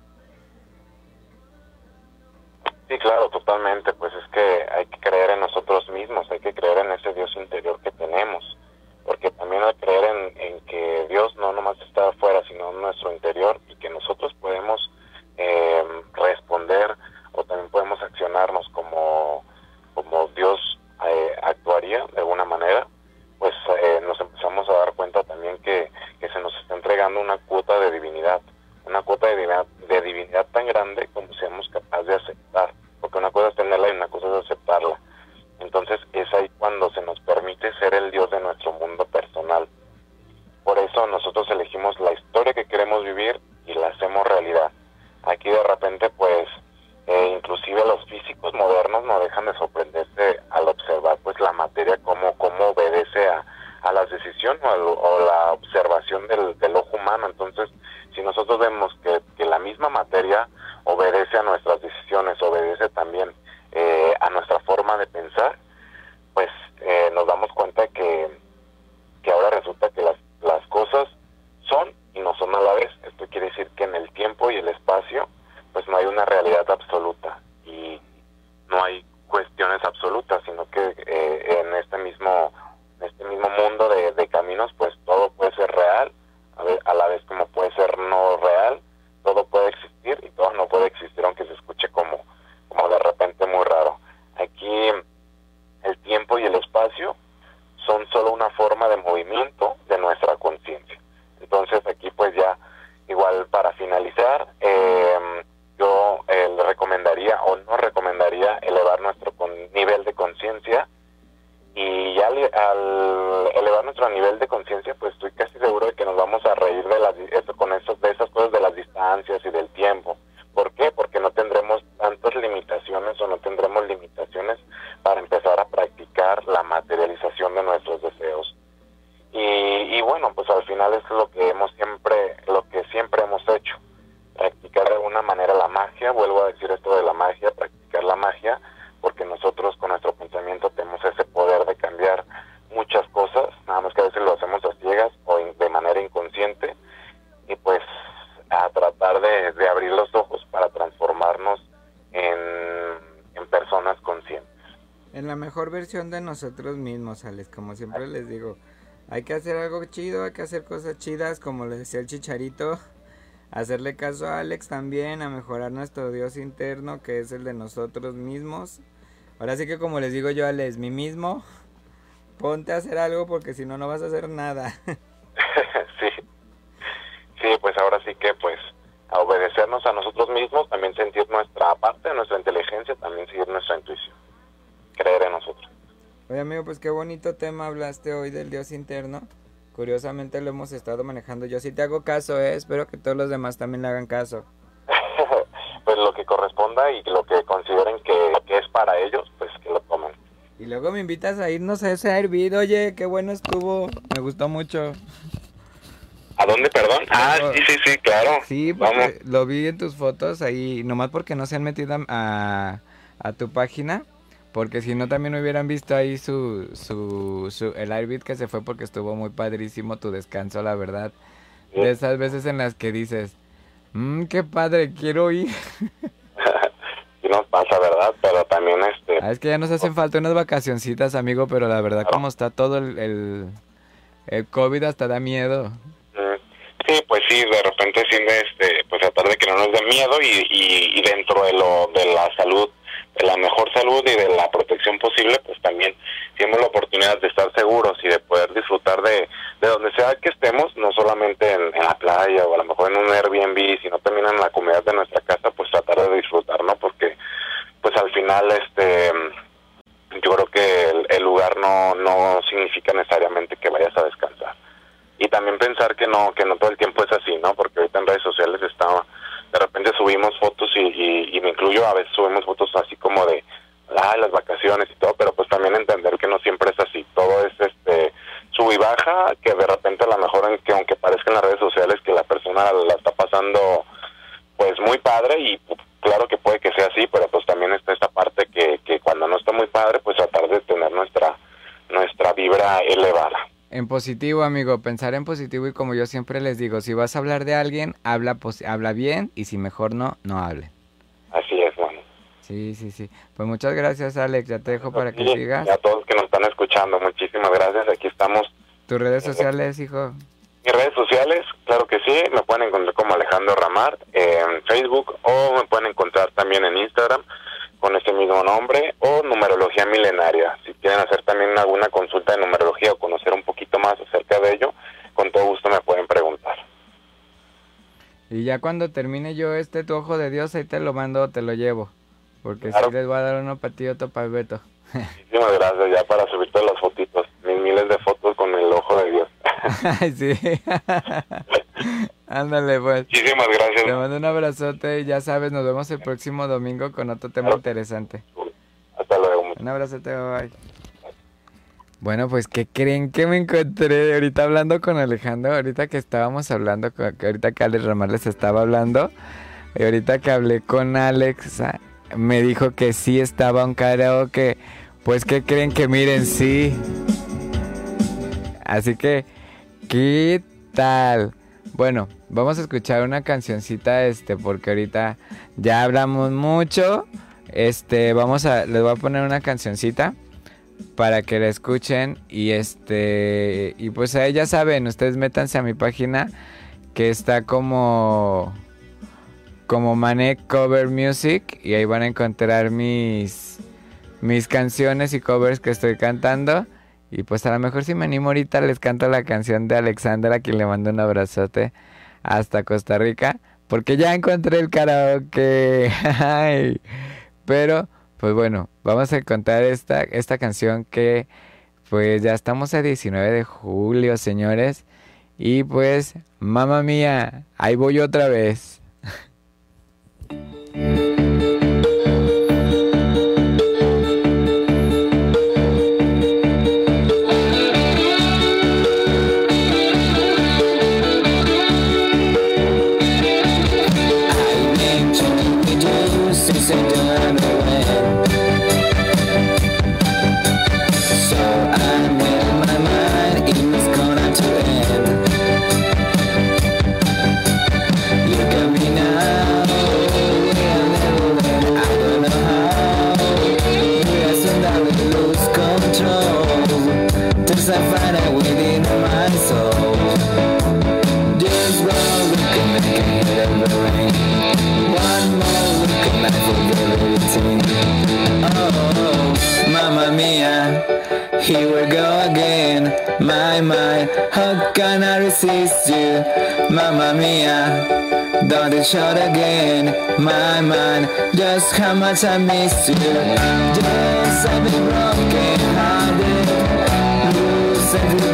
Sí, claro, totalmente, pues es que hay que creer en nosotros mismos, hay que creer en ese Dios interior que tenemos, porque también que creer en, en que Dios no nomás está afuera, sino en nuestro interior y que nosotros podemos eh, responder o también podemos accionarnos como, como Dios eh, actuaría de alguna manera, eh, nos empezamos a dar cuenta también que, se nos está entregando una cuota de divinidad, una cuota de divinidad, tan grande como seamos capaces de aceptar, porque una cosa es tenerla y una cosa es aceptarla. Entonces es ahí cuando se nos permite ser el Dios de nuestro mundo personal. Por eso nosotros elegimos la historia que queremos vivir y la hacemos realidad. Aquí de repente pues eh, inclusive los físicos modernos no dejan de sorprenderse al observar pues la materia como cómo obedece a, a las decisiones o, a, o, la observación del, del, ojo humano. Entonces si nosotros vemos que, que, la misma materia obedece a nuestras decisiones obedece también eh, a nuestra forma de pensar pues eh, nos damos cuenta que, que ahora resulta que las, las cosas son y no son a la vez. Esto quiere decir que en el tiempo y el espacio pues no hay una realidad absoluta y no hay cuestiones absolutas, sino que eh, en este mismo en este mismo mundo de, caminos, pues todo puede ser real, a la vez como puede ser no real, todo puede existir y todo no puede existir, aunque se escuche como, como de repente muy raro. Aquí el tiempo y el espacio son solo una forma de movimiento de nuestra conciencia. Entonces aquí pues ya igual para finalizar, eh, yo eh, le recomendaría o no recomendaría elevar nuestro nivel de conciencia y ya al, elevar nuestro nivel de conciencia, pues estoy casi seguro de que nos vamos a reír de las esto, con esos, de esas cosas de las distancias y del tiempo. ¿Por qué? Porque no tendremos tantas limitaciones o no tendremos limitaciones para empezar a practicar la materialización de nuestros deseos. Y, y bueno, pues al final es lo que hemos siempre, lo que siempre hemos hecho, practicar de alguna manera la magia. Vuelvo a decir esto de la magia, practicar la magia, porque nosotros con nuestro pensamiento muchas cosas, nada más que a veces lo hacemos a ciegas o de manera inconsciente, y pues a tratar de, de abrir los ojos para transformarnos en, personas conscientes. En la mejor versión de nosotros mismos, Alex, como siempre les digo, hay que hacer algo chido, hay que hacer cosas chidas, como le decía el chicharito, [LAUGHS] hacerle caso a Alex también, a mejorar nuestro Dios interno, que es el de nosotros mismos. Ahora sí que como les digo yo, Alex, mi mismo, ponte a hacer algo porque si no, no vas a hacer nada. [LAUGHS] sí. Sí, pues ahora sí que pues a obedecernos a nosotros mismos, también sentir nuestra parte, nuestra inteligencia, también seguir nuestra intuición, creer en nosotros. Oye amigo, pues qué bonito tema hablaste hoy del Dios interno. Curiosamente lo hemos estado manejando. Yo sí te hago caso, ¿eh? espero que todos los demás también le hagan caso. [LAUGHS] pues lo que corresponda y lo que consideren que, que, es para ellos, pues que lo tomen. Y luego me invitas a irnos a ese Airbnb, oye, qué bueno estuvo, me gustó mucho. ¿A dónde, perdón? Ah, sí, sí, sí, claro. Sí, porque lo vi en tus fotos ahí, nomás porque no se han metido a, a tu página. Porque si no, también hubieran visto ahí su, su, su el Airbnb que se fue porque estuvo muy padrísimo tu descanso, la verdad. De esas veces en las que dices, mmm, qué padre, quiero ir. [LAUGHS] nos pasa, ¿verdad? Pero también este... Ah, es que ya nos hacen falta unas vacacioncitas, amigo, pero la verdad como está todo el, el, el, COVID hasta da miedo. Sí, pues sí, de repente siendo este, pues tratar de que no nos dé miedo y, y, y dentro de lo de la salud de la mejor salud y de la protección posible, pues también tenemos la oportunidad de estar seguros y de poder disfrutar de, de donde sea que estemos, no solamente en, en, la playa o a lo mejor en un Airbnb, sino también en la comunidad de nuestra casa, pues tratar de disfrutar, ¿no? Porque pues al final este yo creo que el, lugar no, no significa necesariamente que vayas a descansar. Y también pensar que no, que no todo el tiempo es así, ¿no? Porque ahorita en redes sociales está de repente subimos fotos y, y, y, me incluyo, a veces subimos fotos así como de ah, las vacaciones y todo, pero pues también entender que no siempre es así, todo es este sub y baja, que de repente a lo mejor en que aunque parezca en las redes sociales que la persona la está pasando pues muy padre y claro que puede que sea así, pero pues también está esa parte que, que cuando no está muy padre pues tratar de tener nuestra nuestra vibra elevada. En positivo, amigo, pensar en positivo y como yo siempre les digo, si vas a hablar de alguien, habla habla bien y si mejor no, no hable. Así es, bueno. Sí, sí, sí. Pues muchas gracias, Alex. Ya te dejo para que sigas. Y a todos que nos están escuchando, muchísimas gracias. Aquí estamos. ¿Tus redes sociales, hijo? Mis redes sociales, claro que sí, me pueden encontrar como Alejandro Ramar en Facebook o me pueden encontrar también en Instagram con ese mismo nombre o numerología milenaria. Quieren hacer también alguna consulta de numerología o conocer un poquito más acerca de ello, con todo gusto me pueden preguntar. Y ya cuando termine yo este tu ojo de Dios, ahí te lo mando, te lo llevo. Porque claro. si les voy a dar uno para ti y otro para el Beto. [LAUGHS] Muchísimas gracias ya para subirte las fotitos, mil miles de fotos con el ojo de Dios. Ay, [LAUGHS] sí. [LAUGHS] Ándale, pues. Muchísimas gracias. Te mando un abrazote y ya sabes, nos vemos el próximo domingo con otro tema claro. interesante. Hasta luego. Un abrazote, bye. Bueno, pues, ¿qué creen que me encontré ahorita hablando con Alejandro? Ahorita que estábamos hablando, ahorita que Alex Ramar les estaba hablando, y ahorita que hablé con Alex, me dijo que sí estaba un karaoke. Pues, ¿qué creen que miren? Sí. Así que, ¿qué tal? Bueno, vamos a escuchar una cancioncita, este, porque ahorita ya hablamos mucho. Este, vamos a, les voy a poner una cancioncita para que la escuchen y este, y pues ahí ya saben, ustedes métanse a mi página que está como, como Manek Cover Music y ahí van a encontrar mis, mis canciones y covers que estoy cantando. Y pues a lo mejor si me animo ahorita les canto la canción de Alexandra, a quien le mando un abrazote hasta Costa Rica. Porque ya encontré el karaoke. [LAUGHS] Pero, pues bueno, vamos a contar esta, esta canción que pues ya estamos a 19 de julio, señores. Y pues, mamá mía, ahí voy otra vez. [LAUGHS] can you? Mamma mia, don't it shout again. My mind, just how much I miss you. Just I've been broken hearted, losing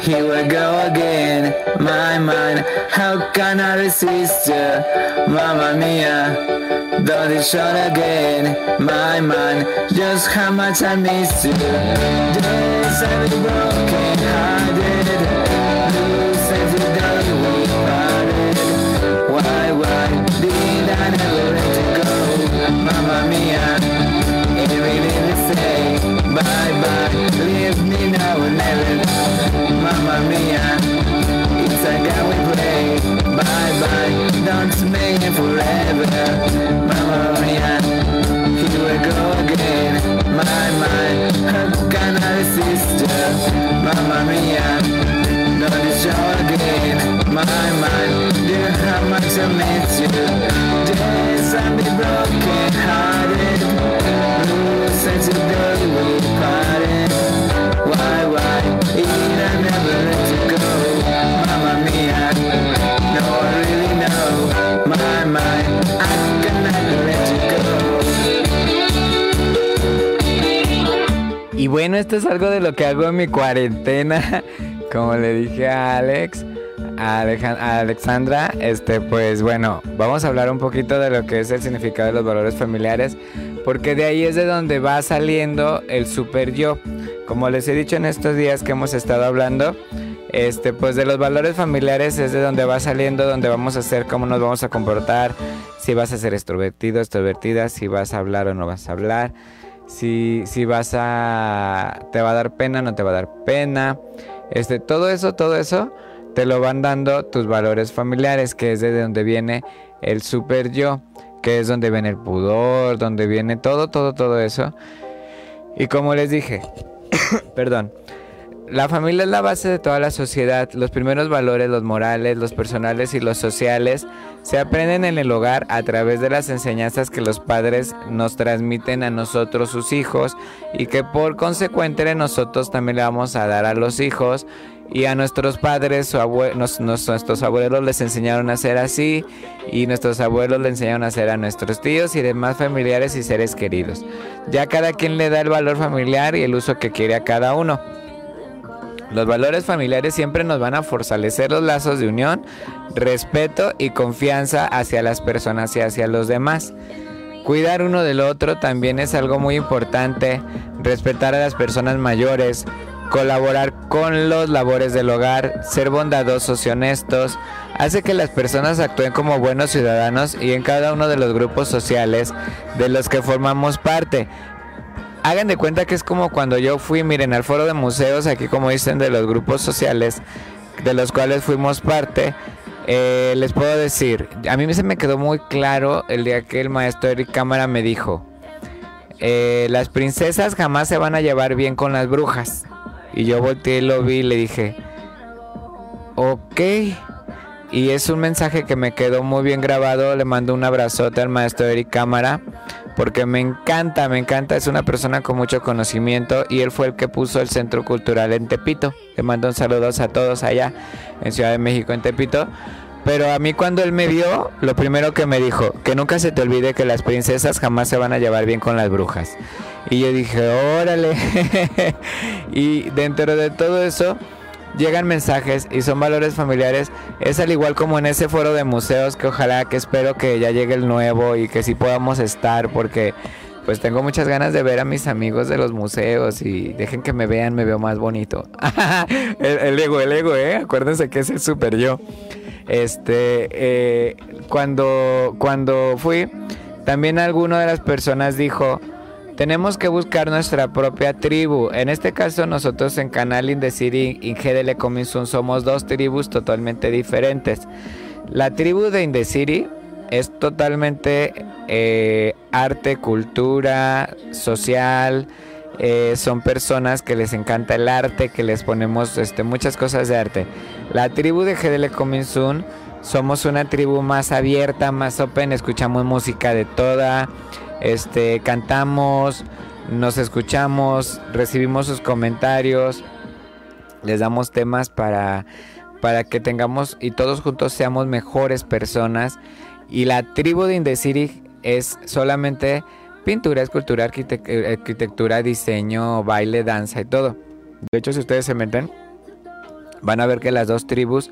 here we go again. My mind, how can I resist you? Mamma mia, don't it shout again. My mind, just how much I miss you. Every broken hearted, Me now. Mamma mia, it's a game we play. Bye bye, don't make it forever. Mamma mia, here we go again. My mind, how can I resist? Mamma mia. Don't you show again My mind Dear how much I miss you Days I've been broken hearted Losing today bueno, esto es algo de lo que hago en mi cuarentena. [LAUGHS] Como le dije a Alex, a, Alexandra, este, pues bueno, vamos a hablar un poquito de lo que es el significado de los valores familiares, porque de ahí es de donde va saliendo el super yo. Como les he dicho en estos días que hemos estado hablando, este, pues de los valores familiares es de donde va saliendo, donde vamos a hacer, cómo nos vamos a comportar, si vas a ser extrovertido, extrovertida, si vas a hablar o no vas a hablar, si, si vas a, te va a dar pena, no te va a dar pena, este, todo eso, todo eso te lo van dando tus valores familiares, que es de donde viene el super yo, que es donde viene el pudor, donde viene todo, todo, todo eso. Y como les dije, [COUGHS] perdón, la familia es la base de toda la sociedad. Los primeros valores, los morales, los personales y los sociales, se aprenden en el hogar a través de las enseñanzas que los padres nos transmiten a nosotros, sus hijos, y que por consecuente nosotros también le vamos a dar a los hijos. Y a nuestros padres, abue- nos- nuestros abuelos les enseñaron a ser así, y nuestros abuelos le enseñaron a ser a nuestros tíos y demás familiares y seres queridos. Ya cada quien le da el valor familiar y el uso que quiere a cada uno. Los valores familiares siempre nos van a fortalecer los lazos de unión, respeto y confianza hacia las personas y hacia los demás. Cuidar uno del otro también es algo muy importante. Respetar a las personas mayores, colaborar con los labores del hogar, ser bondadosos y honestos, hace que las personas actúen como buenos ciudadanos y en cada uno de los grupos sociales de los que formamos parte. Hagan de cuenta que es como cuando yo fui, miren, al foro de museos, aquí como dicen, de los grupos sociales, de los cuales fuimos parte. eh, les puedo decir, a mí se me quedó muy claro el día que el maestro Eric Cámara me dijo, eh, las princesas jamás se van a llevar bien con las brujas. Y yo volteé lo vi y le dije, ok. Y es un mensaje que me quedó muy bien grabado. Le mando un abrazote al maestro Eric Cámara. Porque me encanta, me encanta. Es una persona con mucho conocimiento. Y él fue el que puso el Centro Cultural en Tepito. Le mando un saludo a todos allá en Ciudad de México, en Tepito. Pero a mí cuando él me vio, lo primero que me dijo, que nunca se te olvide que las princesas jamás se van a llevar bien con las brujas. Y yo dije, órale. [LAUGHS] y dentro de todo eso, llegan mensajes y son valores familiares. Es al igual como en ese foro de museos que ojalá que espero que ya llegue el nuevo y que sí podamos estar porque pues tengo muchas ganas de ver a mis amigos de los museos y dejen que me vean, me veo más bonito. [LAUGHS] el, ego, el ego, ¿eh? Acuérdense que es el super yo. Este, eh, cuando, cuando fui, también alguna de las personas dijo, tenemos que buscar nuestra propia tribu. En este caso, nosotros en Canal In The City, y GDL Coming somos dos tribus totalmente diferentes. La tribu de In The City es totalmente eh, arte, cultura, social. Eh, son personas que les encanta el arte, que les ponemos este, muchas cosas de arte. La tribu de GDL Coming Soon somos una tribu más abierta, más open, escuchamos música de toda, este, cantamos, nos escuchamos, recibimos sus comentarios, les damos temas para, para que tengamos y todos juntos seamos mejores personas y la tribu de Indecity es solamente pintura, escultura, arquitectura, diseño, baile, danza y todo. De hecho, si ustedes se meten, van a ver que las dos tribus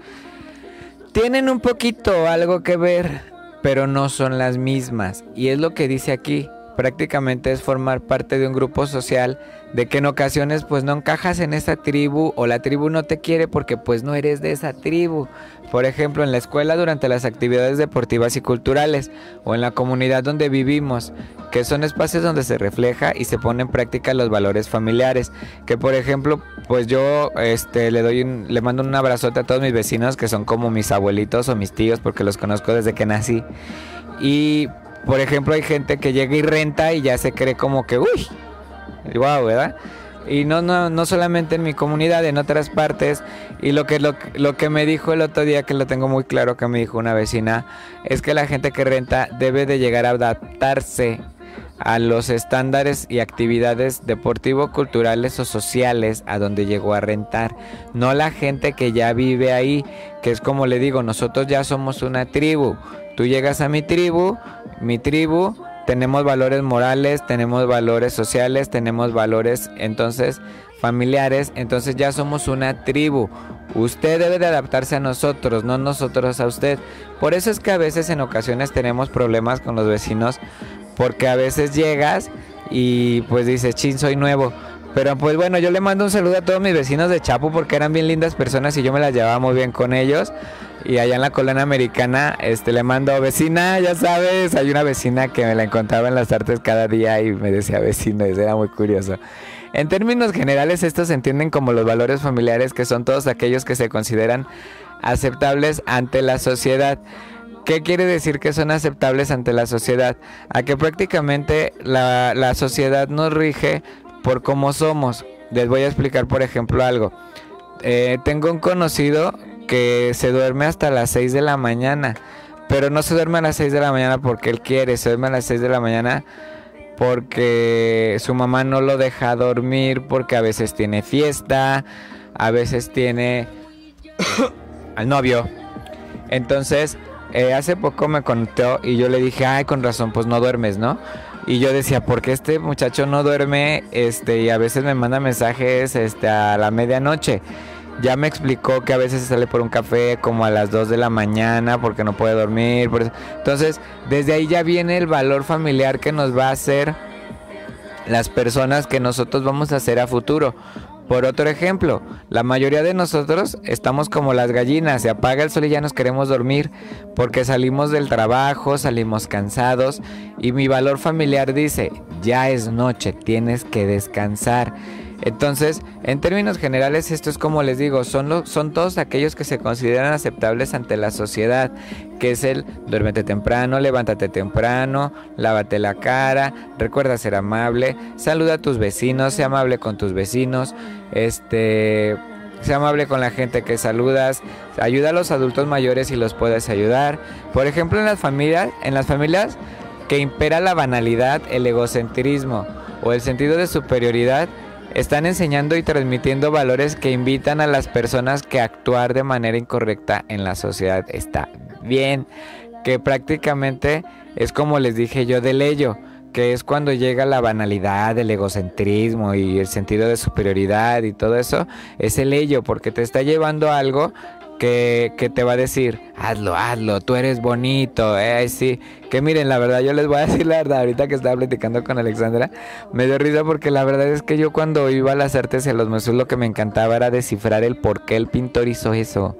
tienen un poquito algo que ver, pero no son las mismas. Y es lo que dice aquí. Prácticamente es formar parte de un grupo social de que en ocasiones pues no encajas en esa tribu o la tribu no te quiere porque pues no eres de esa tribu. Por ejemplo, en la escuela durante las actividades deportivas y culturales o en la comunidad donde vivimos, que son espacios donde se refleja y se pone en práctica los valores familiares. Que por ejemplo, pues yo este le doy le mando un abrazote a todos mis vecinos que son como mis abuelitos o mis tíos porque los conozco desde que nací. Y por ejemplo, hay gente que llega y renta y ya se cree como que, uy, wow, ¿verdad? Y no, no, no solamente en mi comunidad, en otras partes. Y lo que, lo, lo que me dijo el otro día, que lo tengo muy claro que me dijo una vecina, es que la gente que renta debe de llegar a adaptarse a los estándares y actividades deportivo, culturales o sociales a donde llegó a rentar. No la gente que ya vive ahí, que es como le digo, nosotros ya somos una tribu. Tú llegas a mi tribu, mi tribu tenemos valores morales, tenemos valores sociales, tenemos valores entonces familiares, entonces ya somos una tribu. Usted debe de adaptarse a nosotros, no nosotros a usted. Por eso es que a veces en ocasiones tenemos problemas con los vecinos, porque a veces llegas y pues dices, chin, soy nuevo. Pero pues bueno, yo le mando un saludo a todos mis vecinos de Chapo porque eran bien lindas personas y yo me las llevaba muy bien con ellos. Y allá en la colonia americana, este, le mando vecina, ya sabes, hay una vecina que me la encontraba en las artes cada día y me decía vecino, y era muy curioso. En términos generales, estos se entienden como los valores familiares, que son todos aquellos que se consideran aceptables ante la sociedad. ¿Qué quiere decir que son aceptables ante la sociedad? A que prácticamente la, la sociedad nos rige por cómo somos. Les voy a explicar, por ejemplo, algo. Eh, tengo un conocido que se duerme hasta las 6 de la mañana. Pero no se duerme a las 6 de la mañana porque él quiere, se duerme a las 6 de la mañana porque su mamá no lo deja dormir porque a veces tiene fiesta, a veces tiene [COUGHS] al novio. Entonces, eh, hace poco me contó y yo le dije, ay, con razón, pues no duermes, ¿no? Y yo decía, ¿por qué este muchacho no duerme? Este, y a veces me manda mensajes este, a la medianoche. Ya me explicó que a veces sale por un café como a las 2 de la mañana porque no puede dormir. Entonces, desde ahí ya viene el valor familiar que nos va a hacer las personas que nosotros vamos a hacer a futuro. Por otro ejemplo, la mayoría de nosotros estamos como las gallinas, se apaga el sol y ya nos queremos dormir porque salimos del trabajo, salimos cansados y mi valor familiar dice, ya es noche, tienes que descansar. Entonces, en términos generales, esto es como les digo, son, son todos aquellos que se consideran aceptables ante la sociedad, que es el duérmete temprano, levántate temprano, lávate la cara, recuerda ser amable, saluda a tus vecinos, sea amable con tus vecinos, este, sea amable con la gente que saludas, ayuda a los adultos mayores y los puedes ayudar. Por ejemplo, en las familias, en las familias que impera la banalidad, el egocentrismo o el sentido de superioridad, están enseñando y transmitiendo valores que invitan a las personas que actuar de manera incorrecta en la sociedad está bien, que prácticamente es como les dije yo de ello. que es cuando llega la banalidad, el egocentrismo y el sentido de superioridad y todo eso, es el ello, porque te está llevando a algo que, que, te va a decir, hazlo, hazlo, tú eres bonito, eh, sí. Que miren, la verdad, yo les voy a [LAUGHS] decir la verdad, ahorita que estaba platicando con Alexandra, me dio risa porque la verdad es que yo cuando iba a las artes en los museos lo que me encantaba era descifrar el por qué el pintor hizo eso.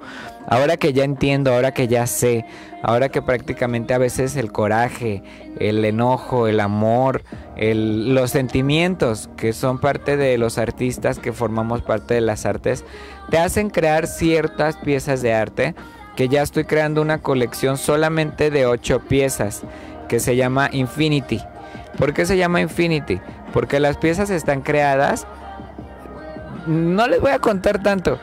Ahora que ya entiendo, ahora que ya sé, ahora que prácticamente a veces el coraje, el enojo, el amor, los sentimientos que son parte de los artistas que formamos parte de las artes, te hacen crear ciertas piezas de arte que ya estoy creando una colección solamente de ocho piezas que se llama Infinity. ¿Por qué se llama Infinity? Porque las piezas están creadas. No les voy a contar tanto,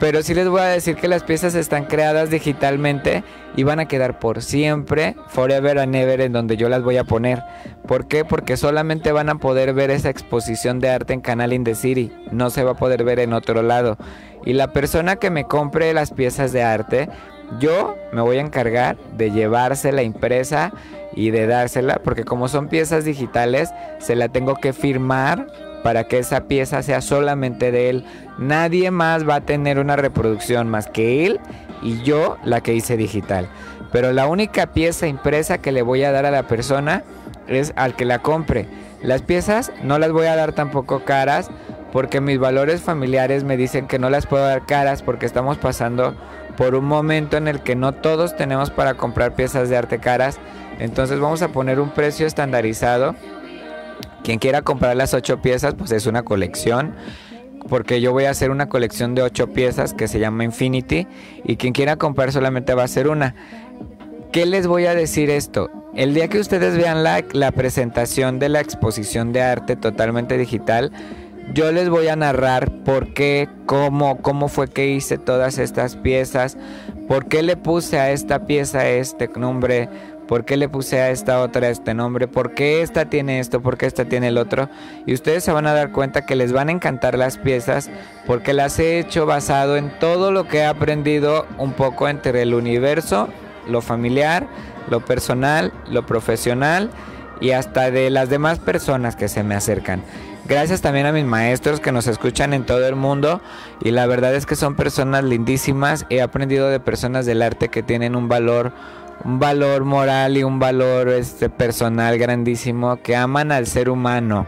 pero sí les voy a decir que las piezas están creadas digitalmente y van a quedar por siempre, forever and ever, en donde yo las voy a poner. ¿Por qué? Porque solamente van a poder ver esa exposición de arte en Canal in the City. No se va a poder ver en otro lado. Y la persona que me compre las piezas de arte, yo me voy a encargar de llevársela impresa y de dársela, porque como son piezas digitales, se la tengo que firmar para que esa pieza sea solamente de él. Nadie más va a tener una reproducción más que él y yo la que hice digital. Pero la única pieza impresa que le voy a dar a la persona es al que la compre. Las piezas no las voy a dar tampoco caras porque mis valores familiares me dicen que no las puedo dar caras porque estamos pasando por un momento en el que no todos tenemos para comprar piezas de arte caras. Entonces vamos a poner un precio estandarizado quien quiera comprar las ocho piezas, pues es una colección. Porque yo voy a hacer una colección de ocho piezas que se llama Infinity. Y quien quiera comprar solamente va a ser una. ¿Qué les voy a decir esto? El día que ustedes vean la, la presentación de la exposición de arte totalmente digital, yo les voy a narrar por qué, cómo, cómo fue que hice todas estas piezas, por qué le puse a esta pieza este nombre, ¿Por qué le puse a esta otra este nombre? ¿Por qué esta tiene esto? ¿Por qué esta tiene el otro? Y ustedes se van a dar cuenta que les van a encantar las piezas porque las he hecho basado en todo lo que he aprendido un poco entre el universo, lo familiar, lo personal, lo profesional y hasta de las demás personas que se me acercan. Gracias también a mis maestros que nos escuchan en todo el mundo y la verdad es que son personas lindísimas. He aprendido de personas del arte que tienen un valor un valor moral y un valor este, personal grandísimo que aman al ser humano.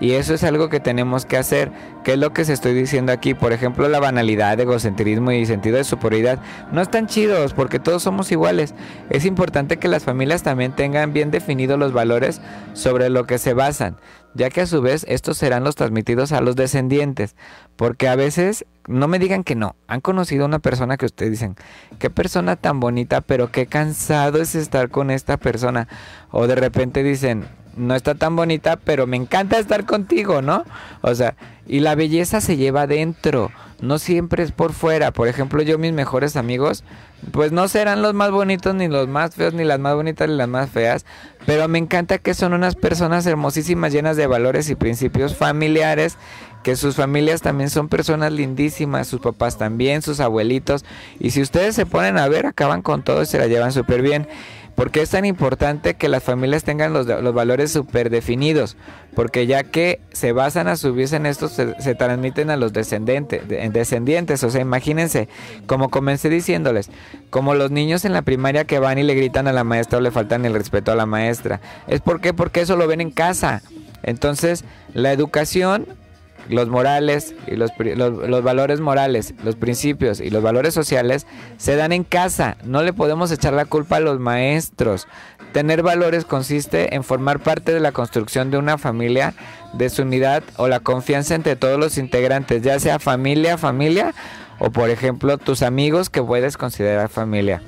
Y eso es algo que tenemos que hacer, que es lo que se estoy diciendo aquí. Por ejemplo, la banalidad, egocentrismo y sentido de superioridad no están chidos porque todos somos iguales. Es importante que las familias también tengan bien definidos los valores sobre lo que se basan, ya que a su vez estos serán los transmitidos a los descendientes. Porque a veces, no me digan que no, han conocido a una persona que ustedes dicen, qué persona tan bonita, pero qué cansado es estar con esta persona. O de repente dicen, no está tan bonita, pero me encanta estar contigo, ¿no? O sea, y la belleza se lleva dentro, no siempre es por fuera. Por ejemplo, yo mis mejores amigos, pues no serán los más bonitos, ni los más feos, ni las más bonitas, ni las más feas, pero me encanta que son unas personas hermosísimas, llenas de valores y principios familiares, que sus familias también son personas lindísimas, sus papás también, sus abuelitos, y si ustedes se ponen a ver, acaban con todo y se la llevan súper bien. ¿Por qué es tan importante que las familias tengan los, los valores súper definidos? Porque ya que se basan a subirse en estos, se, transmiten a los descendientes, descendientes. O sea, imagínense, como comencé diciéndoles, como los niños en la primaria que van y le gritan a la maestra o le faltan el respeto a la maestra. ¿Es por qué? Porque eso lo ven en casa. Entonces, la educación los morales y los, los, valores morales, los principios y los valores sociales se dan en casa. No le podemos echar la culpa a los maestros. Tener valores consiste en formar parte de la construcción de una familia, de su unidad o la confianza entre todos los integrantes, ya sea familia, familia o por ejemplo tus amigos que puedes considerar familia.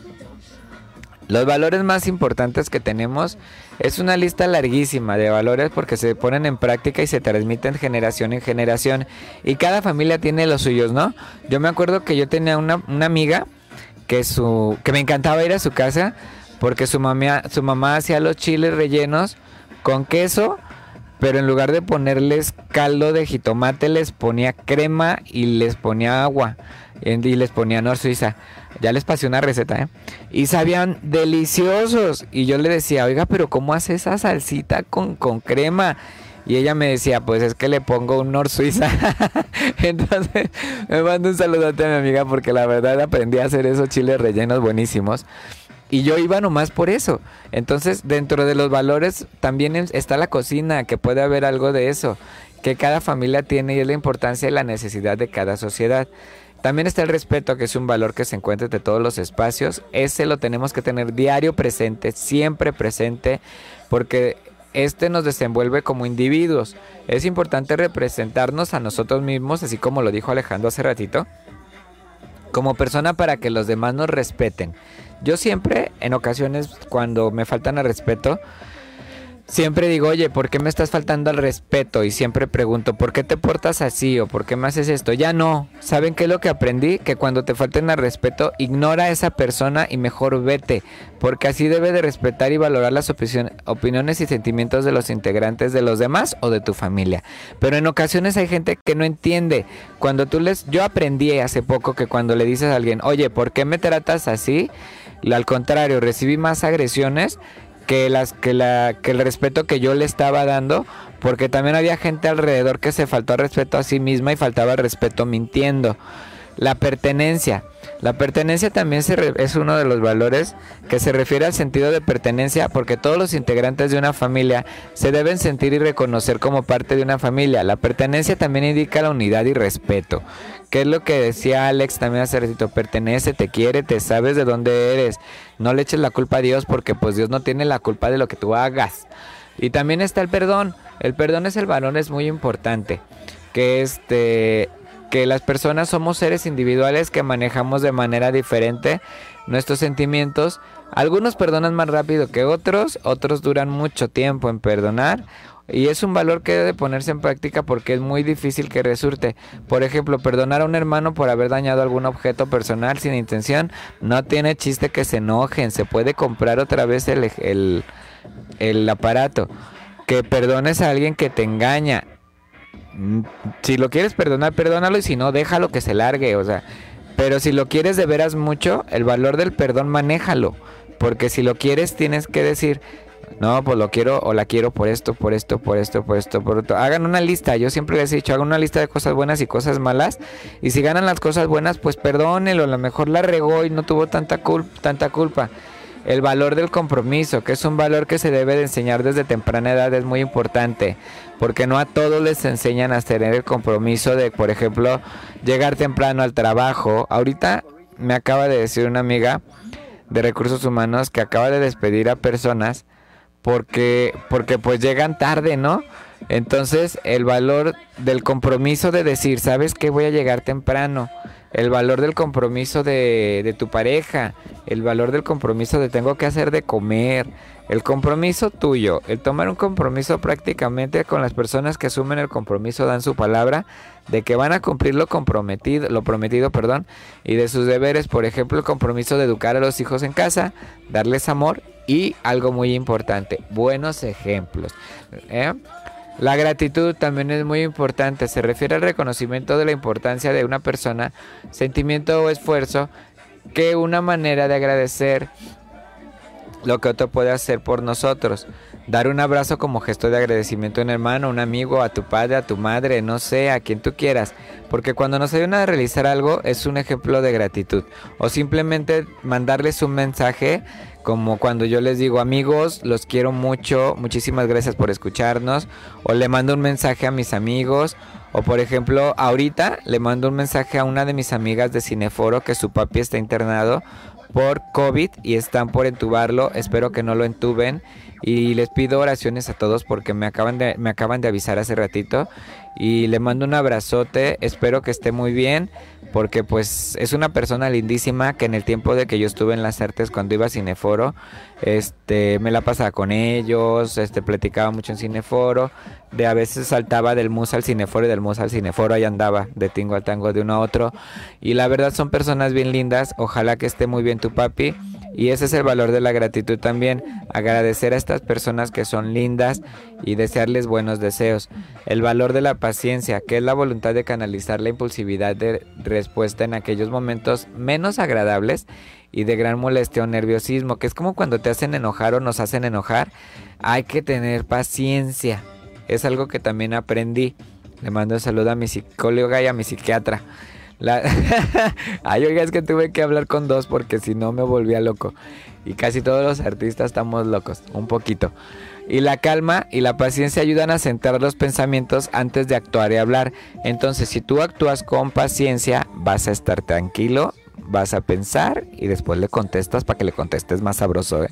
Los valores más importantes que tenemos es una lista larguísima de valores porque se ponen en práctica y se transmiten generación en generación. Y cada familia tiene los suyos, ¿no? Yo me acuerdo que yo tenía una, amiga que, su, que me encantaba ir a su casa porque su mamá, su mamá hacía los chiles rellenos con queso pero en lugar de ponerles caldo de jitomate les ponía crema y les ponía agua y les ponía nor suiza. Ya les pasé una receta, ¿eh? Y sabían deliciosos. Y yo le decía, oiga, pero ¿cómo hace esa salsita con, con crema? Y ella me decía, pues es que le pongo un Nor Suiza. [LAUGHS] Entonces me mando un saludote a mi amiga porque la verdad aprendí a hacer esos chiles rellenos buenísimos. Y yo iba nomás por eso. Entonces, dentro de los valores también está la cocina, que puede haber algo de eso, que cada familia tiene y es la importancia y la necesidad de cada sociedad. También está el respeto, que es un valor que se encuentra de todos los espacios. Ese lo tenemos que tener diario presente, siempre presente, porque este nos desenvuelve como individuos. Es importante representarnos a nosotros mismos, así como lo dijo Alejandro hace ratito, como persona para que los demás nos respeten. Yo siempre, en ocasiones, cuando me faltan al respeto, siempre digo, oye, ¿por qué me estás faltando al respeto? Y siempre pregunto, ¿por qué te portas así o por qué me haces esto? Ya no. ¿Saben qué es lo que aprendí? Que cuando te falten al respeto, ignora a esa persona y mejor vete, porque así debe de respetar y valorar las opiniones y sentimientos de los integrantes de los demás o de tu familia. Pero en ocasiones hay gente que no entiende. Cuando tú les... Yo aprendí hace poco que cuando le dices a alguien, oye, ¿por qué me tratas así? Al contrario, recibí más agresiones que las que la que el respeto que yo le estaba dando porque también había gente alrededor que se faltó al respeto a sí misma y faltaba respeto mintiendo la pertenencia la pertenencia también es uno de los valores que se refiere al sentido de pertenencia porque todos los integrantes de una familia se deben sentir y reconocer como parte de una familia. La pertenencia también indica la unidad y respeto. ¿Qué es lo que decía Alex también hace ratito? Pertenece, te quiere, te sabes de dónde eres. No le eches la culpa a Dios porque pues Dios no tiene la culpa de lo que tú hagas. Y también está el perdón. El perdón es el valor, es muy importante. Que este que las personas somos seres individuales que manejamos de manera diferente nuestros sentimientos. Algunos perdonan más rápido que otros, otros duran mucho tiempo en perdonar. Y es un valor que debe ponerse en práctica porque es muy difícil que resulte. Por ejemplo, perdonar a un hermano por haber dañado algún objeto personal sin intención, no tiene chiste que se enojen, se puede comprar otra vez el, el, el aparato. Que perdones a alguien que te engaña, Mm, si lo quieres perdonar, perdónalo y si no, déjalo que se largue, o sea, pero si lo quieres de veras mucho, el valor del perdón manéjalo, porque si lo quieres tienes que decir, no, pues lo quiero o la quiero por esto, por esto, por esto, por esto, por esto. Hagan una lista, yo siempre les he dicho, hagan una lista de cosas buenas y cosas malas, y si ganan las cosas buenas, pues perdónelo, a lo mejor la regó y no tuvo tanta, tanta culpa. El valor del compromiso, que es un valor que se debe de enseñar desde temprana edad, es muy importante, porque no a todos les enseñan a tener el compromiso de, por ejemplo, llegar temprano al trabajo. Ahorita me acaba de decir una amiga de recursos humanos que acaba de despedir a personas porque porque pues llegan tarde, ¿no? Entonces, el valor del compromiso de decir, ¿sabes qué? Voy a llegar temprano. El valor del compromiso de, de, tu pareja, el valor del compromiso de tengo que hacer de comer, el compromiso tuyo, el tomar un compromiso prácticamente con las personas que asumen el compromiso dan su palabra de que van a cumplir lo comprometido, lo prometido, perdón, y de sus deberes, por ejemplo, el compromiso de educar a los hijos en casa, darles amor y algo muy importante, buenos ejemplos. ¿eh? La gratitud también es muy importante, se refiere al reconocimiento de la importancia de una persona, sentimiento o esfuerzo, que una manera de agradecer lo que otro puede hacer por nosotros. Dar un abrazo como gesto de agradecimiento a un hermano, a un amigo, a tu padre, a tu madre, no sé, a quien tú quieras. Porque cuando nos ayudan a realizar algo es un ejemplo de gratitud. O simplemente mandarles un mensaje como cuando yo les digo amigos, los quiero mucho, muchísimas gracias por escucharnos, o le mando un mensaje a mis amigos, o por ejemplo, ahorita le mando un mensaje a una de mis amigas de Cineforo que su papi está internado por COVID y están por entubarlo, espero que no lo entuben y les pido oraciones a todos porque me acaban de me acaban de avisar hace ratito. Y le mando un abrazote, espero que esté muy bien porque pues es una persona lindísima que en el tiempo de que yo estuve en las artes cuando iba a Cineforo, este me la pasaba con ellos, este platicaba mucho en Cineforo, de a veces saltaba del mus al Cineforo y del mus al Cineforo, ahí andaba de tingo al tango de uno a otro. Y la verdad son personas bien lindas, ojalá que esté muy bien tu papi Y ese es el valor de la gratitud también, agradecer a estas personas que son lindas y desearles buenos deseos. El valor de la paciencia, que es la voluntad de canalizar la impulsividad de respuesta en aquellos momentos menos agradables y de gran molestia o nerviosismo, que es como cuando te hacen enojar o nos hacen enojar. Hay que tener paciencia. Es algo que también aprendí. Le mando un saludo a mi psicóloga y a mi psiquiatra. La... [LAUGHS] Ay, oiga, es que tuve que hablar con dos porque si no me volvía loco. Y casi todos los artistas estamos locos, un poquito. Y la calma y la paciencia ayudan a centrar los pensamientos antes de actuar y hablar. Entonces, si tú actúas con paciencia, vas a estar tranquilo, vas a pensar y después le contestas para que le contestes más sabroso. ¿eh?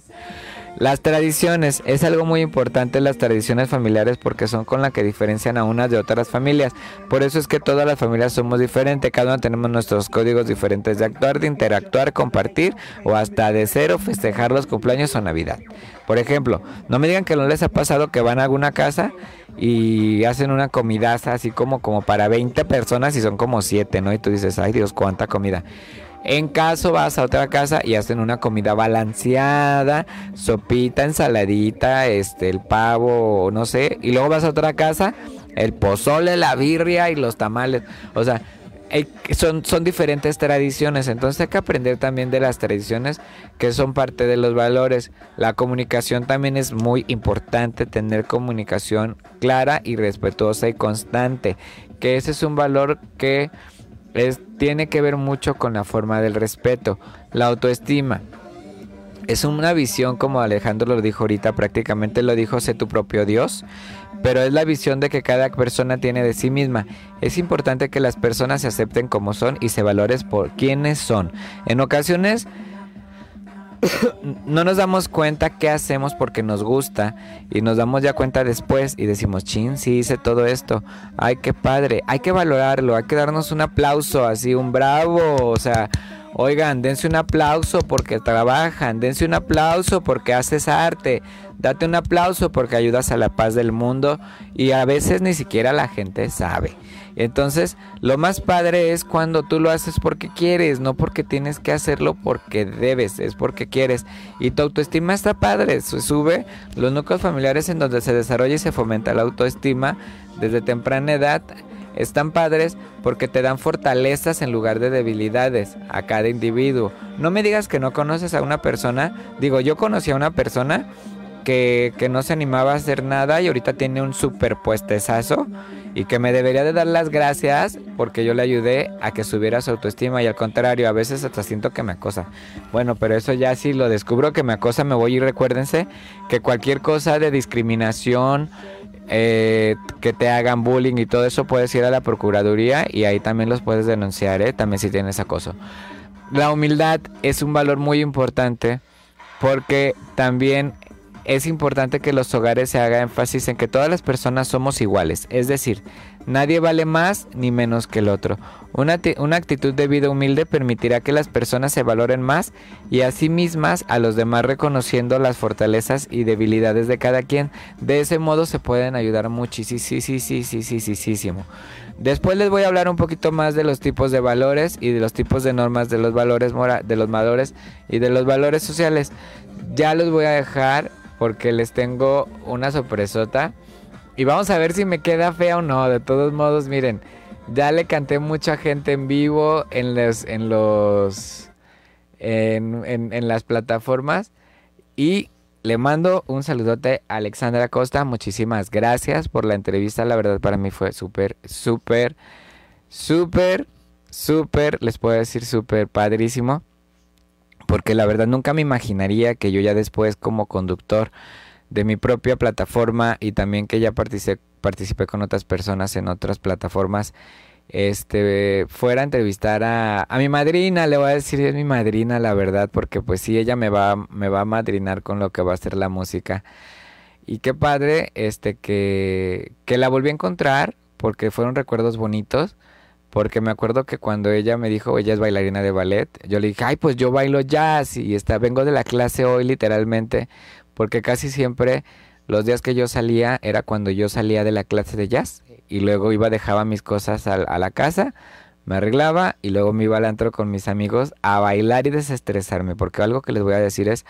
Las tradiciones, es algo muy importante las tradiciones familiares porque son con las que diferencian a unas de otras familias. Por eso es que todas las familias somos diferentes, cada una tenemos nuestros códigos diferentes de actuar, de interactuar, compartir o hasta de cero festejar los cumpleaños o Navidad. Por ejemplo, no me digan que no les ha pasado que van a alguna casa y hacen una comidaza así como, como para 20 personas y son como 7, ¿no? Y tú dices, ay Dios, cuánta comida. En caso vas a otra casa y hacen una comida balanceada, sopita, ensaladita, este, el pavo, no sé, y luego vas a otra casa, el pozole, la birria y los tamales. O sea, son, son diferentes tradiciones, entonces hay que aprender también de las tradiciones que son parte de los valores. La comunicación también es muy importante, tener comunicación clara y respetuosa y constante, que ese es un valor que es, tiene que ver mucho con la forma del respeto, la autoestima. Es una visión, como Alejandro lo dijo ahorita, prácticamente lo dijo, sé tu propio Dios, pero es la visión de que cada persona tiene de sí misma. Es importante que las personas se acepten como son y se valoren por quienes son. En ocasiones [LAUGHS] no nos damos cuenta qué hacemos porque nos gusta y nos damos ya cuenta después y decimos, chin, sí hice todo esto, ay, qué padre, hay que valorarlo, hay que darnos un aplauso, así, un bravo, o sea, oigan, dense un aplauso porque trabajan, dense un aplauso porque haces arte, date un aplauso porque ayudas a la paz del mundo. Y a veces ni siquiera la gente sabe. Entonces, lo más padre es cuando tú lo haces porque quieres, no porque tienes que hacerlo porque debes, es porque quieres. Y tu autoestima está padre, se sube los núcleos familiares en donde se desarrolla y se fomenta la autoestima desde temprana edad. Están padres porque te dan fortalezas en lugar de debilidades a cada individuo. No me digas que no conoces a una persona. Digo, yo conocí a una persona que, que no se animaba a hacer nada y ahorita tiene un superpuestezazo y que me debería de dar las gracias porque yo le ayudé a que subiera su autoestima y al contrario, a veces hasta siento que me acosa. Bueno, pero eso ya si lo descubro que me acosa, me voy y recuérdense que cualquier cosa de discriminación, eh, que te hagan bullying y todo eso puedes ir a la Procuraduría y ahí también los puedes denunciar, ¿eh? también si tienes acoso. La humildad es un valor muy importante porque también es importante que los hogares se haga énfasis en que todas las personas somos iguales, es decir, nadie vale más ni menos que el otro. Una, una, actitud de vida humilde permitirá que las personas se valoren más y a sí mismas a los demás reconociendo las fortalezas y debilidades de cada quien. De ese modo se pueden ayudar muchísimo. Después les voy a hablar un poquito más de los tipos de valores y de los tipos de normas de los valores de los valores y de los valores sociales. Ya los voy a dejar porque les tengo una sorpresota. Y vamos a ver si me queda fea o no. De todos modos, miren, ya le canté mucha gente en vivo en los, en, las plataformas. Y le mando un saludote a Alexandra Costa. Muchísimas gracias por la entrevista. La verdad para mí fue súper, súper, súper, súper, les puedo decir súper padrísimo porque la verdad nunca me imaginaría que yo ya después como conductor de mi propia plataforma y también que ya participé, participé con otras personas en otras plataformas, este fuera a entrevistar a, a, mi madrina, le voy a decir es mi madrina la verdad, porque pues sí, ella me va, me va a madrinar con lo que va a ser la música. Y qué padre, este, que, que la volví a encontrar, porque fueron recuerdos bonitos. Porque me acuerdo que cuando ella me dijo, ella es bailarina de ballet, yo le dije, ay, pues yo bailo jazz y está, vengo de la clase hoy literalmente, porque casi siempre los días que yo salía era cuando yo salía de la clase de jazz y luego iba, dejaba mis cosas a, a la casa, Me arreglaba y luego me iba al antro con mis amigos a bailar y desestresarme, porque algo que les voy a decir es,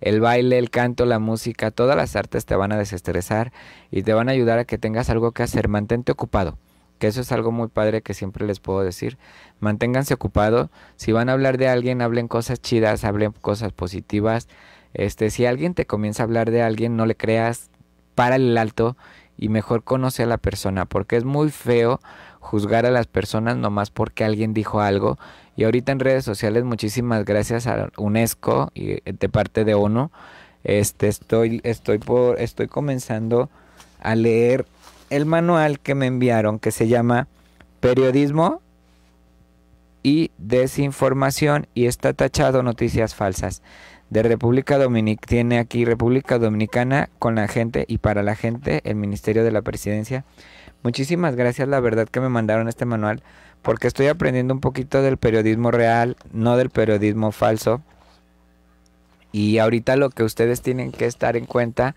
el baile, el canto, la música, todas las artes te van a desestresar y te van a ayudar a que tengas algo que hacer. Mantente ocupado, que eso es algo muy padre que siempre les puedo decir. Manténganse ocupado. Si van a hablar de alguien, hablen cosas chidas, hablen cosas positivas. Este, si alguien te comienza a hablar de alguien, no le creas, para el alto y mejor conoce a la persona, porque es muy feo juzgar a las personas nomás porque alguien dijo algo. Y ahorita en redes sociales, muchísimas gracias a UNESCO y eh, de parte de ONU, este estoy estoy por estoy comenzando a leer el manual que me enviaron que se llama Periodismo y desinformación y está tachado noticias falsas de República Dominicana. Tiene aquí República Dominicana con la gente y para la gente, el Ministerio de la Presidencia. Muchísimas gracias, la verdad que me mandaron este manual, porque estoy aprendiendo un poquito del periodismo real, no del periodismo falso. Y ahorita lo que ustedes tienen que estar en cuenta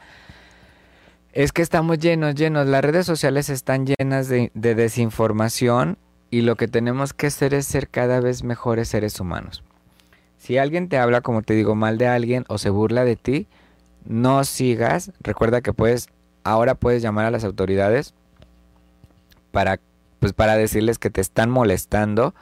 es que estamos llenos, llenos. Las redes sociales están llenas de, de desinformación y lo que tenemos que hacer es ser cada vez mejores seres humanos. Si alguien te habla, como te digo, mal de alguien o se burla de ti, no sigas. Recuerda que puedes, ahora puedes llamar a las autoridades para, pues para decirles que te están molestando.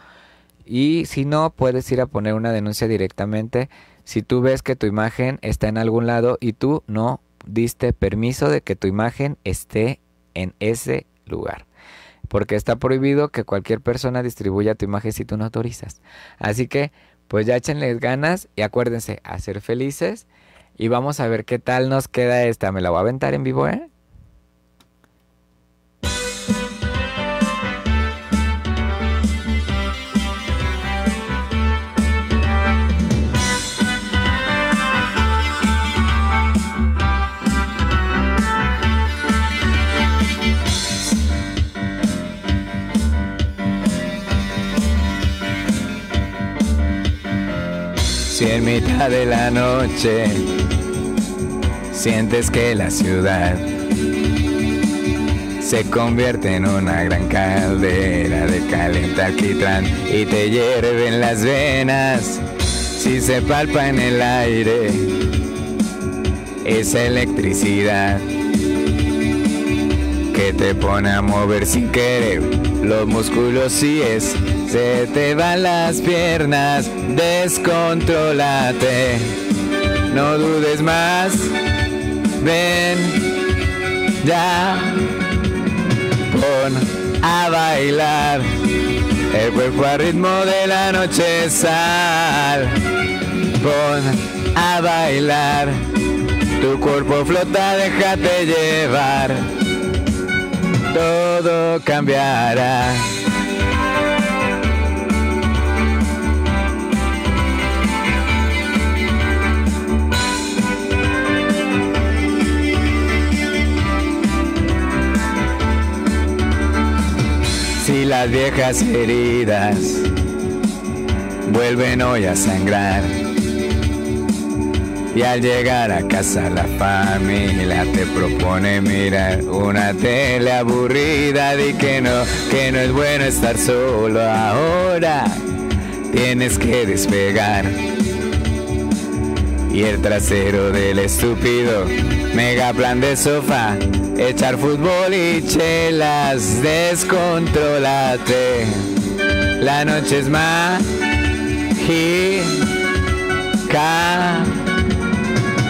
Y si no, puedes ir a poner una denuncia directamente. Si tú ves que tu imagen está en algún lado y tú no diste permiso de que tu imagen esté en ese lugar. Porque está prohibido que cualquier persona distribuya tu imagen si tú no autorizas. Así que pues ya échenles ganas y acuérdense a ser felices y vamos a ver qué tal nos queda esta. Me la voy a aventar en vivo, ¿eh? En mitad de la noche sientes que la ciudad se convierte en una gran caldera de caliente alquitrán y te hierven las venas, si se palpa en el aire esa electricidad que te pone a mover sin querer los músculos si es se te van las piernas, descontrolate. No dudes más, ven ya, pon a bailar. El cuerpo a ritmo de la noche sal, pon a bailar. Tu cuerpo flota, déjate llevar. Todo cambiará. Si las viejas heridas vuelven hoy a sangrar. Y al llegar a casa la familia te propone mirar una tele aburrida. Di que no, que no es bueno estar solo ahora. Tienes que despegar. Y el trasero del estúpido mega plan de sofá echar fútbol y chelas, descontrolate. La noche es mágica,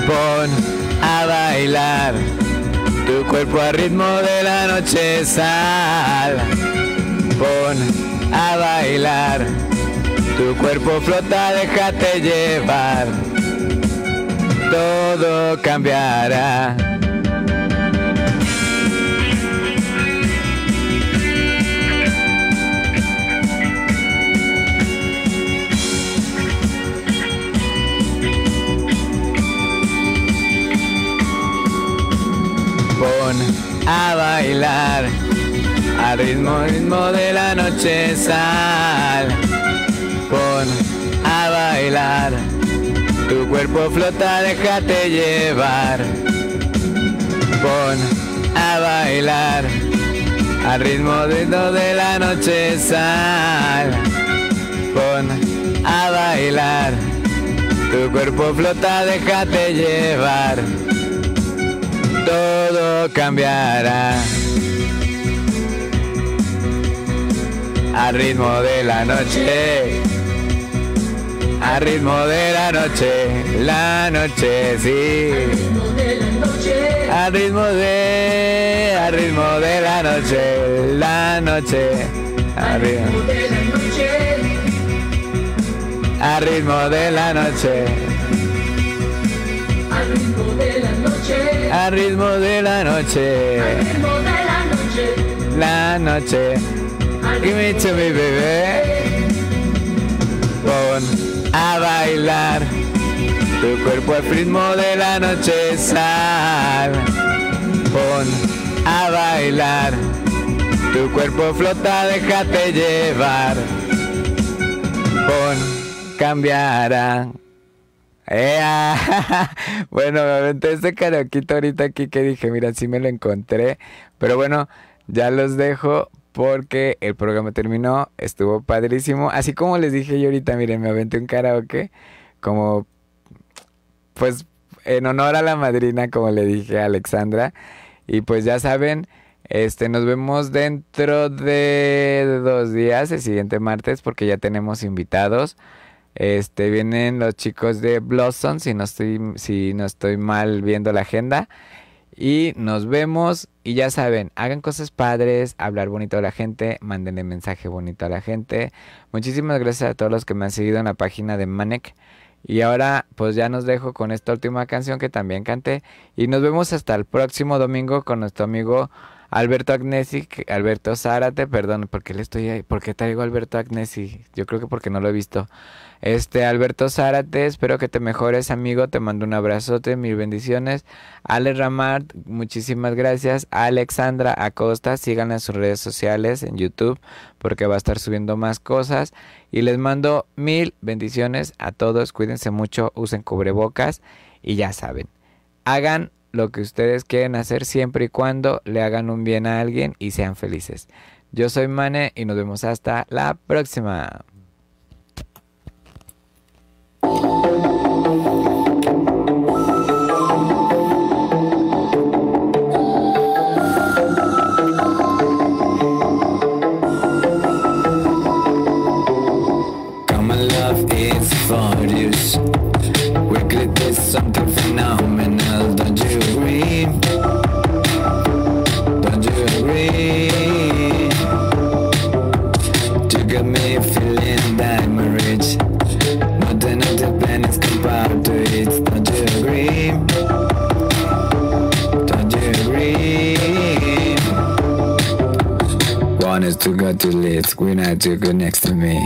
pon a bailar. Tu cuerpo a ritmo de la noche sal, pon a bailar. Tu cuerpo flota, déjate llevar. Todo cambiará. Pon a bailar al ritmo, ritmo de la noche sal. Pon a bailar, tu cuerpo flota, déjate llevar. Pon a bailar Al ritmo de, de la noche sal. Pon a bailar. Tu cuerpo flota, déjate llevar. Todo cambiará. Al ritmo de la noche. Al ritmo de la noche. La noche, sí. Al ritmo de. Al ritmo de la noche. La noche. Al ritmo la noche. Al ritmo de la noche. Noche. Al ritmo de la noche. Al ritmo de la noche. La noche. Give me to me, baby. Pon a bailar. Tu cuerpo al ritmo de la noche sal. Pon a bailar. Tu cuerpo flota, déjate llevar. Pon, cambiará. ¡Ea! [LAUGHS] Bueno, me aventé este karaoke ahorita aquí que dije, mira, sí me lo encontré. Pero bueno, ya los dejo porque el programa terminó, estuvo padrísimo. Así como les dije yo ahorita, miren, me aventé un karaoke como, pues, en honor a la madrina, como le dije a Alexandra. Y pues ya saben, este, nos vemos dentro de dos días, el siguiente martes, porque ya tenemos invitados. Este, vienen los chicos de Blossom, si no estoy, si no estoy mal viendo la agenda. Y nos vemos. Y ya saben, hagan cosas padres, hablar bonito a la gente, mándenle mensaje bonito a la gente. Muchísimas gracias a todos los que me han seguido en la página de Manek. Y ahora pues ya nos dejo con esta última canción que también canté. Y nos vemos hasta el próximo domingo con nuestro amigo Alberto Agnesi, Alberto Zárate, perdón, porque le estoy ahí, porque traigo a Alberto Agnesi, yo creo que porque no lo he visto. Este Alberto Zárate, espero que te mejores, amigo, te mando un abrazote, mil bendiciones. Ale Ramart, muchísimas gracias. Alexandra Acosta, sigan en sus redes sociales en YouTube porque va a estar subiendo más cosas y les mando mil bendiciones a todos, cuídense mucho, usen cubrebocas y ya saben, hagan lo que ustedes quieren hacer siempre y cuando le hagan un bien a alguien y sean felices. Yo soy Mane y nos vemos hasta la próxima. to got too late when I took her next to me.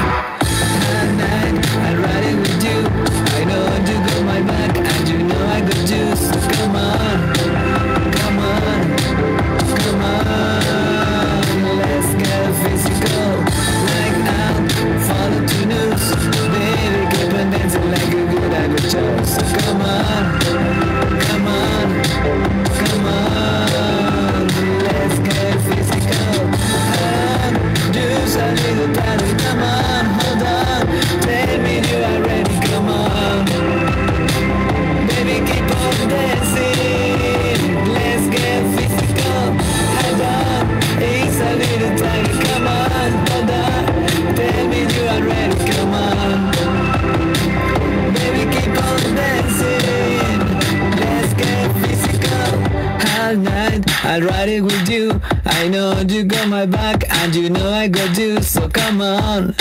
I'll ride it with you. I know you got my back, and you know I got you. So come on,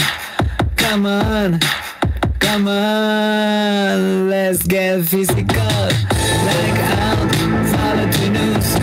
come on, come on. Let's get physical. Like out, follow the news.